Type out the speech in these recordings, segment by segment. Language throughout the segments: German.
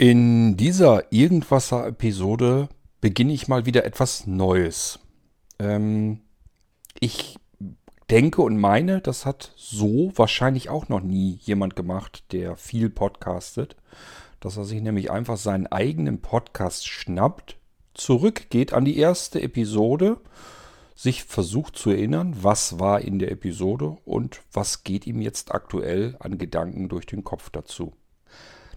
In dieser Irgendwasser-Episode beginne ich mal wieder etwas Neues. Ähm, ich denke und meine, das hat so wahrscheinlich auch noch nie jemand gemacht, der viel podcastet. Dass er sich nämlich einfach seinen eigenen Podcast schnappt, zurückgeht an die erste Episode, sich versucht zu erinnern, was war in der Episode und was geht ihm jetzt aktuell an Gedanken durch den Kopf dazu.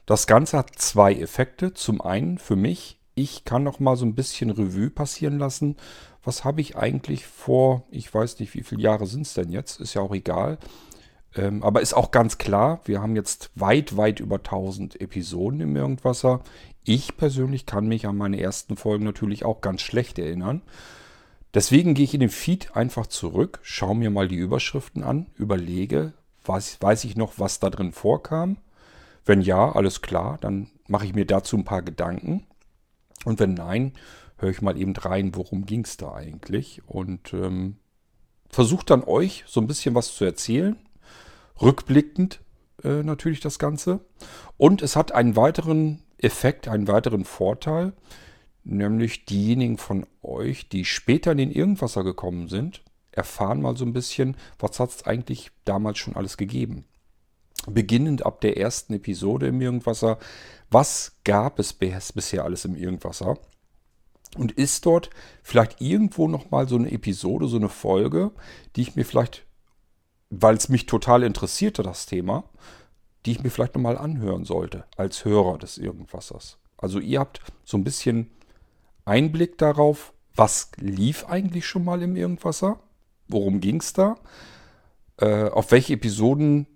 Das Ganze hat zwei Effekte. Zum einen für mich, ich kann noch mal so ein bisschen Revue passieren lassen. Was habe ich eigentlich vor, ich weiß nicht, wie viele Jahre sind es denn jetzt, ist ja auch egal. Ähm, aber ist auch ganz klar, wir haben jetzt weit, weit über 1000 Episoden im Irgendwasser. Ich persönlich kann mich an meine ersten Folgen natürlich auch ganz schlecht erinnern. Deswegen gehe ich in den Feed einfach zurück, schaue mir mal die Überschriften an, überlege, was, weiß ich noch, was da drin vorkam. Wenn ja, alles klar, dann mache ich mir dazu ein paar Gedanken. Und wenn nein, höre ich mal eben rein, worum ging es da eigentlich. Und ähm, versuche dann euch so ein bisschen was zu erzählen. Rückblickend äh, natürlich das Ganze. Und es hat einen weiteren Effekt, einen weiteren Vorteil. Nämlich diejenigen von euch, die später in den Irgendwasser gekommen sind, erfahren mal so ein bisschen, was hat es eigentlich damals schon alles gegeben beginnend ab der ersten Episode im Irgendwasser, was gab es bisher alles im Irgendwasser? Und ist dort vielleicht irgendwo nochmal so eine Episode, so eine Folge, die ich mir vielleicht, weil es mich total interessierte, das Thema, die ich mir vielleicht nochmal anhören sollte, als Hörer des Irgendwassers. Also ihr habt so ein bisschen Einblick darauf, was lief eigentlich schon mal im Irgendwasser, worum ging es da, äh, auf welche Episoden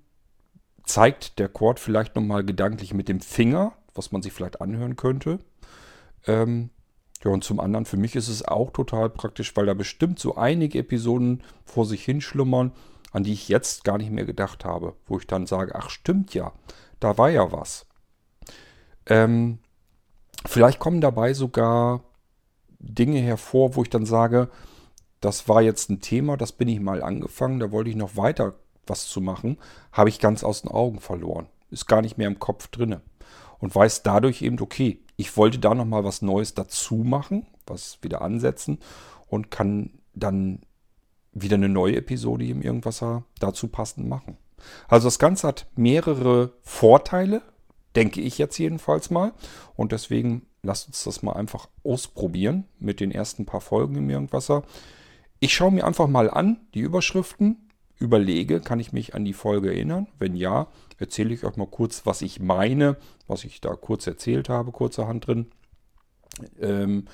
zeigt der Chord vielleicht nochmal gedanklich mit dem Finger, was man sich vielleicht anhören könnte. Ähm, ja, und zum anderen, für mich ist es auch total praktisch, weil da bestimmt so einige Episoden vor sich hinschlummern, an die ich jetzt gar nicht mehr gedacht habe, wo ich dann sage, ach stimmt ja, da war ja was. Ähm, vielleicht kommen dabei sogar Dinge hervor, wo ich dann sage, das war jetzt ein Thema, das bin ich mal angefangen, da wollte ich noch weiter was zu machen, habe ich ganz aus den Augen verloren. Ist gar nicht mehr im Kopf drinne. Und weiß dadurch eben, okay, ich wollte da nochmal was Neues dazu machen, was wieder ansetzen und kann dann wieder eine neue Episode im Irgendwasser dazu passend machen. Also das Ganze hat mehrere Vorteile, denke ich jetzt jedenfalls mal. Und deswegen lasst uns das mal einfach ausprobieren mit den ersten paar Folgen im Irgendwasser. Ich schaue mir einfach mal an, die Überschriften, überlege, kann ich mich an die Folge erinnern? Wenn ja, erzähle ich euch mal kurz, was ich meine, was ich da kurz erzählt habe, kurzerhand drin. Ähm,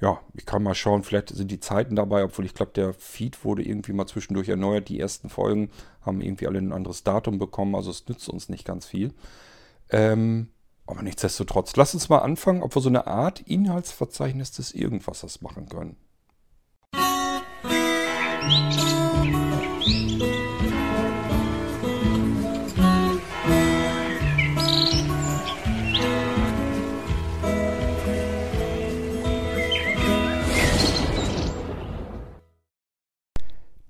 ja, ich kann mal schauen, vielleicht sind die Zeiten dabei, obwohl ich glaube, der Feed wurde irgendwie mal zwischendurch erneuert. Die ersten Folgen haben irgendwie alle ein anderes Datum bekommen, also es nützt uns nicht ganz viel. Ähm, aber nichtsdestotrotz, lasst uns mal anfangen, ob wir so eine Art Inhaltsverzeichnis des Irgendwassers machen können. Musik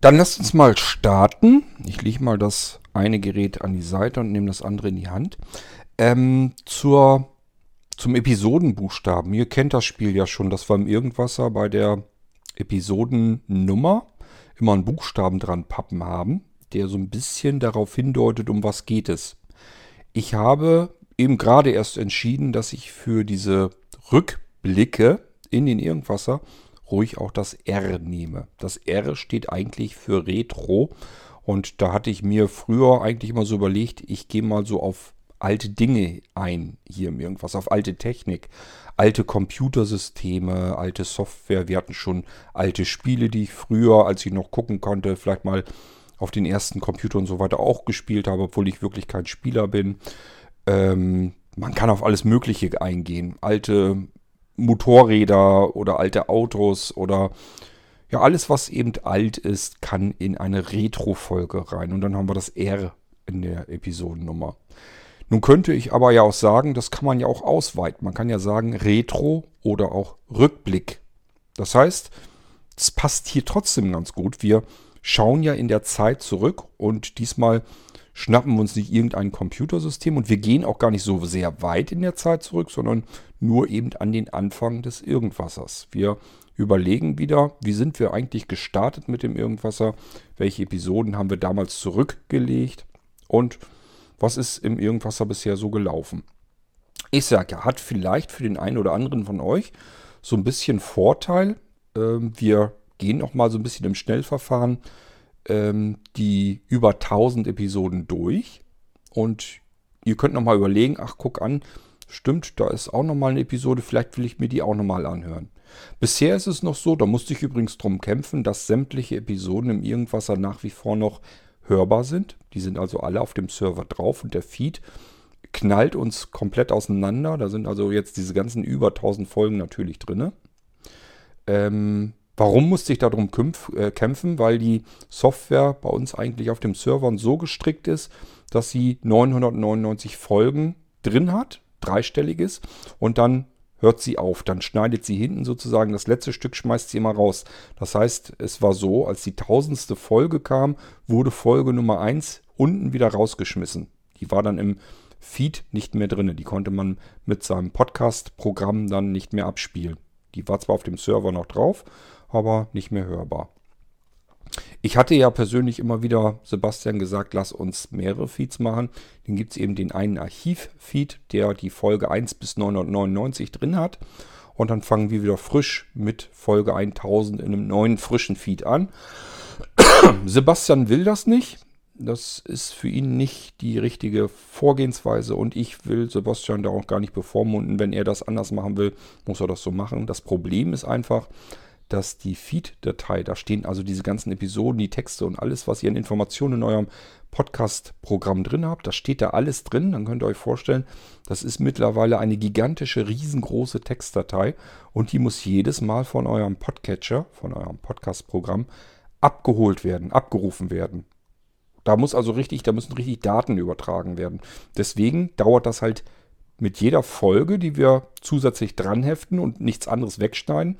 Dann lasst uns mal starten. Ich lege mal das eine Gerät an die Seite und nehme das andere in die Hand. Ähm, zur, zum Episodenbuchstaben. Ihr kennt das Spiel ja schon, dass wir im Irgendwasser bei der Episodennummer immer einen Buchstaben dran pappen haben, der so ein bisschen darauf hindeutet, um was geht es. Ich habe eben gerade erst entschieden, dass ich für diese Rückblicke in den Irgendwasser ruhig auch das R nehme. Das R steht eigentlich für Retro. Und da hatte ich mir früher eigentlich immer so überlegt, ich gehe mal so auf alte Dinge ein, hier im Irgendwas, auf alte Technik, alte Computersysteme, alte Software. Wir hatten schon alte Spiele, die ich früher, als ich noch gucken konnte, vielleicht mal auf den ersten Computer und so weiter auch gespielt habe, obwohl ich wirklich kein Spieler bin. Ähm, man kann auf alles Mögliche eingehen. Alte Motorräder oder alte Autos oder ja, alles, was eben alt ist, kann in eine Retro-Folge rein. Und dann haben wir das R in der Episodennummer. Nun könnte ich aber ja auch sagen, das kann man ja auch ausweiten. Man kann ja sagen Retro oder auch Rückblick. Das heißt, es passt hier trotzdem ganz gut. Wir schauen ja in der Zeit zurück und diesmal schnappen wir uns nicht irgendein Computersystem und wir gehen auch gar nicht so sehr weit in der Zeit zurück, sondern nur eben an den Anfang des Irgendwassers. Wir überlegen wieder, wie sind wir eigentlich gestartet mit dem Irgendwasser, welche Episoden haben wir damals zurückgelegt und was ist im Irgendwasser bisher so gelaufen. Ich sage ja, hat vielleicht für den einen oder anderen von euch so ein bisschen Vorteil. Ähm, wir gehen noch mal so ein bisschen im Schnellverfahren ähm, die über 1000 Episoden durch und ihr könnt noch mal überlegen, ach guck an, stimmt, da ist auch noch mal eine Episode, vielleicht will ich mir die auch noch mal anhören. Bisher ist es noch so, da musste ich übrigens drum kämpfen, dass sämtliche Episoden im Irgendwasser nach wie vor noch hörbar sind. Die sind also alle auf dem Server drauf und der Feed knallt uns komplett auseinander. Da sind also jetzt diese ganzen über 1000 Folgen natürlich drin. Ähm, warum musste ich darum äh, kämpfen? Weil die Software bei uns eigentlich auf dem Servern so gestrickt ist, dass sie 999 Folgen drin hat, dreistelliges, und dann hört sie auf. Dann schneidet sie hinten sozusagen das letzte Stück, schmeißt sie immer raus. Das heißt, es war so, als die tausendste Folge kam, wurde Folge Nummer 1 unten wieder rausgeschmissen. Die war dann im Feed nicht mehr drin. Die konnte man mit seinem Podcast-Programm dann nicht mehr abspielen. Die war zwar auf dem Server noch drauf, aber nicht mehr hörbar. Ich hatte ja persönlich immer wieder Sebastian gesagt, lass uns mehrere Feeds machen. Dann gibt es eben den einen Archiv-Feed, der die Folge 1 bis 999 drin hat. Und dann fangen wir wieder frisch mit Folge 1000 in einem neuen frischen Feed an. Sebastian will das nicht. Das ist für ihn nicht die richtige Vorgehensweise und ich will Sebastian da auch gar nicht bevormunden. Wenn er das anders machen will, muss er das so machen. Das Problem ist einfach, dass die Feed-Datei, da stehen also diese ganzen Episoden, die Texte und alles, was ihr an Informationen in eurem Podcast-Programm drin habt, da steht da alles drin. Dann könnt ihr euch vorstellen, das ist mittlerweile eine gigantische, riesengroße Textdatei und die muss jedes Mal von eurem Podcatcher, von eurem Podcast-Programm abgeholt werden, abgerufen werden. Da muss also richtig, da müssen richtig Daten übertragen werden. Deswegen dauert das halt mit jeder Folge, die wir zusätzlich dranheften und nichts anderes wegschneiden,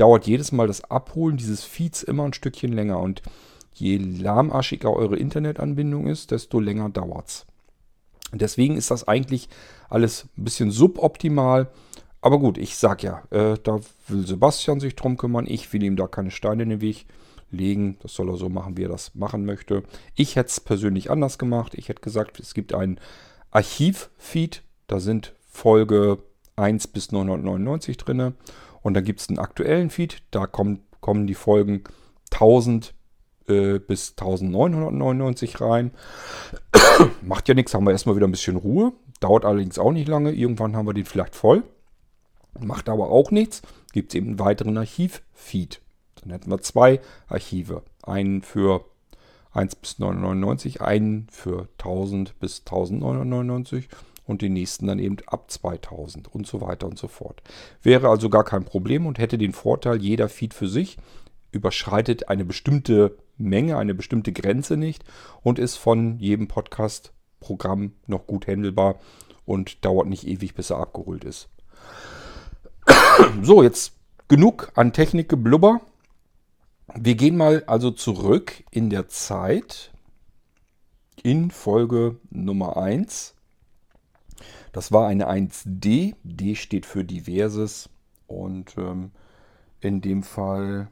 dauert jedes Mal das Abholen dieses Feeds immer ein Stückchen länger. Und je lahmarschiger eure Internetanbindung ist, desto länger dauert es. Deswegen ist das eigentlich alles ein bisschen suboptimal. Aber gut, ich sag ja, äh, da will Sebastian sich drum kümmern. Ich will ihm da keine Steine in den Weg legen. Das soll er so machen, wie er das machen möchte. Ich hätte es persönlich anders gemacht. Ich hätte gesagt, es gibt einen Archiv-Feed. Da sind Folge 1 bis 999 drin. Und dann gibt es einen aktuellen Feed. Da kommen, kommen die Folgen 1000 äh, bis 1999 rein. Macht ja nichts, haben wir erstmal wieder ein bisschen Ruhe. Dauert allerdings auch nicht lange. Irgendwann haben wir den vielleicht voll. Macht aber auch nichts. Gibt es eben einen weiteren Archiv-Feed. Dann hätten wir zwei Archive. Einen für 1 bis 999, einen für 1000 bis 1999 und den nächsten dann eben ab 2000 und so weiter und so fort. Wäre also gar kein Problem und hätte den Vorteil, jeder Feed für sich überschreitet eine bestimmte Menge, eine bestimmte Grenze nicht und ist von jedem Podcast-Programm noch gut handelbar und dauert nicht ewig, bis er abgeholt ist. So, jetzt genug an Technikgeblubber. Wir gehen mal also zurück in der Zeit in Folge Nummer 1. Das war eine 1D. D steht für diverses. Und ähm, in dem Fall,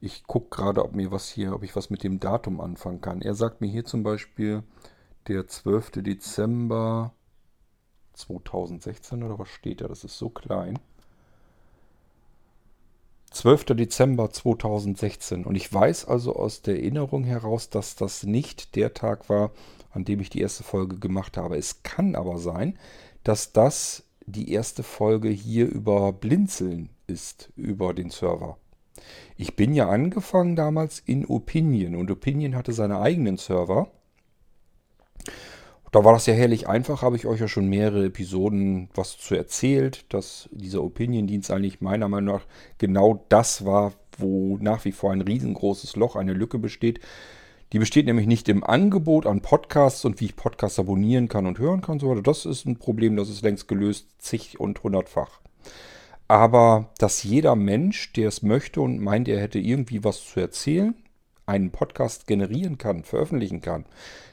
ich gucke gerade, ob mir was hier, ob ich was mit dem Datum anfangen kann. Er sagt mir hier zum Beispiel der 12. Dezember 2016 oder was steht da? Das ist so klein. 12. Dezember 2016. Und ich weiß also aus der Erinnerung heraus, dass das nicht der Tag war, an dem ich die erste Folge gemacht habe. Es kann aber sein, dass das die erste Folge hier über Blinzeln ist, über den Server. Ich bin ja angefangen damals in Opinion und Opinion hatte seine eigenen Server. Da war das ja herrlich einfach, habe ich euch ja schon mehrere Episoden was zu erzählt, dass dieser Opinion-Dienst eigentlich meiner Meinung nach genau das war, wo nach wie vor ein riesengroßes Loch, eine Lücke besteht. Die besteht nämlich nicht im Angebot an Podcasts und wie ich Podcasts abonnieren kann und hören kann. So, das ist ein Problem, das ist längst gelöst, zig und hundertfach. Aber dass jeder Mensch, der es möchte und meint, er hätte irgendwie was zu erzählen, einen Podcast generieren kann, veröffentlichen kann,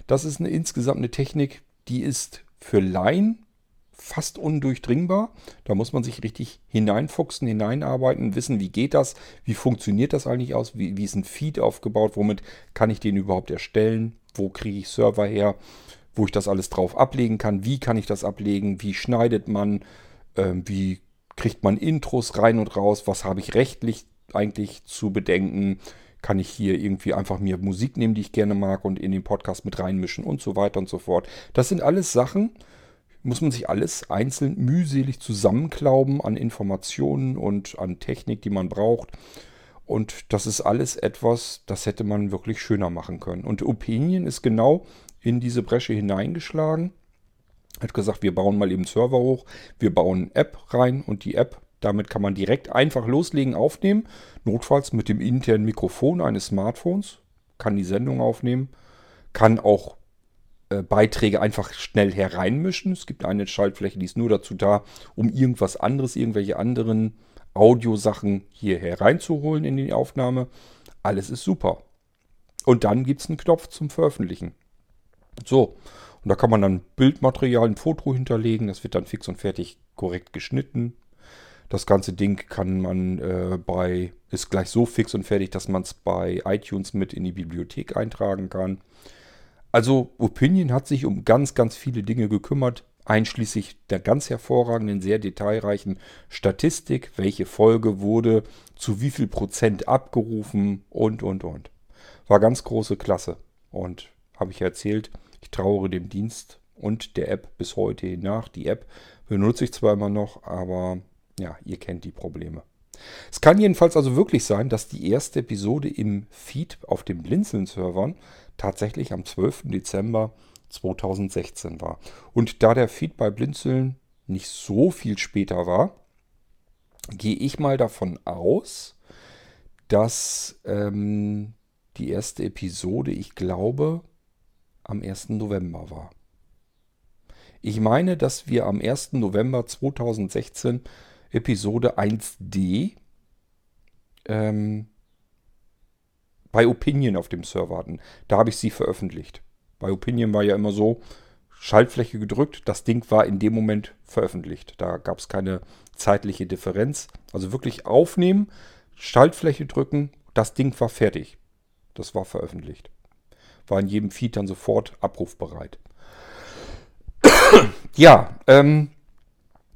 das ist eine, insgesamt eine Technik, die ist für Laien fast undurchdringbar. Da muss man sich richtig hineinfuchsen, hineinarbeiten, wissen, wie geht das, wie funktioniert das eigentlich aus, wie, wie ist ein Feed aufgebaut, womit kann ich den überhaupt erstellen, wo kriege ich Server her, wo ich das alles drauf ablegen kann, wie kann ich das ablegen, wie schneidet man, äh, wie kriegt man Intros rein und raus, was habe ich rechtlich eigentlich zu bedenken, kann ich hier irgendwie einfach mir Musik nehmen, die ich gerne mag und in den Podcast mit reinmischen und so weiter und so fort. Das sind alles Sachen, muss man sich alles einzeln mühselig zusammenklauben an Informationen und an Technik, die man braucht. Und das ist alles etwas, das hätte man wirklich schöner machen können. Und Opinion ist genau in diese Bresche hineingeschlagen. Hat gesagt, wir bauen mal eben Server hoch, wir bauen App rein und die App damit kann man direkt einfach loslegen, aufnehmen. Notfalls mit dem internen Mikrofon eines Smartphones. Kann die Sendung aufnehmen. Kann auch Beiträge einfach schnell hereinmischen. Es gibt eine Schaltfläche, die ist nur dazu da, um irgendwas anderes, irgendwelche anderen Audiosachen hier hereinzuholen in die Aufnahme. Alles ist super. Und dann gibt es einen Knopf zum Veröffentlichen. So, und da kann man dann Bildmaterial, ein Foto hinterlegen. Das wird dann fix und fertig korrekt geschnitten, das ganze Ding kann man äh, bei, ist gleich so fix und fertig, dass man es bei iTunes mit in die Bibliothek eintragen kann. Also Opinion hat sich um ganz, ganz viele Dinge gekümmert, einschließlich der ganz hervorragenden, sehr detailreichen Statistik, welche Folge wurde, zu wie viel Prozent abgerufen und, und, und. War ganz große Klasse. Und habe ich erzählt, ich trauere dem Dienst und der App bis heute nach. Die App benutze ich zwar immer noch, aber ja, ihr kennt die Probleme. Es kann jedenfalls also wirklich sein, dass die erste Episode im Feed auf den Blinzeln-Servern tatsächlich am 12. Dezember 2016 war. Und da der Feed bei Blinzeln nicht so viel später war, gehe ich mal davon aus, dass ähm, die erste Episode, ich glaube, am 1. November war. Ich meine, dass wir am 1. November 2016 Episode 1D ähm, bei Opinion auf dem Server hatten. Da habe ich sie veröffentlicht. Bei Opinion war ja immer so, Schaltfläche gedrückt, das Ding war in dem Moment veröffentlicht. Da gab es keine zeitliche Differenz. Also wirklich aufnehmen, Schaltfläche drücken, das Ding war fertig. Das war veröffentlicht. War in jedem Feed dann sofort abrufbereit. ja, ähm,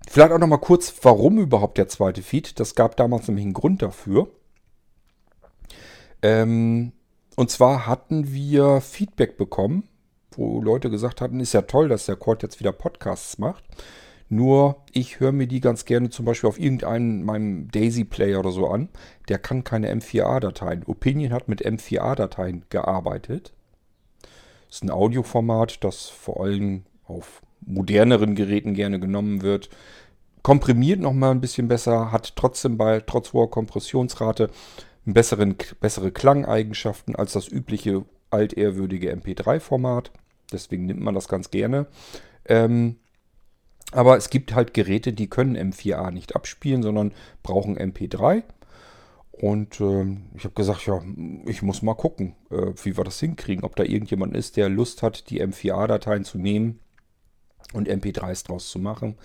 Vielleicht auch noch mal kurz, warum überhaupt der zweite Feed. Das gab damals nämlich einen Grund dafür. Ähm, und zwar hatten wir Feedback bekommen, wo Leute gesagt hatten, ist ja toll, dass der Cord jetzt wieder Podcasts macht. Nur ich höre mir die ganz gerne zum Beispiel auf irgendeinem meinem Daisy Player oder so an. Der kann keine M4A-Dateien. Opinion hat mit M4A-Dateien gearbeitet. Das ist ein Audioformat, das vor allem auf moderneren Geräten gerne genommen wird. Komprimiert nochmal ein bisschen besser, hat trotzdem bei trotz hoher Kompressionsrate besseren, bessere Klangeigenschaften als das übliche altehrwürdige MP3-Format. Deswegen nimmt man das ganz gerne. Ähm, aber es gibt halt Geräte, die können M4A nicht abspielen, sondern brauchen MP3. Und äh, ich habe gesagt, ja, ich muss mal gucken, äh, wie wir das hinkriegen. Ob da irgendjemand ist, der Lust hat, die M4A-Dateien zu nehmen und MP3s draus zu machen.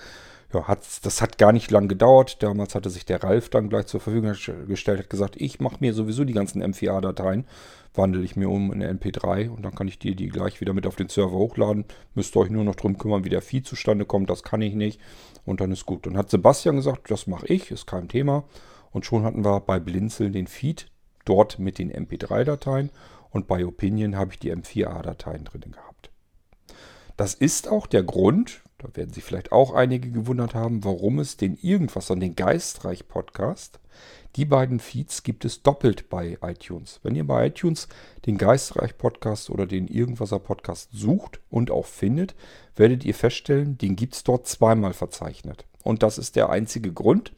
Ja, das hat gar nicht lang gedauert. Damals hatte sich der Ralf dann gleich zur Verfügung gestellt, hat gesagt, ich mache mir sowieso die ganzen M4A-Dateien, wandle ich mir um in eine MP3 und dann kann ich dir die gleich wieder mit auf den Server hochladen. Müsst ihr euch nur noch drum kümmern, wie der Feed zustande kommt, das kann ich nicht. Und dann ist gut. Dann hat Sebastian gesagt, das mache ich, ist kein Thema. Und schon hatten wir bei Blinzeln den Feed dort mit den MP3-Dateien und bei Opinion habe ich die M4A-Dateien drin gehabt. Das ist auch der Grund, da werden sich vielleicht auch einige gewundert haben, warum es den Irgendwas an den Geistreich Podcast, die beiden Feeds gibt es doppelt bei iTunes. Wenn ihr bei iTunes den Geistreich Podcast oder den Irgendwaser Podcast sucht und auch findet, werdet ihr feststellen, den gibt es dort zweimal verzeichnet. Und das ist der einzige Grund.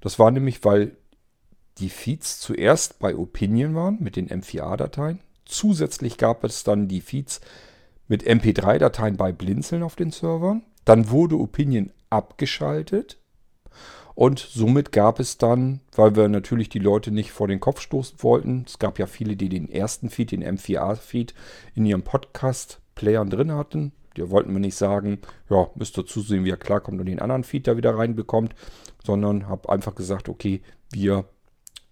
Das war nämlich, weil die Feeds zuerst bei Opinion waren mit den M4A-Dateien. Zusätzlich gab es dann die Feeds mit MP3-Dateien bei Blinzeln auf den Servern. Dann wurde Opinion abgeschaltet Und somit gab es dann, weil wir natürlich die Leute nicht vor den Kopf stoßen wollten, es gab ja viele, die den ersten Feed, den M4A-Feed, in ihrem Podcast-Playern drin hatten. Die wollten wir nicht sagen, ja, müsst ihr zusehen, wie er klarkommt und den anderen Feed da wieder reinbekommt, sondern habe einfach gesagt, okay, wir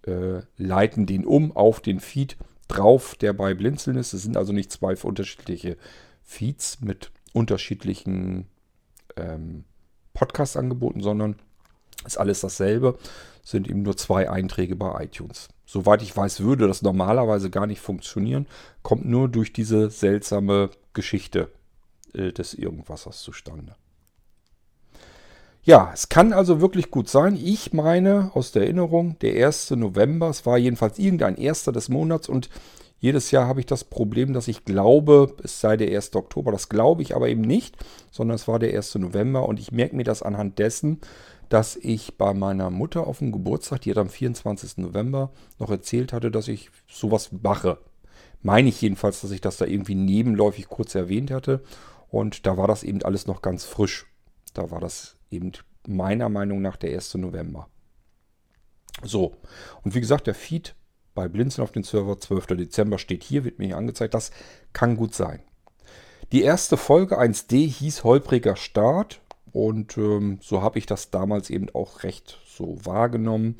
äh, leiten den um auf den Feed drauf, der bei Blinzeln ist. Es sind also nicht zwei unterschiedliche Feeds mit unterschiedlichen ähm, Podcast-Angeboten, sondern ist alles dasselbe, sind eben nur zwei Einträge bei iTunes. Soweit ich weiß, würde das normalerweise gar nicht funktionieren, kommt nur durch diese seltsame Geschichte äh, des Irgendwassers zustande. Ja, es kann also wirklich gut sein. Ich meine aus der Erinnerung, der 1. November, es war jedenfalls irgendein erster des Monats und jedes Jahr habe ich das Problem, dass ich glaube, es sei der 1. Oktober. Das glaube ich aber eben nicht, sondern es war der 1. November und ich merke mir das anhand dessen, dass ich bei meiner Mutter auf dem Geburtstag, die hat am 24. November noch erzählt hatte, dass ich sowas mache. Meine ich jedenfalls, dass ich das da irgendwie nebenläufig kurz erwähnt hatte. Und da war das eben alles noch ganz frisch. Da war das eben meiner Meinung nach der 1. November. So, und wie gesagt, der Feed bei Blinzeln auf den Server 12. Dezember steht hier, wird mir hier angezeigt. Das kann gut sein. Die erste Folge 1D hieß Holpriger Start. Und ähm, so habe ich das damals eben auch recht so wahrgenommen,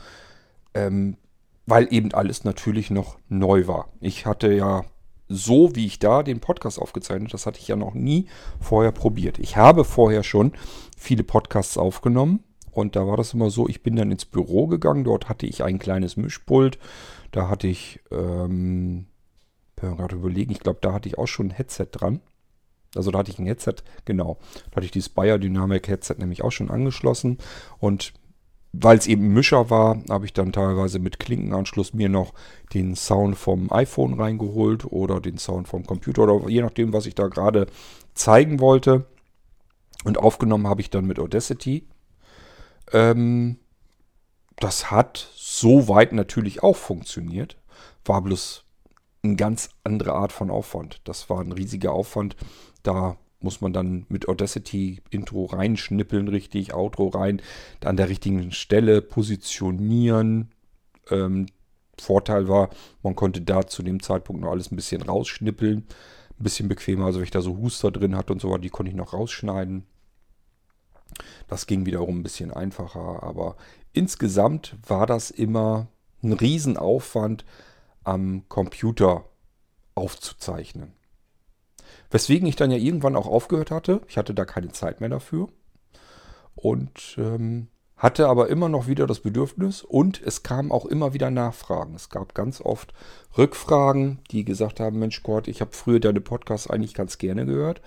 ähm, weil eben alles natürlich noch neu war. Ich hatte ja so, wie ich da den Podcast aufgezeichnet, das hatte ich ja noch nie vorher probiert. Ich habe vorher schon viele Podcasts aufgenommen und da war das immer so, ich bin dann ins Büro gegangen, dort hatte ich ein kleines Mischpult, da hatte ich, ähm, gerade überlegen, ich glaube, da hatte ich auch schon ein Headset dran. Also da hatte ich ein Headset, genau. Da hatte ich dieses Bayer Dynamic Headset nämlich auch schon angeschlossen. Und weil es eben Mischer war, habe ich dann teilweise mit Klinkenanschluss mir noch den Sound vom iPhone reingeholt oder den Sound vom Computer oder je nachdem, was ich da gerade zeigen wollte. Und aufgenommen habe ich dann mit Audacity. Ähm, das hat soweit natürlich auch funktioniert. War bloß eine ganz andere Art von Aufwand. Das war ein riesiger Aufwand, da muss man dann mit Audacity Intro reinschnippeln, richtig, Outro rein, an der richtigen Stelle positionieren. Ähm, Vorteil war, man konnte da zu dem Zeitpunkt noch alles ein bisschen rausschnippeln. Ein bisschen bequemer, also wenn ich da so Huster drin hatte und so die konnte ich noch rausschneiden. Das ging wiederum ein bisschen einfacher, aber insgesamt war das immer ein Riesenaufwand am Computer aufzuzeichnen. Weswegen ich dann ja irgendwann auch aufgehört hatte. Ich hatte da keine Zeit mehr dafür. Und ähm, hatte aber immer noch wieder das Bedürfnis und es kamen auch immer wieder Nachfragen. Es gab ganz oft Rückfragen, die gesagt haben, Mensch Gott, ich habe früher deine Podcasts eigentlich ganz gerne gehört.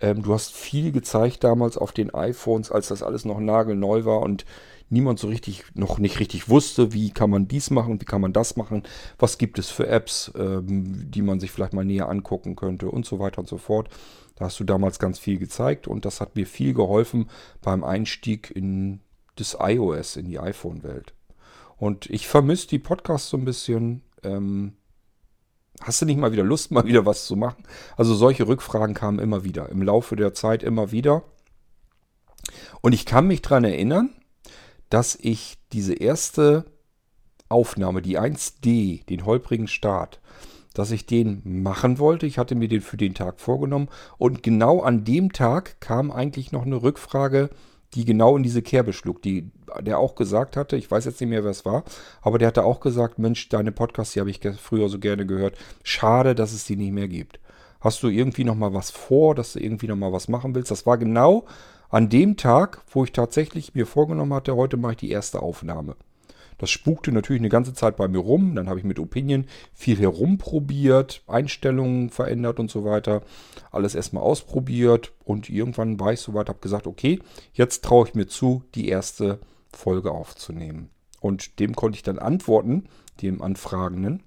Ähm, du hast viel gezeigt damals auf den iPhones, als das alles noch nagelneu war und niemand so richtig, noch nicht richtig wusste, wie kann man dies machen, wie kann man das machen, was gibt es für Apps, ähm, die man sich vielleicht mal näher angucken könnte und so weiter und so fort. Da hast du damals ganz viel gezeigt und das hat mir viel geholfen beim Einstieg in das iOS, in die iPhone-Welt. Und ich vermisse die Podcasts so ein bisschen. Ähm, hast du nicht mal wieder Lust, mal wieder was zu machen? Also solche Rückfragen kamen immer wieder, im Laufe der Zeit immer wieder. Und ich kann mich daran erinnern, dass ich diese erste Aufnahme, die 1D, den holprigen Start, dass ich den machen wollte. Ich hatte mir den für den Tag vorgenommen und genau an dem Tag kam eigentlich noch eine Rückfrage, die genau in diese Kerbe schlug, die der auch gesagt hatte, ich weiß jetzt nicht mehr, wer es war, aber der hatte auch gesagt, Mensch, deine Podcasts, die habe ich früher so gerne gehört. Schade, dass es die nicht mehr gibt. Hast du irgendwie noch mal was vor, dass du irgendwie noch mal was machen willst? Das war genau an dem Tag, wo ich tatsächlich mir vorgenommen hatte, heute mache ich die erste Aufnahme. Das spukte natürlich eine ganze Zeit bei mir rum. Dann habe ich mit Opinion viel herumprobiert, Einstellungen verändert und so weiter. Alles erstmal ausprobiert und irgendwann war ich soweit, habe gesagt, okay, jetzt traue ich mir zu, die erste Folge aufzunehmen. Und dem konnte ich dann antworten, dem Anfragenden.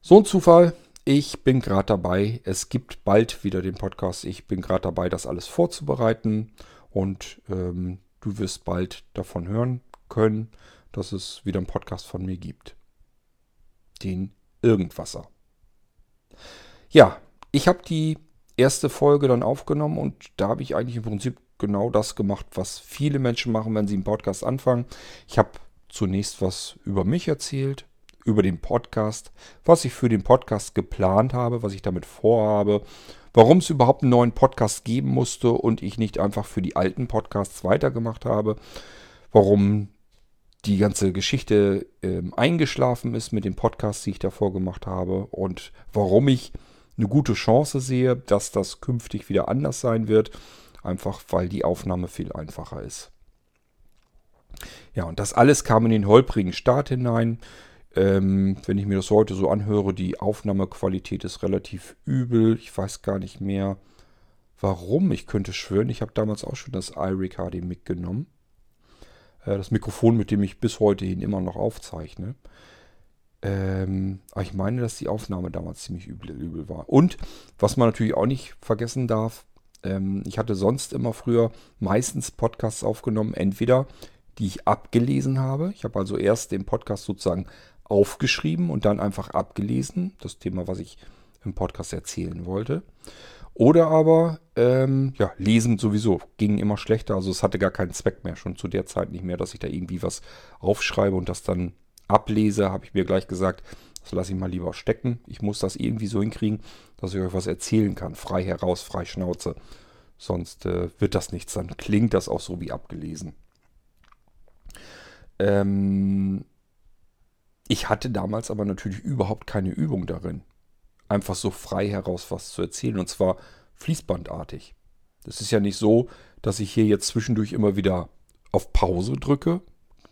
So ein Zufall, ich bin gerade dabei. Es gibt bald wieder den Podcast. Ich bin gerade dabei, das alles vorzubereiten. Und ähm, du wirst bald davon hören können, dass es wieder einen Podcast von mir gibt. Den Irgendwasser. Ja, ich habe die erste Folge dann aufgenommen und da habe ich eigentlich im Prinzip genau das gemacht, was viele Menschen machen, wenn sie einen Podcast anfangen. Ich habe zunächst was über mich erzählt, über den Podcast, was ich für den Podcast geplant habe, was ich damit vorhabe, warum es überhaupt einen neuen Podcast geben musste und ich nicht einfach für die alten Podcasts weitergemacht habe, warum die ganze Geschichte äh, eingeschlafen ist mit den Podcasts, die ich davor gemacht habe und warum ich eine gute Chance sehe, dass das künftig wieder anders sein wird, einfach weil die Aufnahme viel einfacher ist. Ja, und das alles kam in den holprigen Start hinein. Ähm, wenn ich mir das heute so anhöre, die Aufnahmequalität ist relativ übel. Ich weiß gar nicht mehr, warum. Ich könnte schwören, ich habe damals auch schon das HD mitgenommen. Äh, das Mikrofon, mit dem ich bis heute hin immer noch aufzeichne. Ähm, aber ich meine, dass die Aufnahme damals ziemlich übel, übel war. Und was man natürlich auch nicht vergessen darf, ähm, ich hatte sonst immer früher meistens Podcasts aufgenommen, entweder die ich abgelesen habe. Ich habe also erst den Podcast sozusagen aufgeschrieben und dann einfach abgelesen, das Thema, was ich im Podcast erzählen wollte. Oder aber, ähm, ja, lesen sowieso ging immer schlechter. Also es hatte gar keinen Zweck mehr, schon zu der Zeit nicht mehr, dass ich da irgendwie was aufschreibe und das dann ablese, habe ich mir gleich gesagt, das lasse ich mal lieber stecken. Ich muss das irgendwie so hinkriegen, dass ich euch was erzählen kann. Frei heraus, frei Schnauze. Sonst äh, wird das nichts. Dann klingt das auch so wie abgelesen. Ähm, ich hatte damals aber natürlich überhaupt keine Übung darin. Einfach so frei heraus was zu erzählen. Und zwar fließbandartig. Das ist ja nicht so, dass ich hier jetzt zwischendurch immer wieder auf Pause drücke,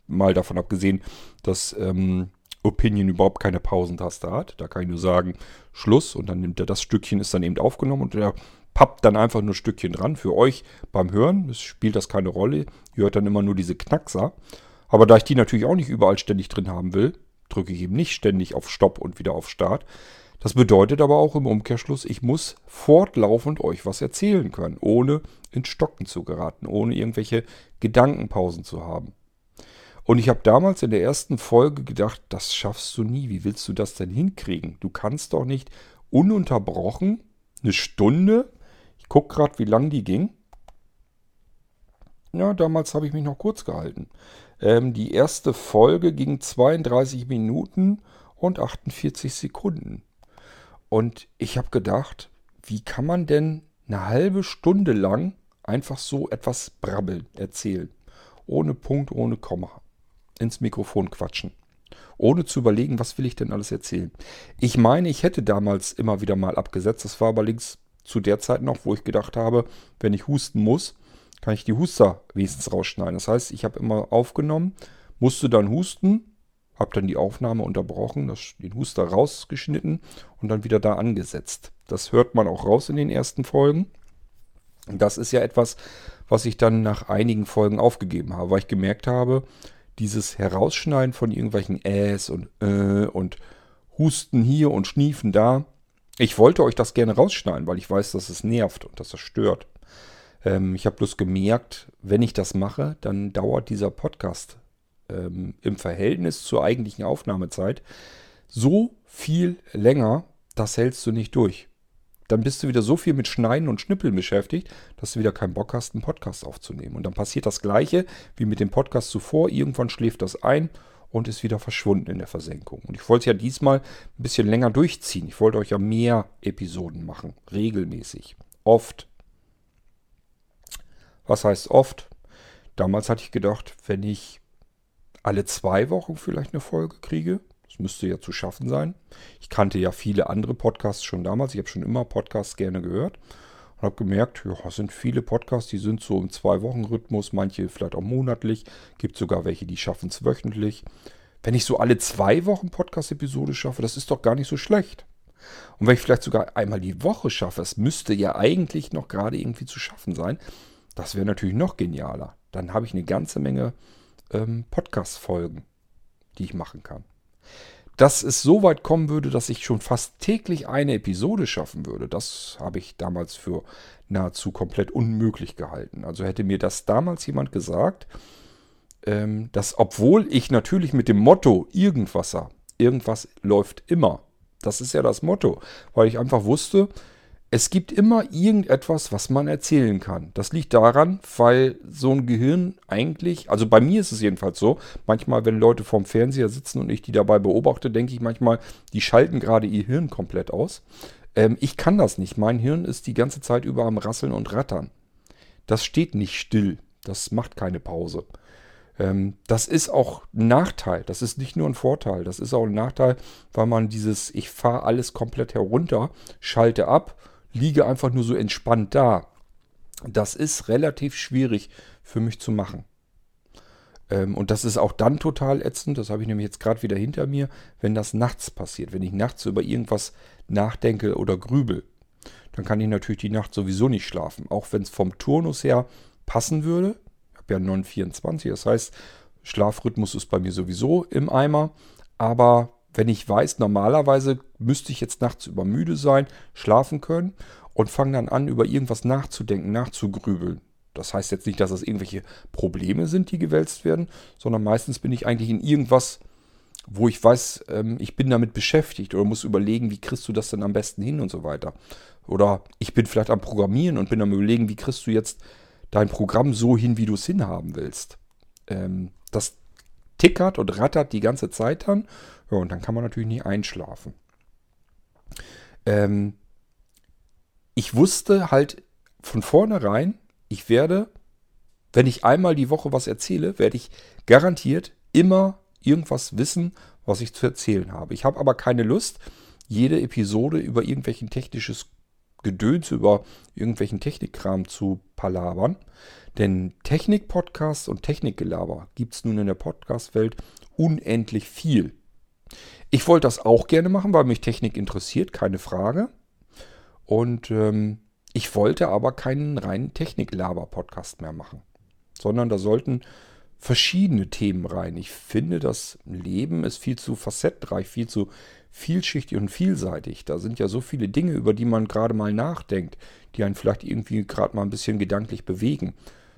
mal davon abgesehen, dass ähm, Opinion überhaupt keine Pausentaste hat. Da kann ich nur sagen, Schluss und dann nimmt er das Stückchen, ist dann eben aufgenommen und er pappt dann einfach nur Stückchen dran. Für euch beim Hören spielt das keine Rolle. Ihr hört dann immer nur diese Knackser. Aber da ich die natürlich auch nicht überall ständig drin haben will, drücke ich eben nicht ständig auf Stopp und wieder auf Start. Das bedeutet aber auch im Umkehrschluss, ich muss fortlaufend euch was erzählen können, ohne ins Stocken zu geraten, ohne irgendwelche Gedankenpausen zu haben. Und ich habe damals in der ersten Folge gedacht, das schaffst du nie. Wie willst du das denn hinkriegen? Du kannst doch nicht ununterbrochen eine Stunde, ich gucke gerade, wie lang die ging. Ja, damals habe ich mich noch kurz gehalten. Ähm, die erste Folge ging 32 Minuten und 48 Sekunden. Und ich habe gedacht, wie kann man denn eine halbe Stunde lang einfach so etwas brabbeln, erzählen? Ohne Punkt, ohne Komma ins Mikrofon quatschen. Ohne zu überlegen, was will ich denn alles erzählen. Ich meine, ich hätte damals immer wieder mal abgesetzt. Das war allerdings zu der Zeit noch, wo ich gedacht habe, wenn ich husten muss, kann ich die Huster wenigstens rausschneiden. Das heißt, ich habe immer aufgenommen, musste dann husten, habe dann die Aufnahme unterbrochen, das, den Huster rausgeschnitten und dann wieder da angesetzt. Das hört man auch raus in den ersten Folgen. Das ist ja etwas, was ich dann nach einigen Folgen aufgegeben habe, weil ich gemerkt habe, dieses Herausschneiden von irgendwelchen Äs und äh und Husten hier und Schniefen da. Ich wollte euch das gerne rausschneiden, weil ich weiß, dass es nervt und dass es stört. Ähm, ich habe bloß gemerkt, wenn ich das mache, dann dauert dieser Podcast ähm, im Verhältnis zur eigentlichen Aufnahmezeit so viel länger, das hältst du nicht durch dann bist du wieder so viel mit Schneiden und Schnippeln beschäftigt, dass du wieder keinen Bock hast, einen Podcast aufzunehmen. Und dann passiert das Gleiche wie mit dem Podcast zuvor. Irgendwann schläft das ein und ist wieder verschwunden in der Versenkung. Und ich wollte es ja diesmal ein bisschen länger durchziehen. Ich wollte euch ja mehr Episoden machen. Regelmäßig. Oft. Was heißt oft? Damals hatte ich gedacht, wenn ich alle zwei Wochen vielleicht eine Folge kriege, müsste ja zu schaffen sein. Ich kannte ja viele andere Podcasts schon damals. Ich habe schon immer Podcasts gerne gehört und habe gemerkt, ja, es sind viele Podcasts, die sind so im Zwei-Wochen-Rhythmus, manche vielleicht auch monatlich. Gibt sogar welche, die schaffen es wöchentlich. Wenn ich so alle zwei Wochen Podcast-Episode schaffe, das ist doch gar nicht so schlecht. Und wenn ich vielleicht sogar einmal die Woche schaffe, es müsste ja eigentlich noch gerade irgendwie zu schaffen sein, das wäre natürlich noch genialer. Dann habe ich eine ganze Menge ähm, Podcast-Folgen, die ich machen kann dass es so weit kommen würde, dass ich schon fast täglich eine Episode schaffen würde, das habe ich damals für nahezu komplett unmöglich gehalten. Also hätte mir das damals jemand gesagt, ähm, dass obwohl ich natürlich mit dem Motto Irgendwasser, irgendwas läuft immer, das ist ja das Motto, weil ich einfach wusste, es gibt immer irgendetwas, was man erzählen kann. Das liegt daran, weil so ein Gehirn eigentlich, also bei mir ist es jedenfalls so, manchmal, wenn Leute vorm Fernseher sitzen und ich die dabei beobachte, denke ich manchmal, die schalten gerade ihr Hirn komplett aus. Ähm, ich kann das nicht. Mein Hirn ist die ganze Zeit über am Rasseln und Rattern. Das steht nicht still. Das macht keine Pause. Ähm, das ist auch ein Nachteil. Das ist nicht nur ein Vorteil. Das ist auch ein Nachteil, weil man dieses, ich fahre alles komplett herunter, schalte ab liege einfach nur so entspannt da. Das ist relativ schwierig für mich zu machen. Ähm, und das ist auch dann total ätzend, das habe ich nämlich jetzt gerade wieder hinter mir, wenn das nachts passiert. Wenn ich nachts über irgendwas nachdenke oder grübel, dann kann ich natürlich die Nacht sowieso nicht schlafen. Auch wenn es vom Turnus her passen würde. Ich habe ja 924, das heißt, Schlafrhythmus ist bei mir sowieso im Eimer. Aber wenn ich weiß, normalerweise müsste ich jetzt nachts übermüde sein, schlafen können und fange dann an, über irgendwas nachzudenken, nachzugrübeln. Das heißt jetzt nicht, dass das irgendwelche Probleme sind, die gewälzt werden, sondern meistens bin ich eigentlich in irgendwas, wo ich weiß, ähm, ich bin damit beschäftigt oder muss überlegen, wie kriegst du das denn am besten hin und so weiter. Oder ich bin vielleicht am Programmieren und bin am überlegen, wie kriegst du jetzt dein Programm so hin, wie du es hinhaben willst. Ähm, das tickert und rattert die ganze Zeit dann. Ja, und dann kann man natürlich nicht einschlafen. Ähm, ich wusste halt von vornherein, ich werde, wenn ich einmal die Woche was erzähle, werde ich garantiert immer irgendwas wissen, was ich zu erzählen habe. Ich habe aber keine Lust, jede Episode über irgendwelchen technisches Gedöns, über irgendwelchen Technikkram zu palabern. Denn Technik-Podcasts und Technikgelaber gibt es nun in der Podcast-Welt unendlich viel. Ich wollte das auch gerne machen, weil mich Technik interessiert, keine Frage. Und ähm, ich wollte aber keinen reinen Technik-Laber-Podcast mehr machen, sondern da sollten verschiedene Themen rein. Ich finde, das Leben ist viel zu facettenreich, viel zu vielschichtig und vielseitig. Da sind ja so viele Dinge, über die man gerade mal nachdenkt, die einen vielleicht irgendwie gerade mal ein bisschen gedanklich bewegen.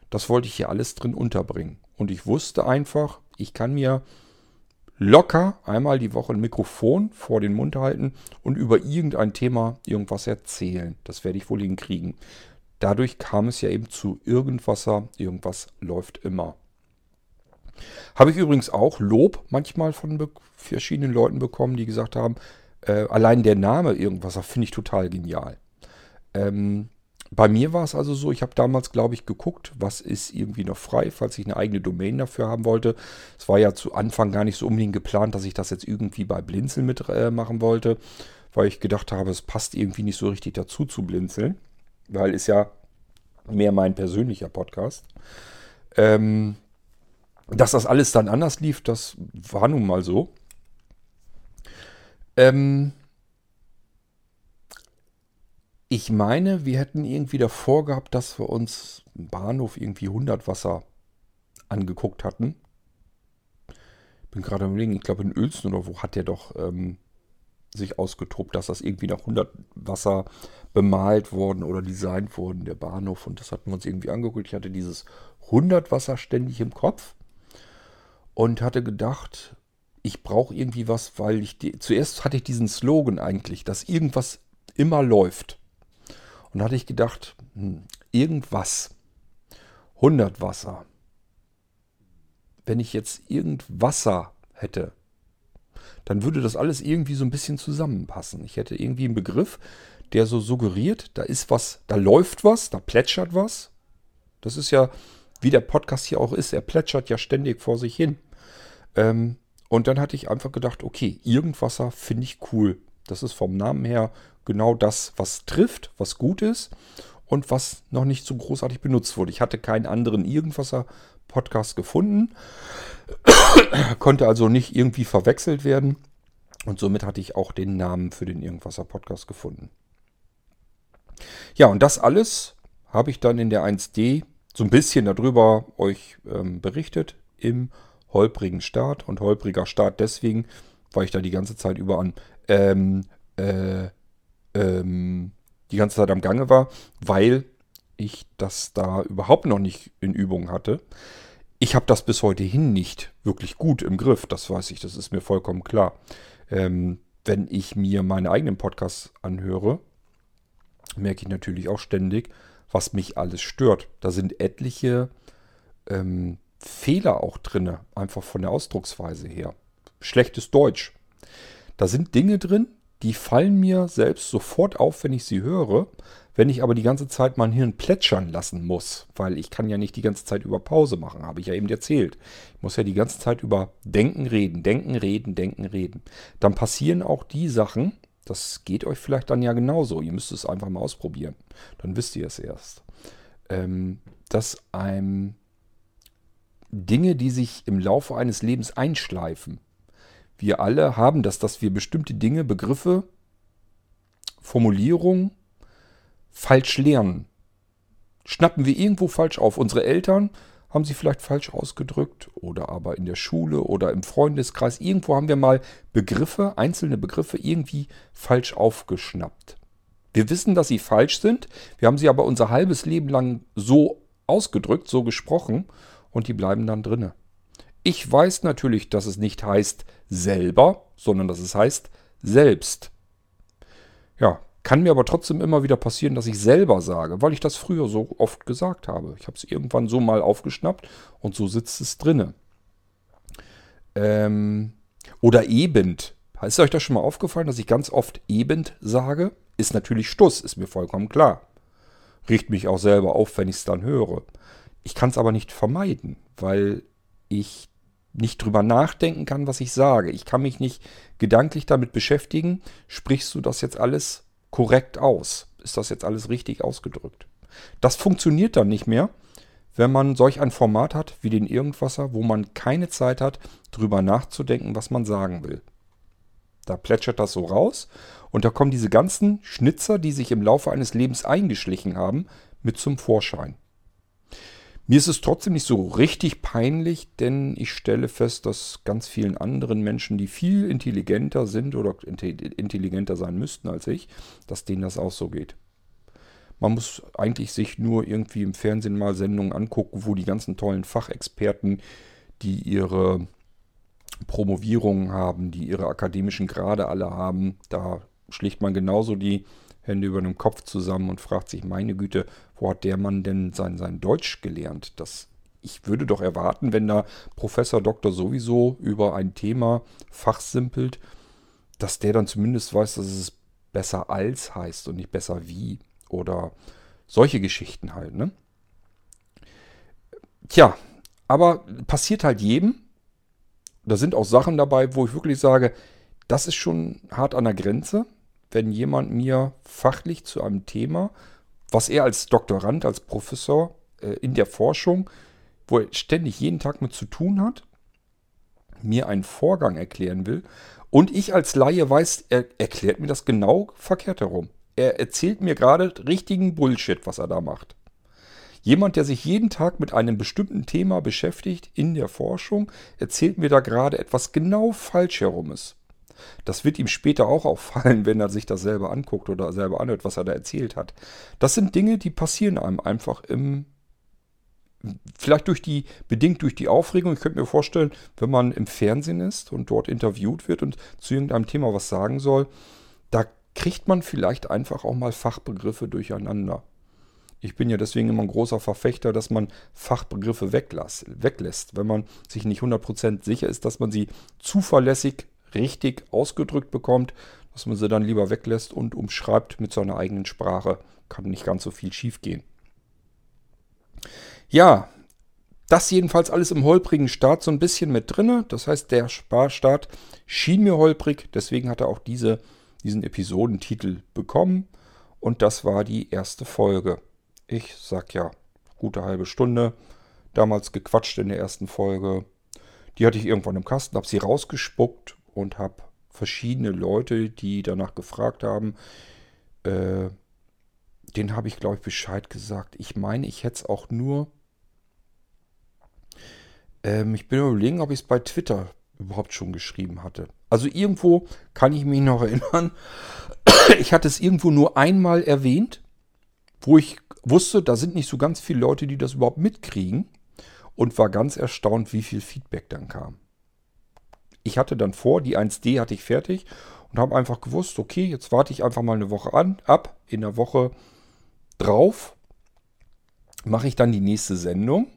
Das wollte ich hier alles drin unterbringen. Und ich wusste einfach, ich kann mir locker einmal die Woche ein Mikrofon vor den Mund halten und über irgendein Thema irgendwas erzählen. Das werde ich wohl hinkriegen. Dadurch kam es ja eben zu Irgendwasser. Irgendwas läuft immer. Habe ich übrigens auch Lob manchmal von verschiedenen Leuten bekommen, die gesagt haben, äh, allein der Name Irgendwasser finde ich total genial. Ähm, bei mir war es also so, ich habe damals, glaube ich, geguckt, was ist irgendwie noch frei, falls ich eine eigene Domain dafür haben wollte. Es war ja zu Anfang gar nicht so unbedingt geplant, dass ich das jetzt irgendwie bei Blinzeln mitmachen äh, wollte, weil ich gedacht habe, es passt irgendwie nicht so richtig dazu zu Blinzeln, weil ist ja mehr mein persönlicher Podcast. Ähm, dass das alles dann anders lief, das war nun mal so. Ähm, ich meine, wir hätten irgendwie davor gehabt, dass wir uns im Bahnhof irgendwie 100 Wasser angeguckt hatten. Bin gerade am überlegen, ich glaube in Uelzen oder wo hat der doch ähm, sich ausgetobt, dass das irgendwie nach 100 Wasser bemalt worden oder designt worden, der Bahnhof. Und das hatten wir uns irgendwie angeguckt. Ich hatte dieses 100 Wasser ständig im Kopf und hatte gedacht, ich brauche irgendwie was, weil ich die, zuerst hatte ich diesen Slogan eigentlich, dass irgendwas immer läuft. Und da hatte ich gedacht, hm, irgendwas, 100 Wasser. Wenn ich jetzt irgend Wasser hätte, dann würde das alles irgendwie so ein bisschen zusammenpassen. Ich hätte irgendwie einen Begriff, der so suggeriert, da ist was, da läuft was, da plätschert was. Das ist ja, wie der Podcast hier auch ist, er plätschert ja ständig vor sich hin. Ähm, und dann hatte ich einfach gedacht, okay, Irgendwasser finde ich cool. Das ist vom Namen her genau das, was trifft, was gut ist und was noch nicht so großartig benutzt wurde. Ich hatte keinen anderen Irgendwasser-Podcast gefunden, konnte also nicht irgendwie verwechselt werden und somit hatte ich auch den Namen für den Irgendwasser-Podcast gefunden. Ja, und das alles habe ich dann in der 1D so ein bisschen darüber euch ähm, berichtet im holprigen Start und holpriger Start deswegen, weil ich da die ganze Zeit über an ähm, äh, ähm, die ganze Zeit am Gange war, weil ich das da überhaupt noch nicht in Übung hatte. Ich habe das bis heute hin nicht wirklich gut im Griff, das weiß ich, das ist mir vollkommen klar. Ähm, wenn ich mir meine eigenen Podcasts anhöre, merke ich natürlich auch ständig, was mich alles stört. Da sind etliche ähm, Fehler auch drin, einfach von der Ausdrucksweise her. Schlechtes Deutsch. Da sind Dinge drin, die fallen mir selbst sofort auf, wenn ich sie höre. Wenn ich aber die ganze Zeit mein Hirn plätschern lassen muss, weil ich kann ja nicht die ganze Zeit über Pause machen, habe ich ja eben erzählt. Ich muss ja die ganze Zeit über Denken reden, Denken reden, Denken reden. Dann passieren auch die Sachen, das geht euch vielleicht dann ja genauso. Ihr müsst es einfach mal ausprobieren. Dann wisst ihr es erst. Ähm, dass einem Dinge, die sich im Laufe eines Lebens einschleifen, wir alle haben das, dass wir bestimmte Dinge, Begriffe, Formulierungen falsch lernen. Schnappen wir irgendwo falsch auf. Unsere Eltern haben sie vielleicht falsch ausgedrückt oder aber in der Schule oder im Freundeskreis. Irgendwo haben wir mal Begriffe, einzelne Begriffe irgendwie falsch aufgeschnappt. Wir wissen, dass sie falsch sind. Wir haben sie aber unser halbes Leben lang so ausgedrückt, so gesprochen und die bleiben dann drinne. Ich weiß natürlich, dass es nicht heißt selber, sondern dass es heißt selbst. Ja, kann mir aber trotzdem immer wieder passieren, dass ich selber sage, weil ich das früher so oft gesagt habe. Ich habe es irgendwann so mal aufgeschnappt und so sitzt es drinne. Ähm, oder eben. Ist euch das schon mal aufgefallen, dass ich ganz oft eben sage? Ist natürlich Stuss, ist mir vollkommen klar. Riecht mich auch selber auf, wenn ich es dann höre. Ich kann es aber nicht vermeiden, weil ich nicht drüber nachdenken kann, was ich sage. Ich kann mich nicht gedanklich damit beschäftigen. Sprichst du das jetzt alles korrekt aus? Ist das jetzt alles richtig ausgedrückt? Das funktioniert dann nicht mehr, wenn man solch ein Format hat wie den Irgendwasser, wo man keine Zeit hat, drüber nachzudenken, was man sagen will. Da plätschert das so raus und da kommen diese ganzen Schnitzer, die sich im Laufe eines Lebens eingeschlichen haben, mit zum Vorschein. Mir ist es trotzdem nicht so richtig peinlich, denn ich stelle fest, dass ganz vielen anderen Menschen, die viel intelligenter sind oder intelligenter sein müssten als ich, dass denen das auch so geht. Man muss eigentlich sich nur irgendwie im Fernsehen mal Sendungen angucken, wo die ganzen tollen Fachexperten, die ihre Promovierungen haben, die ihre akademischen Grade alle haben, da schlägt man genauso die Hände über dem Kopf zusammen und fragt sich, meine Güte, wo hat der Mann denn sein, sein Deutsch gelernt? Das, ich würde doch erwarten, wenn da Professor Doktor sowieso über ein Thema fachsimpelt, dass der dann zumindest weiß, dass es besser als heißt und nicht besser wie. Oder solche Geschichten halt, ne? Tja, aber passiert halt jedem. Da sind auch Sachen dabei, wo ich wirklich sage, das ist schon hart an der Grenze wenn jemand mir fachlich zu einem Thema, was er als Doktorand, als Professor äh, in der Forschung, wo er ständig jeden Tag mit zu tun hat, mir einen Vorgang erklären will und ich als Laie weiß, er erklärt mir das genau verkehrt herum. Er erzählt mir gerade richtigen Bullshit, was er da macht. Jemand, der sich jeden Tag mit einem bestimmten Thema beschäftigt in der Forschung, erzählt mir da gerade etwas genau falsch herum ist. Das wird ihm später auch auffallen, wenn er sich das selber anguckt oder selber anhört, was er da erzählt hat. Das sind Dinge, die passieren einem einfach im Vielleicht durch die, bedingt durch die Aufregung. Ich könnte mir vorstellen, wenn man im Fernsehen ist und dort interviewt wird und zu irgendeinem Thema was sagen soll, da kriegt man vielleicht einfach auch mal Fachbegriffe durcheinander. Ich bin ja deswegen immer ein großer Verfechter, dass man Fachbegriffe weglässt, wenn man sich nicht 100% sicher ist, dass man sie zuverlässig richtig ausgedrückt bekommt, dass man sie dann lieber weglässt und umschreibt mit seiner eigenen Sprache. Kann nicht ganz so viel schief gehen. Ja, das jedenfalls alles im holprigen Start so ein bisschen mit drinne. Das heißt, der Sparstart schien mir holprig, deswegen hat er auch diese, diesen Episodentitel bekommen. Und das war die erste Folge. Ich sag ja, gute halbe Stunde. Damals gequatscht in der ersten Folge. Die hatte ich irgendwann im Kasten, habe sie rausgespuckt und habe verschiedene Leute, die danach gefragt haben, äh, den habe ich, glaube ich, Bescheid gesagt. Ich meine, ich hätte es auch nur. Ähm, ich bin überlegen, ob ich es bei Twitter überhaupt schon geschrieben hatte. Also irgendwo kann ich mich noch erinnern. Ich hatte es irgendwo nur einmal erwähnt, wo ich wusste, da sind nicht so ganz viele Leute, die das überhaupt mitkriegen. Und war ganz erstaunt, wie viel Feedback dann kam ich hatte dann vor, die 1D hatte ich fertig und habe einfach gewusst, okay, jetzt warte ich einfach mal eine Woche an, ab. In der Woche drauf mache ich dann die nächste Sendung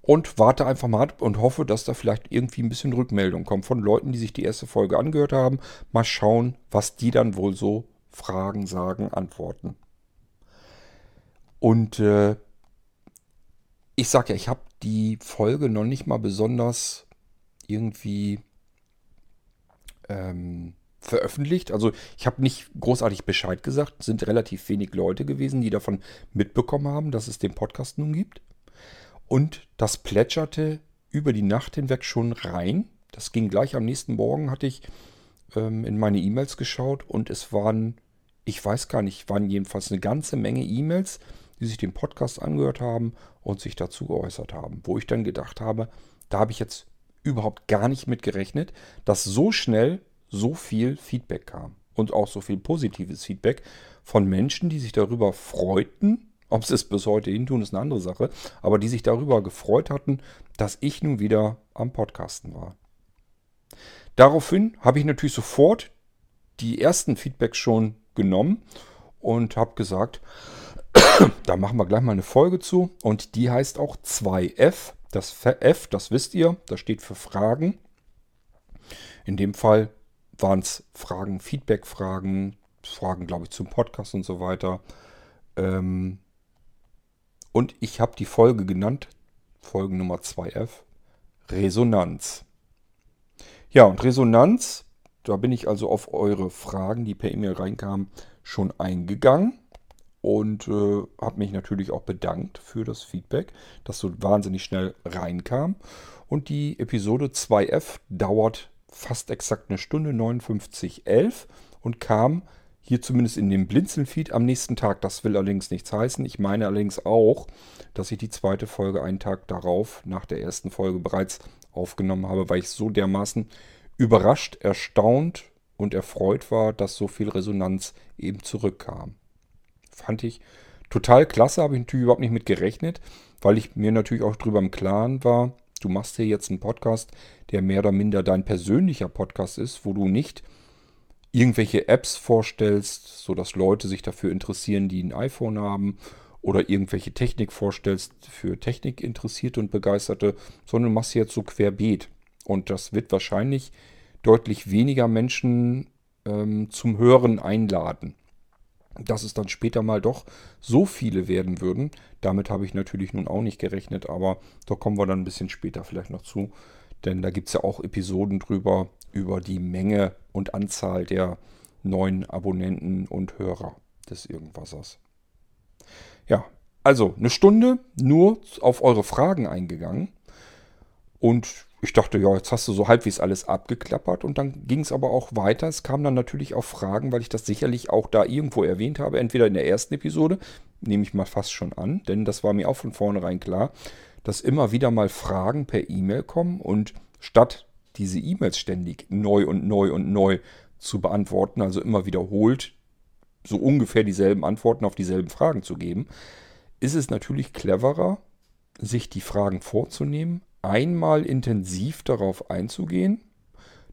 und warte einfach mal ab und hoffe, dass da vielleicht irgendwie ein bisschen Rückmeldung kommt von Leuten, die sich die erste Folge angehört haben. Mal schauen, was die dann wohl so fragen, sagen, antworten. Und äh, ich sag ja, ich habe die Folge noch nicht mal besonders irgendwie ähm, veröffentlicht. Also ich habe nicht großartig Bescheid gesagt. Es sind relativ wenig Leute gewesen, die davon mitbekommen haben, dass es den Podcast nun gibt. Und das plätscherte über die Nacht hinweg schon rein. Das ging gleich am nächsten Morgen, hatte ich ähm, in meine E-Mails geschaut und es waren, ich weiß gar nicht, waren jedenfalls eine ganze Menge E-Mails, die sich den Podcast angehört haben und sich dazu geäußert haben. Wo ich dann gedacht habe, da habe ich jetzt überhaupt gar nicht mit gerechnet, dass so schnell so viel Feedback kam. Und auch so viel positives Feedback von Menschen, die sich darüber freuten, ob sie es bis heute hin tun, ist eine andere Sache. Aber die sich darüber gefreut hatten, dass ich nun wieder am Podcasten war. Daraufhin habe ich natürlich sofort die ersten Feedbacks schon genommen und habe gesagt, da machen wir gleich mal eine Folge zu. Und die heißt auch 2F. Das F, das wisst ihr, das steht für Fragen. In dem Fall waren es Fragen, Feedback-Fragen, Fragen, glaube ich, zum Podcast und so weiter. Ähm, und ich habe die Folge genannt, Folge Nummer 2f, Resonanz. Ja, und Resonanz, da bin ich also auf eure Fragen, die per E-Mail reinkamen, schon eingegangen und äh, habe mich natürlich auch bedankt für das Feedback, das so wahnsinnig schnell reinkam. Und die Episode 2f dauert fast exakt eine Stunde 59.11 und kam hier zumindest in dem Blinzeln-Feed am nächsten Tag. Das will allerdings nichts heißen. Ich meine allerdings auch, dass ich die zweite Folge einen Tag darauf, nach der ersten Folge bereits aufgenommen habe, weil ich so dermaßen überrascht, erstaunt und erfreut war, dass so viel Resonanz eben zurückkam. Fand ich total klasse, habe ich natürlich überhaupt nicht mit gerechnet, weil ich mir natürlich auch darüber im Klaren war, du machst hier jetzt einen Podcast, der mehr oder minder dein persönlicher Podcast ist, wo du nicht irgendwelche Apps vorstellst, sodass Leute sich dafür interessieren, die ein iPhone haben oder irgendwelche Technik vorstellst für Technik interessierte und begeisterte, sondern du machst sie jetzt so querbeet. Und das wird wahrscheinlich deutlich weniger Menschen ähm, zum Hören einladen. Dass es dann später mal doch so viele werden würden, damit habe ich natürlich nun auch nicht gerechnet, aber da kommen wir dann ein bisschen später vielleicht noch zu. Denn da gibt es ja auch Episoden drüber, über die Menge und Anzahl der neuen Abonnenten und Hörer des Irgendwassers. Ja, also eine Stunde nur auf eure Fragen eingegangen. Und ich dachte, ja, jetzt hast du so halbwegs alles abgeklappert. Und dann ging es aber auch weiter. Es kamen dann natürlich auch Fragen, weil ich das sicherlich auch da irgendwo erwähnt habe. Entweder in der ersten Episode, nehme ich mal fast schon an, denn das war mir auch von vornherein klar, dass immer wieder mal Fragen per E-Mail kommen und statt diese E-Mails ständig neu und neu und neu zu beantworten, also immer wiederholt so ungefähr dieselben Antworten auf dieselben Fragen zu geben, ist es natürlich cleverer, sich die Fragen vorzunehmen, einmal intensiv darauf einzugehen,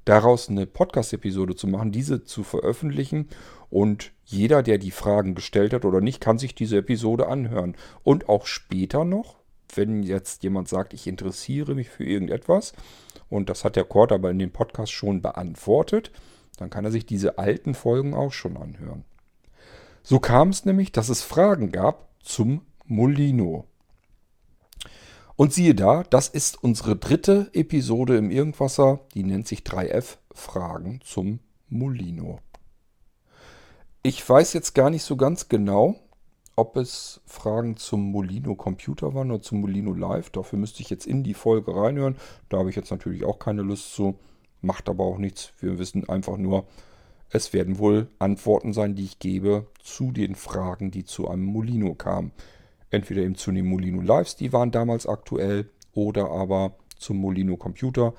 daraus eine Podcast-Episode zu machen, diese zu veröffentlichen und jeder, der die Fragen gestellt hat oder nicht, kann sich diese Episode anhören. Und auch später noch, wenn jetzt jemand sagt, ich interessiere mich für irgendetwas, und das hat der Kurt aber in dem Podcast schon beantwortet, dann kann er sich diese alten Folgen auch schon anhören. So kam es nämlich, dass es Fragen gab zum Molino. Und siehe da, das ist unsere dritte Episode im Irgendwasser, die nennt sich 3F Fragen zum Molino. Ich weiß jetzt gar nicht so ganz genau, ob es Fragen zum Molino Computer waren oder zum Molino Live. Dafür müsste ich jetzt in die Folge reinhören. Da habe ich jetzt natürlich auch keine Lust zu. Macht aber auch nichts. Wir wissen einfach nur, es werden wohl Antworten sein, die ich gebe zu den Fragen, die zu einem Molino kamen. Entweder eben zu den Molino Lives, die waren damals aktuell, oder aber zum Molino Computer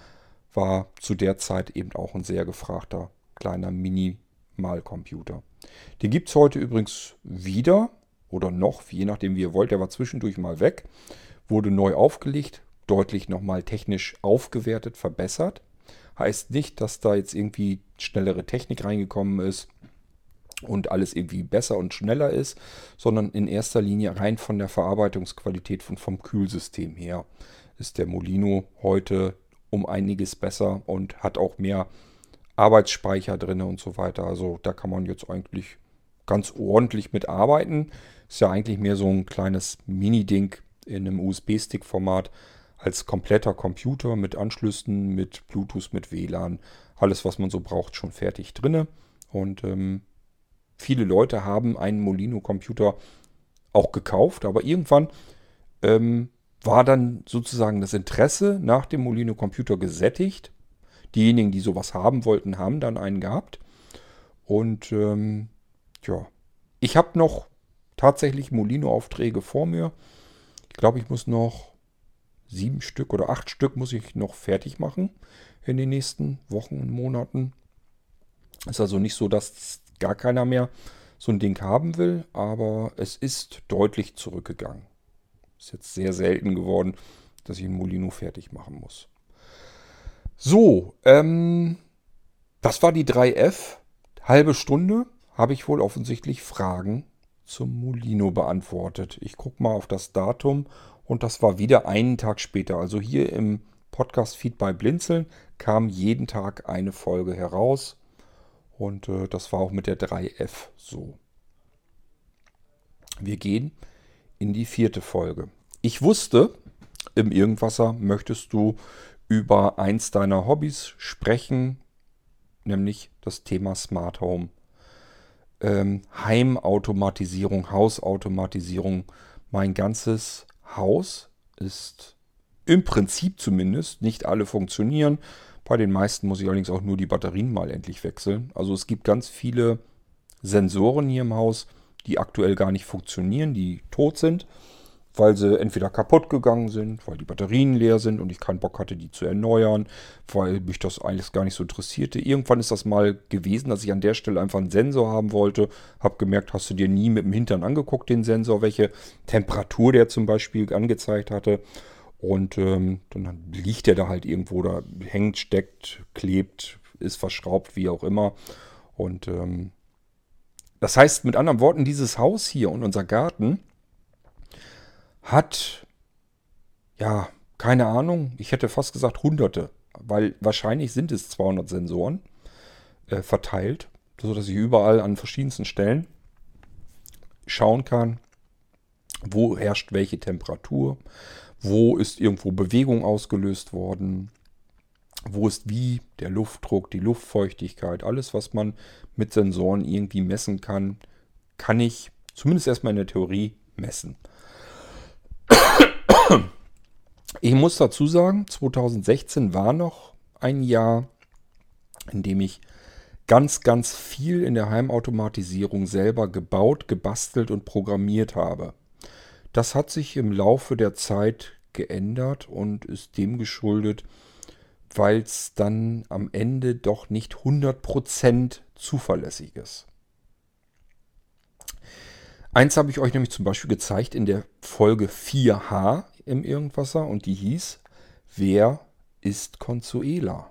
war zu der Zeit eben auch ein sehr gefragter kleiner Minimalcomputer. Den gibt es heute übrigens wieder oder noch, je nachdem wie ihr wollt. Der war zwischendurch mal weg, wurde neu aufgelegt, deutlich nochmal technisch aufgewertet, verbessert. Heißt nicht, dass da jetzt irgendwie schnellere Technik reingekommen ist und alles irgendwie besser und schneller ist, sondern in erster Linie rein von der Verarbeitungsqualität und vom Kühlsystem her ist der Molino heute um einiges besser und hat auch mehr Arbeitsspeicher drin und so weiter. Also da kann man jetzt eigentlich ganz ordentlich mit arbeiten. Ist ja eigentlich mehr so ein kleines Mini-Ding in einem USB-Stick-Format als kompletter Computer mit Anschlüssen, mit Bluetooth, mit WLAN. Alles, was man so braucht, schon fertig drinne. Und ähm, viele Leute haben einen Molino-Computer auch gekauft, aber irgendwann ähm, war dann sozusagen das Interesse nach dem Molino-Computer gesättigt. Diejenigen, die sowas haben wollten, haben dann einen gehabt. Und ähm, ja, ich habe noch tatsächlich Molino-Aufträge vor mir. Ich glaube, ich muss noch sieben Stück oder acht Stück muss ich noch fertig machen in den nächsten Wochen und Monaten. Ist also nicht so, dass gar keiner mehr so ein Ding haben will, aber es ist deutlich zurückgegangen. Ist jetzt sehr selten geworden, dass ich ein Molino fertig machen muss. So, ähm, das war die 3F. Halbe Stunde habe ich wohl offensichtlich Fragen zum Molino beantwortet. Ich gucke mal auf das Datum und das war wieder einen Tag später. Also hier im Podcast-Feed bei Blinzeln kam jeden Tag eine Folge heraus. Und äh, das war auch mit der 3F so. Wir gehen in die vierte Folge. Ich wusste, im Irgendwasser möchtest du über eins deiner Hobbys sprechen, nämlich das Thema Smart Home. Ähm, Heimautomatisierung, Hausautomatisierung. Mein ganzes Haus ist im Prinzip zumindest, nicht alle funktionieren. Bei den meisten muss ich allerdings auch nur die Batterien mal endlich wechseln. Also es gibt ganz viele Sensoren hier im Haus, die aktuell gar nicht funktionieren, die tot sind weil sie entweder kaputt gegangen sind, weil die Batterien leer sind und ich keinen Bock hatte, die zu erneuern, weil mich das alles gar nicht so interessierte. Irgendwann ist das mal gewesen, dass ich an der Stelle einfach einen Sensor haben wollte. Hab gemerkt, hast du dir nie mit dem Hintern angeguckt, den Sensor, welche Temperatur der zum Beispiel angezeigt hatte. Und ähm, dann liegt der da halt irgendwo, da hängt, steckt, klebt, ist verschraubt, wie auch immer. Und ähm, das heißt mit anderen Worten, dieses Haus hier und unser Garten hat, ja, keine Ahnung, ich hätte fast gesagt hunderte, weil wahrscheinlich sind es 200 Sensoren äh, verteilt, sodass ich überall an verschiedensten Stellen schauen kann, wo herrscht welche Temperatur, wo ist irgendwo Bewegung ausgelöst worden, wo ist wie der Luftdruck, die Luftfeuchtigkeit, alles, was man mit Sensoren irgendwie messen kann, kann ich zumindest erstmal in der Theorie messen. Ich muss dazu sagen, 2016 war noch ein Jahr, in dem ich ganz, ganz viel in der Heimautomatisierung selber gebaut, gebastelt und programmiert habe. Das hat sich im Laufe der Zeit geändert und ist dem geschuldet, weil es dann am Ende doch nicht 100% zuverlässig ist. Eins habe ich euch nämlich zum Beispiel gezeigt in der Folge 4H im Irgendwasser und die hieß Wer ist Consuela?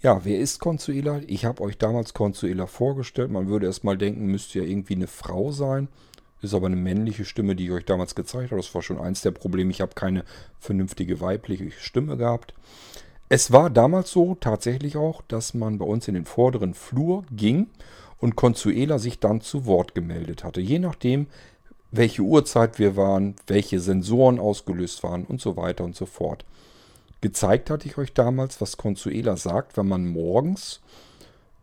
Ja, wer ist Consuela? Ich habe euch damals Consuela vorgestellt. Man würde erst mal denken, müsste ja irgendwie eine Frau sein. Ist aber eine männliche Stimme, die ich euch damals gezeigt habe. Das war schon eins der Probleme. Ich habe keine vernünftige weibliche Stimme gehabt. Es war damals so tatsächlich auch, dass man bei uns in den vorderen Flur ging und Consuela sich dann zu Wort gemeldet hatte. Je nachdem, welche Uhrzeit wir waren, welche Sensoren ausgelöst waren und so weiter und so fort. Gezeigt hatte ich euch damals, was Consuela sagt, wenn man morgens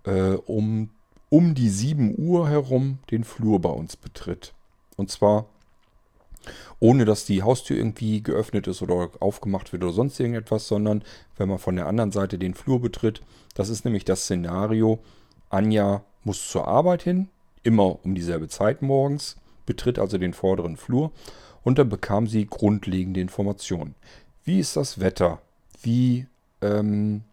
äh, um, um die 7 Uhr herum den Flur bei uns betritt. Und zwar ohne dass die Haustür irgendwie geöffnet ist oder aufgemacht wird oder sonst irgendetwas, sondern wenn man von der anderen Seite den Flur betritt. Das ist nämlich das Szenario, Anja muss zur Arbeit hin, immer um dieselbe Zeit morgens betritt also den vorderen Flur und dann bekam sie grundlegende Informationen. Wie ist das Wetter? Wie ähm,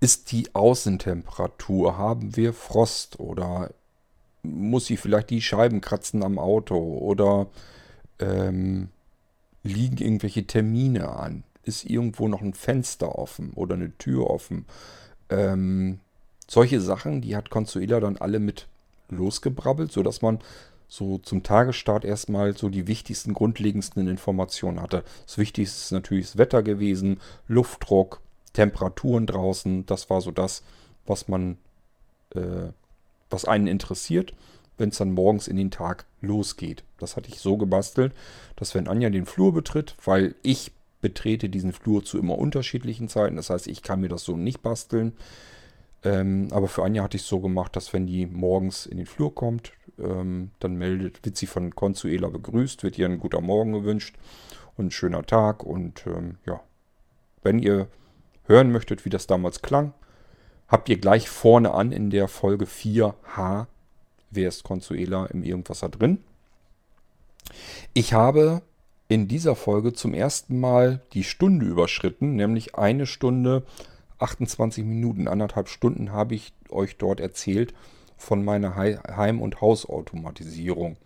ist die Außentemperatur? Haben wir Frost oder muss sie vielleicht die Scheiben kratzen am Auto oder ähm, liegen irgendwelche Termine an? ist irgendwo noch ein Fenster offen oder eine Tür offen. Ähm, solche Sachen, die hat Consuela dann alle mit losgebrabbelt, sodass man so zum Tagesstart erstmal so die wichtigsten, grundlegendsten Informationen hatte. Das Wichtigste ist natürlich das Wetter gewesen, Luftdruck, Temperaturen draußen. Das war so das, was man, äh, was einen interessiert, wenn es dann morgens in den Tag losgeht. Das hatte ich so gebastelt, dass wenn Anja den Flur betritt, weil ich betrete diesen Flur zu immer unterschiedlichen Zeiten. Das heißt, ich kann mir das so nicht basteln. Ähm, aber für Anja hatte ich es so gemacht, dass wenn die morgens in den Flur kommt, ähm, dann meldet, wird sie von Consuela begrüßt, wird ihr ein guter Morgen gewünscht und ein schöner Tag. Und ähm, ja, wenn ihr hören möchtet, wie das damals klang, habt ihr gleich vorne an in der Folge 4H, wer ist Consuela im Irgendwasser drin. Ich habe in dieser Folge zum ersten Mal die Stunde überschritten, nämlich eine Stunde 28 Minuten, anderthalb Stunden habe ich euch dort erzählt von meiner Heim- und Hausautomatisierung.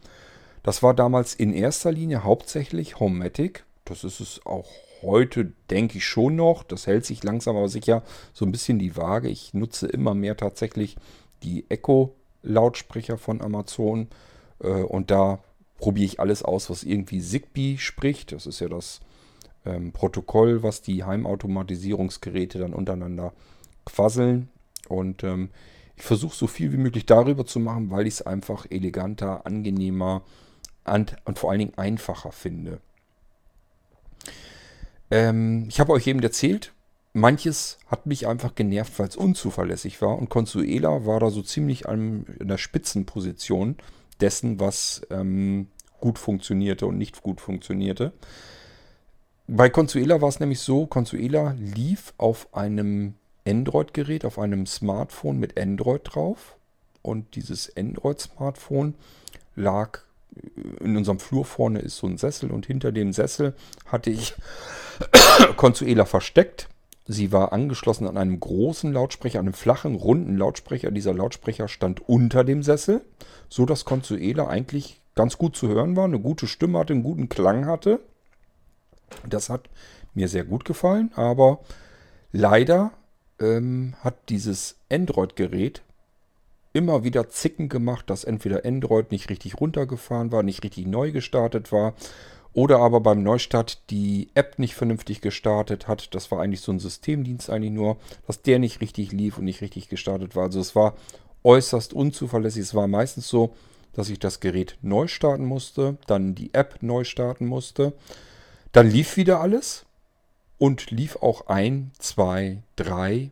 Das war damals in erster Linie hauptsächlich Homematic. Das ist es auch heute, denke ich schon noch. Das hält sich langsam aber sicher so ein bisschen die Waage. Ich nutze immer mehr tatsächlich die Echo-Lautsprecher von Amazon. Äh, und da probiere ich alles aus, was irgendwie Zigbee spricht. Das ist ja das ähm, Protokoll, was die Heimautomatisierungsgeräte dann untereinander quasseln. Und ähm, ich versuche so viel wie möglich darüber zu machen, weil ich es einfach eleganter, angenehmer und, und, vor allen Dingen einfacher finde. Ähm, ich habe euch eben erzählt, manches hat mich einfach genervt, weil es unzuverlässig war. Und Consuela war da so ziemlich an, in der Spitzenposition dessen, was ähm, gut funktionierte und nicht gut funktionierte. Bei Consuela war es nämlich so, Consuela lief auf einem Android-Gerät, auf einem Smartphone mit Android drauf. Und dieses Android-Smartphone lag in unserem Flur vorne ist so ein Sessel und hinter dem Sessel hatte ich Consuela versteckt. Sie war angeschlossen an einem großen Lautsprecher, einem flachen, runden Lautsprecher. Dieser Lautsprecher stand unter dem Sessel, so dass Consuela eigentlich ganz gut zu hören war, eine gute Stimme hatte, einen guten Klang hatte. Das hat mir sehr gut gefallen, aber leider ähm, hat dieses Android-Gerät immer wieder Zicken gemacht, dass entweder Android nicht richtig runtergefahren war, nicht richtig neu gestartet war oder aber beim Neustart die App nicht vernünftig gestartet hat. Das war eigentlich so ein Systemdienst eigentlich nur, dass der nicht richtig lief und nicht richtig gestartet war. Also es war äußerst unzuverlässig. Es war meistens so, dass ich das Gerät neu starten musste, dann die App neu starten musste dann lief wieder alles und lief auch ein, zwei, drei,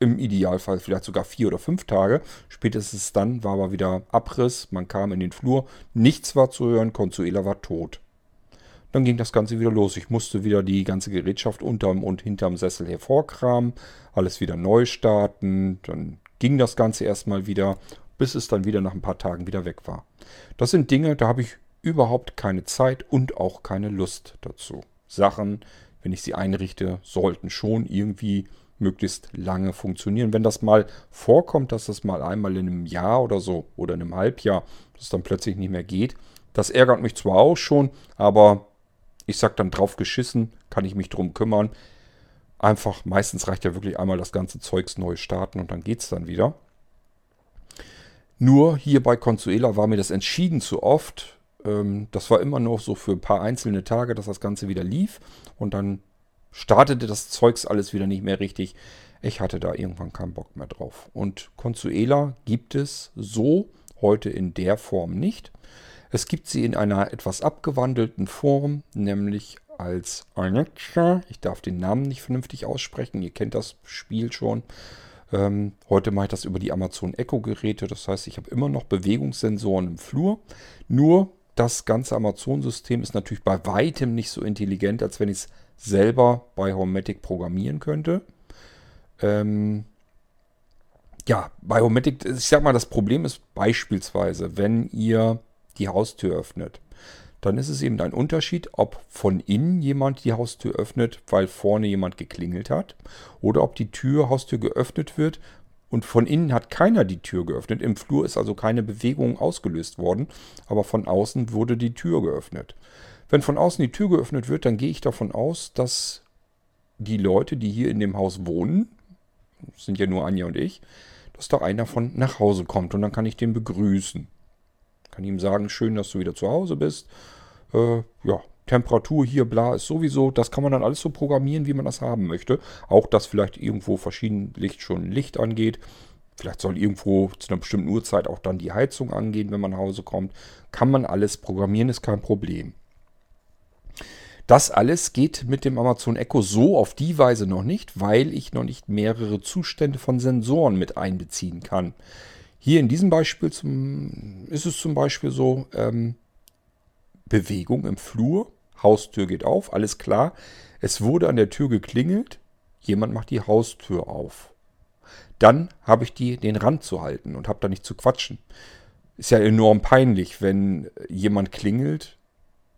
im Idealfall vielleicht sogar vier oder fünf Tage. Spätestens dann war aber wieder Abriss, man kam in den Flur, nichts war zu hören, Consuela war tot. Dann ging das Ganze wieder los. Ich musste wieder die ganze Gerätschaft unterm und hinterm Sessel hervorkramen, alles wieder neu starten. Dann ging das Ganze erstmal wieder, bis es dann wieder nach ein paar Tagen wieder weg war. Das sind Dinge, da habe ich überhaupt keine Zeit und auch keine Lust dazu. Sachen, wenn ich sie einrichte, sollten schon irgendwie möglichst lange funktionieren. Wenn das mal vorkommt, dass das mal einmal in einem Jahr oder so oder in einem Halbjahr, das dann plötzlich nicht mehr geht, das ärgert mich zwar auch schon, aber ich sag dann drauf geschissen, kann ich mich drum kümmern. Einfach, meistens reicht ja wirklich einmal das ganze Zeugs neu starten und dann geht es dann wieder. Nur hier bei Consuela war mir das entschieden zu oft. Ähm, das war immer noch so für ein paar einzelne Tage, dass das Ganze wieder lief. Und dann startete das Zeugs alles wieder nicht mehr richtig. Ich hatte da irgendwann keinen Bock mehr drauf. Und Consuela gibt es so heute in der Form nicht. Es gibt sie in einer etwas abgewandelten Form, nämlich als Alexa. Ich darf den Namen nicht vernünftig aussprechen. Ihr kennt das Spiel schon. Ähm, heute mache ich das über die Amazon Echo Geräte. Das heißt, ich habe immer noch Bewegungssensoren im Flur. Nur das ganze Amazon-System ist natürlich bei weitem nicht so intelligent, als wenn ich es selber bei Homematic programmieren könnte. Ähm, ja, bei Homematic, ich sag mal, das Problem ist beispielsweise, wenn ihr die Haustür öffnet, dann ist es eben ein Unterschied, ob von innen jemand die Haustür öffnet, weil vorne jemand geklingelt hat, oder ob die Tür, Haustür geöffnet wird und von innen hat keiner die Tür geöffnet. Im Flur ist also keine Bewegung ausgelöst worden, aber von außen wurde die Tür geöffnet. Wenn von außen die Tür geöffnet wird, dann gehe ich davon aus, dass die Leute, die hier in dem Haus wohnen, sind ja nur Anja und ich, dass da einer von nach Hause kommt und dann kann ich den begrüßen. Kann ihm sagen, schön, dass du wieder zu Hause bist. Äh, ja, Temperatur hier, bla, ist sowieso, das kann man dann alles so programmieren, wie man das haben möchte. Auch, dass vielleicht irgendwo verschieden Licht schon Licht angeht. Vielleicht soll irgendwo zu einer bestimmten Uhrzeit auch dann die Heizung angehen, wenn man nach Hause kommt. Kann man alles programmieren, ist kein Problem. Das alles geht mit dem Amazon Echo so auf die Weise noch nicht, weil ich noch nicht mehrere Zustände von Sensoren mit einbeziehen kann. Hier in diesem Beispiel zum, ist es zum Beispiel so, ähm, Bewegung im Flur, Haustür geht auf, alles klar. Es wurde an der Tür geklingelt, jemand macht die Haustür auf. Dann habe ich die den Rand zu halten und habe da nicht zu quatschen. Ist ja enorm peinlich, wenn jemand klingelt,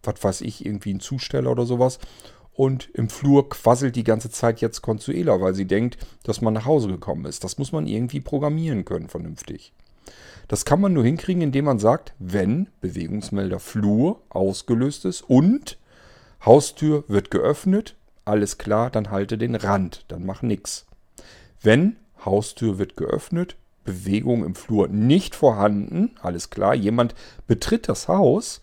was weiß ich, irgendwie ein Zusteller oder sowas. Und im Flur quasselt die ganze Zeit jetzt Consuela, weil sie denkt, dass man nach Hause gekommen ist. Das muss man irgendwie programmieren können, vernünftig. Das kann man nur hinkriegen, indem man sagt, wenn Bewegungsmelder Flur ausgelöst ist und Haustür wird geöffnet, alles klar, dann halte den Rand, dann mach nix. Wenn Haustür wird geöffnet, Bewegung im Flur nicht vorhanden, alles klar, jemand betritt das Haus,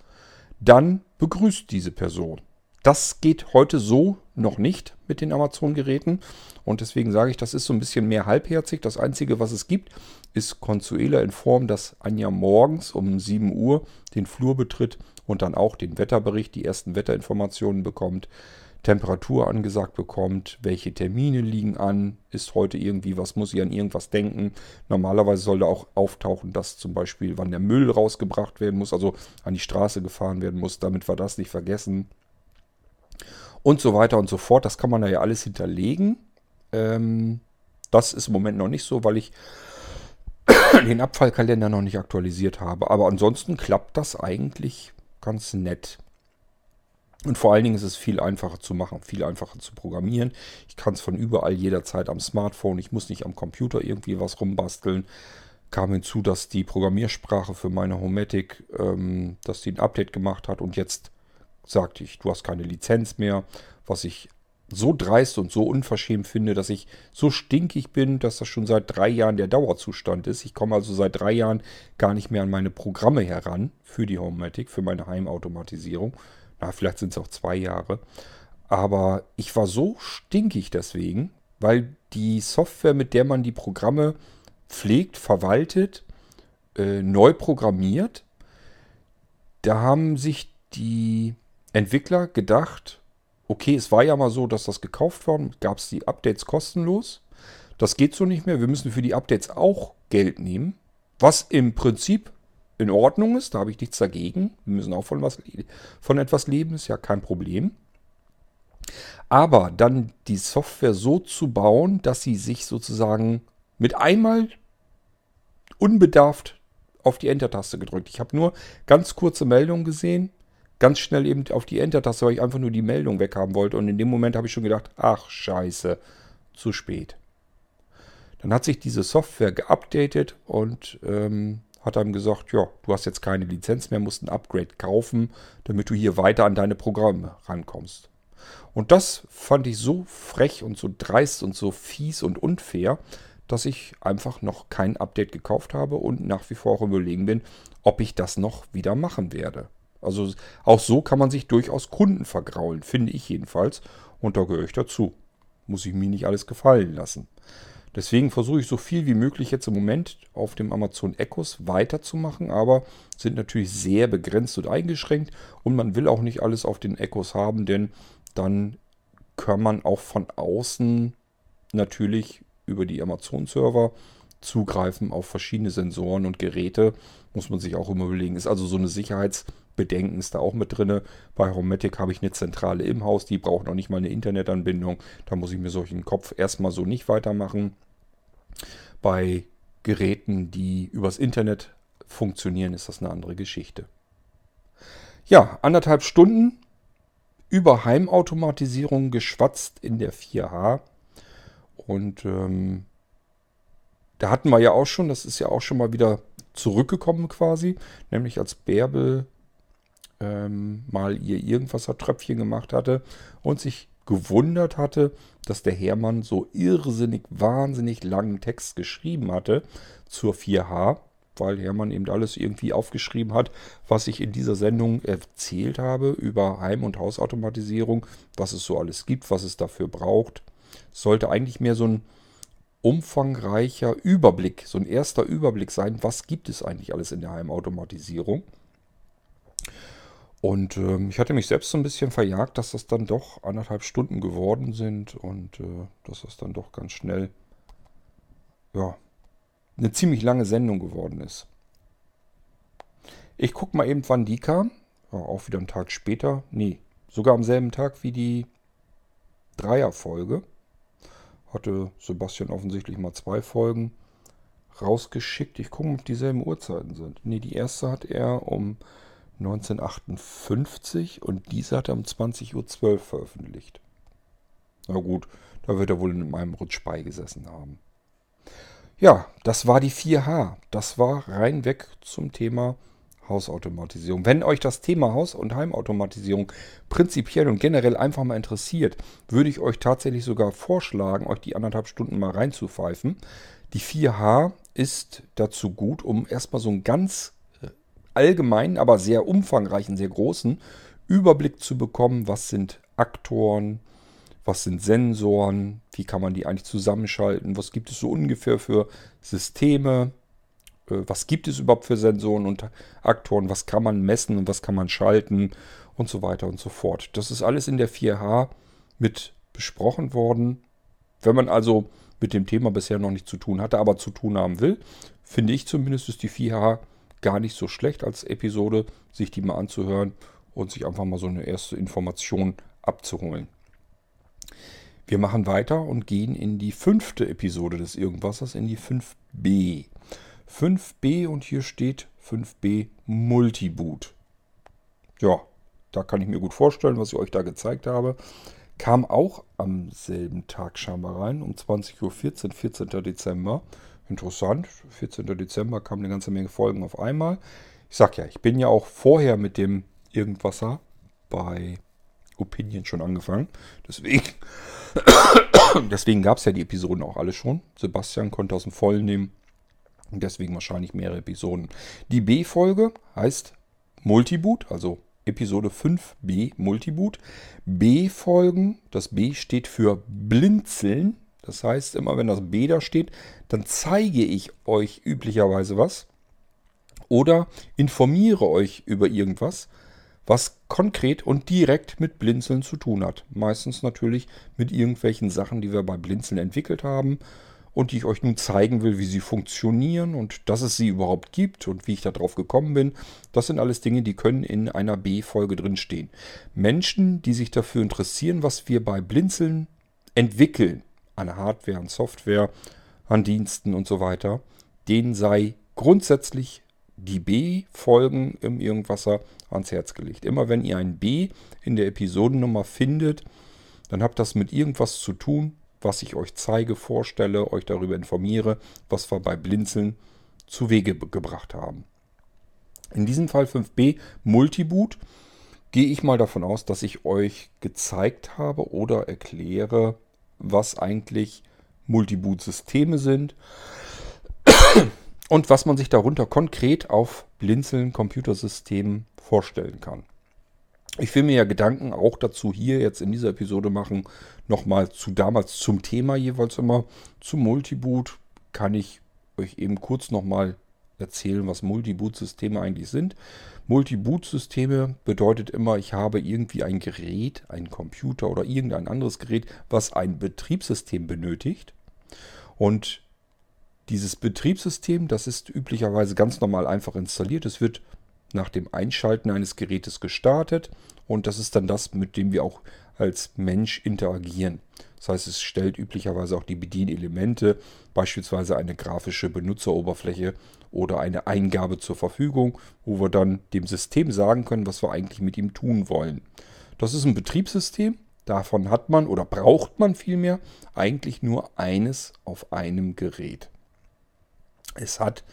dann begrüßt diese Person. Das geht heute so noch nicht mit den Amazon-Geräten und deswegen sage ich, das ist so ein bisschen mehr halbherzig. Das Einzige, was es gibt, ist Consuela in Form, dass Anja morgens um 7 Uhr den Flur betritt und dann auch den Wetterbericht, die ersten Wetterinformationen bekommt. Temperatur angesagt bekommt, welche Termine liegen an, ist heute irgendwie, was muss ich an irgendwas denken. Normalerweise soll da auch auftauchen, dass zum Beispiel, wann der Müll rausgebracht werden muss, also an die Straße gefahren werden muss, damit wir das nicht vergessen. Und so weiter und so fort. Das kann man da ja alles hinterlegen. Ähm, das ist im Moment noch nicht so, weil ich den Abfallkalender noch nicht aktualisiert habe. Aber ansonsten klappt das eigentlich ganz nett. Und vor allen Dingen ist es viel einfacher zu machen, viel einfacher zu programmieren. Ich kann es von überall jederzeit am Smartphone. Ich muss nicht am Computer irgendwie was rumbasteln. Kam hinzu, dass die Programmiersprache für meine Homematic, ähm, dass die ein Update gemacht hat und jetzt sagte ich, du hast keine Lizenz mehr, was ich so dreist und so unverschämt finde, dass ich so stinkig bin, dass das schon seit drei Jahren der Dauerzustand ist. Ich komme also seit drei Jahren gar nicht mehr an meine Programme heran für die Homematic, für meine Heimautomatisierung. Na, vielleicht sind es auch zwei Jahre. Aber ich war so stinkig deswegen, weil die Software, mit der man die Programme pflegt, verwaltet, äh, neu programmiert, da haben sich die Entwickler gedacht, okay, es war ja mal so, dass das gekauft worden, gab es die Updates kostenlos. Das geht so nicht mehr. Wir müssen für die Updates auch Geld nehmen. Was im Prinzip in Ordnung ist, da habe ich nichts dagegen. Wir müssen auch von, was, von etwas leben, ist ja kein Problem. Aber dann die Software so zu bauen, dass sie sich sozusagen mit einmal unbedarft auf die Enter-Taste gedrückt. Ich habe nur ganz kurze Meldungen gesehen, ganz schnell eben auf die Enter-Taste, weil ich einfach nur die Meldung weghaben wollte. Und in dem Moment habe ich schon gedacht, ach scheiße, zu spät. Dann hat sich diese Software geupdatet und ähm, hat einem gesagt, ja, du hast jetzt keine Lizenz mehr, musst ein Upgrade kaufen, damit du hier weiter an deine Programme rankommst. Und das fand ich so frech und so dreist und so fies und unfair, dass ich einfach noch kein Update gekauft habe und nach wie vor auch überlegen bin, ob ich das noch wieder machen werde. Also auch so kann man sich durchaus Kunden vergraulen, finde ich jedenfalls. Und da gehöre ich dazu. Muss ich mir nicht alles gefallen lassen. Deswegen versuche ich so viel wie möglich jetzt im Moment auf dem Amazon Echos weiterzumachen, aber sind natürlich sehr begrenzt und eingeschränkt und man will auch nicht alles auf den Echos haben, denn dann kann man auch von außen natürlich über die Amazon-Server zugreifen auf verschiedene Sensoren und Geräte. Muss man sich auch immer überlegen. Ist also so eine Sicherheitsbedenken ist da auch mit drin. Bei Homematic habe ich eine Zentrale im Haus, die braucht noch nicht mal eine Internetanbindung. Da muss ich mir solchen Kopf erstmal so nicht weitermachen. Bei Geräten, die übers Internet funktionieren, ist das eine andere Geschichte. Ja, anderthalb Stunden über Heimautomatisierung geschwatzt in der 4H. Und ähm, da hatten wir ja auch schon, das ist ja auch schon mal wieder zurückgekommen quasi, nämlich als Bärbel ähm, mal ihr Irgendwasser-Tröpfchen gemacht hatte und sich gewundert hatte, dass der Hermann so irrsinnig, wahnsinnig langen Text geschrieben hatte zur 4H, weil Hermann eben alles irgendwie aufgeschrieben hat, was ich in dieser Sendung erzählt habe über Heim- und Hausautomatisierung, was es so alles gibt, was es dafür braucht. Es sollte eigentlich mehr so ein umfangreicher Überblick, so ein erster Überblick sein, was gibt es eigentlich alles in der Heimautomatisierung. Und ähm, ich hatte mich selbst so ein bisschen verjagt, dass das dann doch anderthalb Stunden geworden sind und äh, dass das dann doch ganz schnell, ja, eine ziemlich lange Sendung geworden ist. Ich gucke mal eben, wann die kam. Ja, auch wieder einen Tag später. Nee, sogar am selben Tag wie die Dreierfolge. Hatte Sebastian offensichtlich mal zwei Folgen rausgeschickt. Ich gucke, ob dieselben Uhrzeiten sind. Nee, die erste hat er um 1958 und diese hat er um 20.12 Uhr veröffentlicht. Na gut, da wird er wohl in meinem Rutsch beigesessen haben. Ja, das war die 4H. Das war rein weg zum Thema Hausautomatisierung. Wenn euch das Thema Haus- und Heimautomatisierung prinzipiell und generell einfach mal interessiert, würde ich euch tatsächlich sogar vorschlagen, euch die anderthalb Stunden mal reinzupfeifen. Die 4H ist dazu gut, um erstmal so ein ganz allgemeinen, aber sehr umfangreichen, sehr großen Überblick zu bekommen, was sind Aktoren, was sind Sensoren, wie kann man die eigentlich zusammenschalten, was gibt es so ungefähr für Systeme, äh, was gibt es überhaupt für Sensoren und Aktoren, was kann man messen und was kann man schalten? Und so weiter und so fort. Das ist alles in der 4H mit besprochen worden. Wenn man also mit dem Thema bisher noch nicht zu tun hatte, aber zu tun haben will, finde ich zumindest ist die 4H gar nicht so schlecht als Episode, sich die mal anzuhören und sich einfach mal so eine erste Information abzuholen. Wir machen weiter und gehen in die fünfte Episode des Irgendwassers, in die 5b. 5b und hier steht 5b Multiboot. Ja, da kann ich mir gut vorstellen, was ich euch da gezeigt habe. Kam auch am selben Tag scheinbar rein, um 20.14 Uhr, 14. Dezember. Interessant. 14. Dezember kamen eine ganze Menge Folgen auf einmal. Ich sag ja, ich bin ja auch vorher mit dem Irgendwasser bei Opinion schon angefangen. Deswegen, deswegen gab es ja die Episoden auch alle schon. Sebastian konnte aus dem Vollen nehmen. Deswegen wahrscheinlich mehrere Episoden. Die B-Folge heißt Multiboot, also Episode 5b Multiboot. B-Folgen, das B steht für Blinzeln. Das heißt, immer wenn das B da steht, dann zeige ich euch üblicherweise was oder informiere euch über irgendwas, was konkret und direkt mit Blinzeln zu tun hat. Meistens natürlich mit irgendwelchen Sachen, die wir bei Blinzeln entwickelt haben und die ich euch nun zeigen will, wie sie funktionieren und dass es sie überhaupt gibt und wie ich darauf gekommen bin. Das sind alles Dinge, die können in einer B-Folge drinstehen. Menschen, die sich dafür interessieren, was wir bei Blinzeln entwickeln, an Hardware, an Software, an Diensten und so weiter, denen sei grundsätzlich die B-Folgen im Irgendwasser ans Herz gelegt. Immer wenn ihr ein B in der Episodennummer findet, dann habt das mit irgendwas zu tun, was ich euch zeige, vorstelle, euch darüber informiere, was wir bei Blinzeln zu Wege gebracht haben. In diesem Fall 5b Multiboot gehe ich mal davon aus, dass ich euch gezeigt habe oder erkläre, was eigentlich Multiboot-Systeme sind und was man sich darunter konkret auf Blinzeln Computersystemen vorstellen kann. Ich will mir ja Gedanken auch dazu hier jetzt in dieser Episode machen, nochmal zu damals zum Thema jeweils immer. Zum Multiboot kann ich euch eben kurz nochmal erzählen, was Multiboot-Systeme eigentlich sind. Multi-Boot-Systeme bedeutet immer, ich habe irgendwie ein Gerät, einen Computer oder irgendein anderes Gerät, was ein Betriebssystem benötigt. Und dieses Betriebssystem, das ist üblicherweise ganz normal einfach installiert. Es wird nach dem Einschalten eines Gerätes gestartet und das ist dann das, mit dem wir auch als Mensch interagieren. Das heißt, es stellt üblicherweise auch die Bedienelemente, beispielsweise eine grafische Benutzeroberfläche oder eine Eingabe zur Verfügung, wo wir dann dem System sagen können, was wir eigentlich mit ihm tun wollen. Das ist ein Betriebssystem. Davon hat man oder braucht man vielmehr eigentlich nur eines auf einem Gerät. Es hat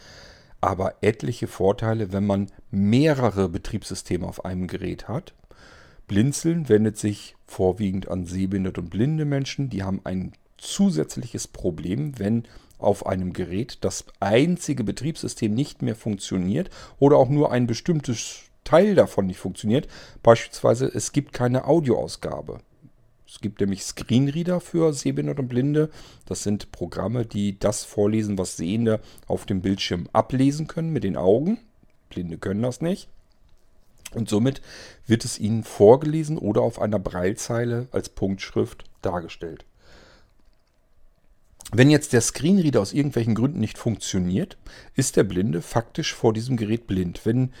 aber etliche Vorteile, wenn man mehrere Betriebssysteme auf einem Gerät hat. Blinzeln wendet sich vorwiegend an sehbehinderte und blinde Menschen. Die haben ein zusätzliches Problem, wenn auf einem Gerät das einzige Betriebssystem nicht mehr funktioniert oder auch nur ein bestimmtes Teil davon nicht funktioniert. Beispielsweise es gibt keine Audioausgabe. Es gibt nämlich Screenreader für Sehbehinderte und Blinde. Das sind Programme, die das vorlesen, was Sehende auf dem Bildschirm ablesen können mit den Augen. Blinde können das nicht. Und somit wird es ihnen vorgelesen oder auf einer Breilzeile als Punktschrift dargestellt. Wenn jetzt der Screenreader aus irgendwelchen Gründen nicht funktioniert, ist der Blinde faktisch vor diesem Gerät blind. Wenn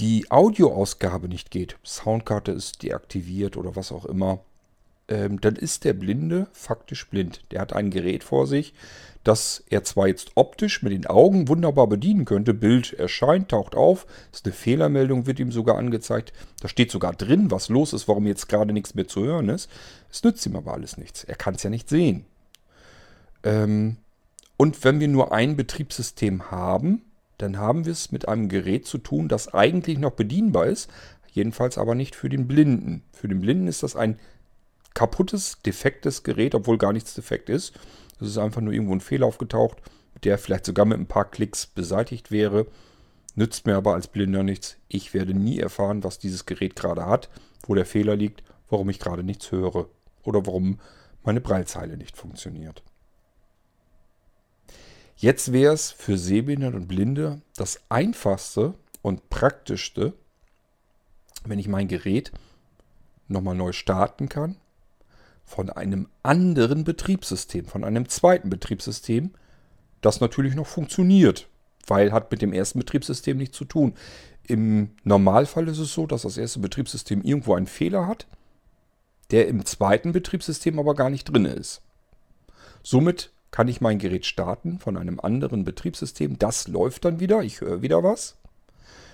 die Audioausgabe nicht geht, Soundkarte ist deaktiviert oder was auch immer, ähm, dann ist der Blinde faktisch blind. Der hat ein Gerät vor sich, das er zwar jetzt optisch mit den Augen wunderbar bedienen könnte. Bild erscheint, taucht auf, ist eine Fehlermeldung, wird ihm sogar angezeigt. Da steht sogar drin, was los ist, warum jetzt gerade nichts mehr zu hören ist. Es nützt ihm aber alles nichts. Er kann es ja nicht sehen. Ähm, und wenn wir nur ein Betriebssystem haben, dann haben wir es mit einem Gerät zu tun, das eigentlich noch bedienbar ist, jedenfalls aber nicht für den Blinden. Für den Blinden ist das ein kaputtes, defektes Gerät, obwohl gar nichts defekt ist. Es ist einfach nur irgendwo ein Fehler aufgetaucht, der vielleicht sogar mit ein paar Klicks beseitigt wäre. Nützt mir aber als Blinder nichts. Ich werde nie erfahren, was dieses Gerät gerade hat, wo der Fehler liegt, warum ich gerade nichts höre oder warum meine Breilzeile nicht funktioniert. Jetzt wäre es für Sehbehinderte und Blinde das einfachste und praktischste, wenn ich mein Gerät nochmal neu starten kann von einem anderen Betriebssystem, von einem zweiten Betriebssystem, das natürlich noch funktioniert, weil hat mit dem ersten Betriebssystem nichts zu tun. Im Normalfall ist es so, dass das erste Betriebssystem irgendwo einen Fehler hat, der im zweiten Betriebssystem aber gar nicht drin ist. Somit kann ich mein Gerät starten von einem anderen Betriebssystem. Das läuft dann wieder, ich höre wieder was.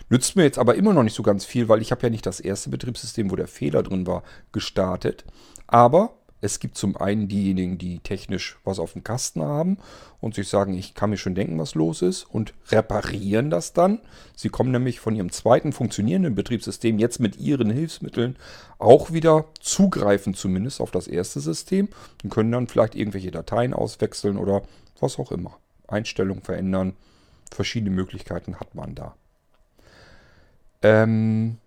Nützt mir jetzt aber immer noch nicht so ganz viel, weil ich habe ja nicht das erste Betriebssystem, wo der Fehler drin war, gestartet. Aber es gibt zum einen diejenigen, die technisch was auf dem Kasten haben und sich sagen, ich kann mir schon denken, was los ist und reparieren das dann. Sie kommen nämlich von ihrem zweiten funktionierenden Betriebssystem jetzt mit ihren Hilfsmitteln auch wieder zugreifen, zumindest auf das erste System und können dann vielleicht irgendwelche Dateien auswechseln oder was auch immer. Einstellungen verändern. Verschiedene Möglichkeiten hat man da. Ähm,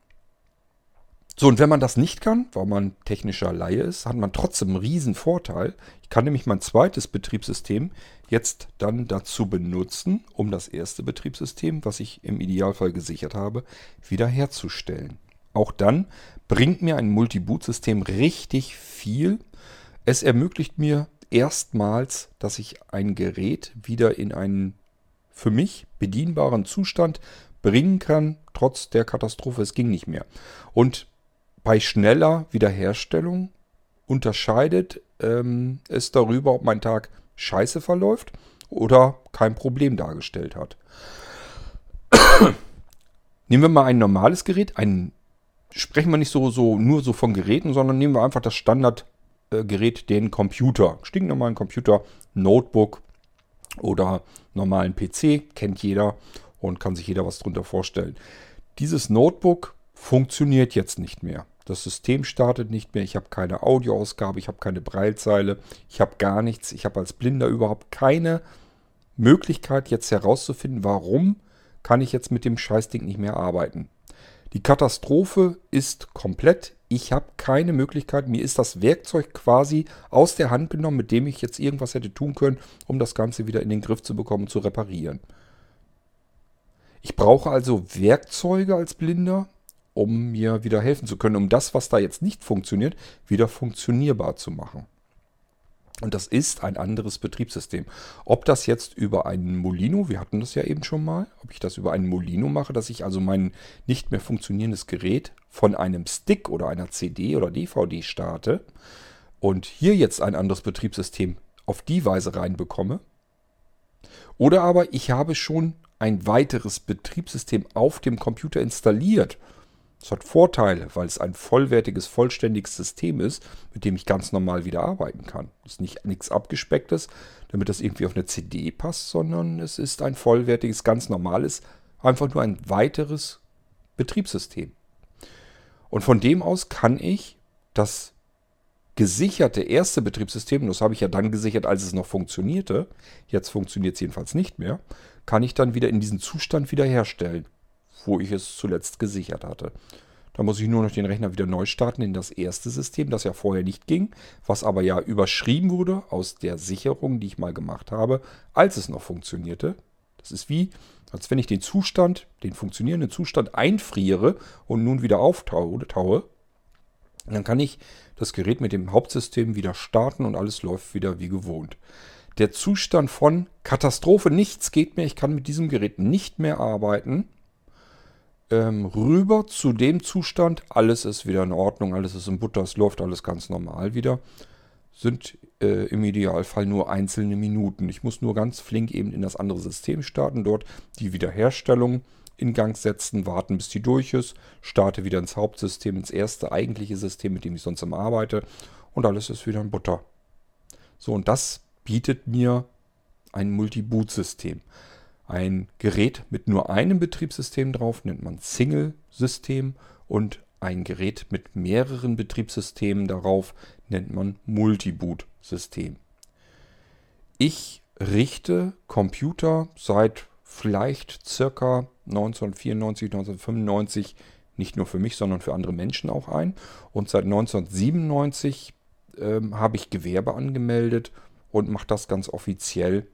so, und wenn man das nicht kann, weil man technischer Laie ist, hat man trotzdem einen riesen Vorteil. Ich kann nämlich mein zweites Betriebssystem jetzt dann dazu benutzen, um das erste Betriebssystem, was ich im Idealfall gesichert habe, wiederherzustellen. Auch dann bringt mir ein Multiboot-System richtig viel. Es ermöglicht mir erstmals, dass ich ein Gerät wieder in einen für mich bedienbaren Zustand bringen kann, trotz der Katastrophe. Es ging nicht mehr. Und bei schneller Wiederherstellung unterscheidet ähm, es darüber, ob mein Tag scheiße verläuft oder kein Problem dargestellt hat. nehmen wir mal ein normales Gerät, ein, sprechen wir nicht so, so nur so von Geräten, sondern nehmen wir einfach das Standardgerät, äh, den Computer. Stinknormalen Computer, Notebook oder normalen PC, kennt jeder und kann sich jeder was drunter vorstellen. Dieses Notebook funktioniert jetzt nicht mehr. Das System startet nicht mehr. Ich habe keine Audioausgabe, ich habe keine Breilzeile, ich habe gar nichts. Ich habe als Blinder überhaupt keine Möglichkeit jetzt herauszufinden, warum kann ich jetzt mit dem Scheißding nicht mehr arbeiten. Die Katastrophe ist komplett. Ich habe keine Möglichkeit. Mir ist das Werkzeug quasi aus der Hand genommen, mit dem ich jetzt irgendwas hätte tun können, um das Ganze wieder in den Griff zu bekommen zu reparieren. Ich brauche also Werkzeuge als Blinder, um mir wieder helfen zu können, um das, was da jetzt nicht funktioniert, wieder funktionierbar zu machen. Und das ist ein anderes Betriebssystem. Ob das jetzt über einen Molino, wir hatten das ja eben schon mal, ob ich das über einen Molino mache, dass ich also mein nicht mehr funktionierendes Gerät von einem Stick oder einer CD oder DVD starte und hier jetzt ein anderes Betriebssystem auf die Weise reinbekomme. Oder aber ich habe schon ein weiteres Betriebssystem auf dem Computer installiert es hat Vorteile, weil es ein vollwertiges, vollständiges System ist, mit dem ich ganz normal wieder arbeiten kann. Es ist nicht nichts abgespecktes, damit das irgendwie auf eine CD passt, sondern es ist ein vollwertiges, ganz normales, einfach nur ein weiteres Betriebssystem. Und von dem aus kann ich das gesicherte erste Betriebssystem, das habe ich ja dann gesichert, als es noch funktionierte, jetzt funktioniert es jedenfalls nicht mehr, kann ich dann wieder in diesen Zustand wiederherstellen, wo ich es zuletzt gesichert hatte. Da muss ich nur noch den Rechner wieder neu starten in das erste System, das ja vorher nicht ging, was aber ja überschrieben wurde aus der Sicherung, die ich mal gemacht habe, als es noch funktionierte. Das ist wie, als wenn ich den Zustand, den funktionierenden Zustand einfriere und nun wieder auftaue. Taue, dann kann ich das Gerät mit dem Hauptsystem wieder starten und alles läuft wieder wie gewohnt. Der Zustand von Katastrophe, nichts geht mehr, ich kann mit diesem Gerät nicht mehr arbeiten, ähm, rüber zu dem Zustand, alles ist wieder in Ordnung, alles ist in Butter, es läuft alles ganz normal wieder, sind äh, im Idealfall nur einzelne Minuten. Ich muss nur ganz flink eben in das andere System starten, dort die Wiederherstellung in Gang setzen, warten, bis die durch ist, starte wieder ins Hauptsystem, ins erste eigentliche System, mit dem ich sonst immer arbeite und alles ist wieder in Butter. So, und das bietet mir ein Multi-Boot-System. Ein Gerät mit nur einem Betriebssystem drauf nennt man Single-System und ein Gerät mit mehreren Betriebssystemen darauf nennt man Multi-Boot-System. Ich richte Computer seit vielleicht circa 1994, 1995 nicht nur für mich, sondern für andere Menschen auch ein. Und seit 1997 ähm, habe ich Gewerbe angemeldet und mache das ganz offiziell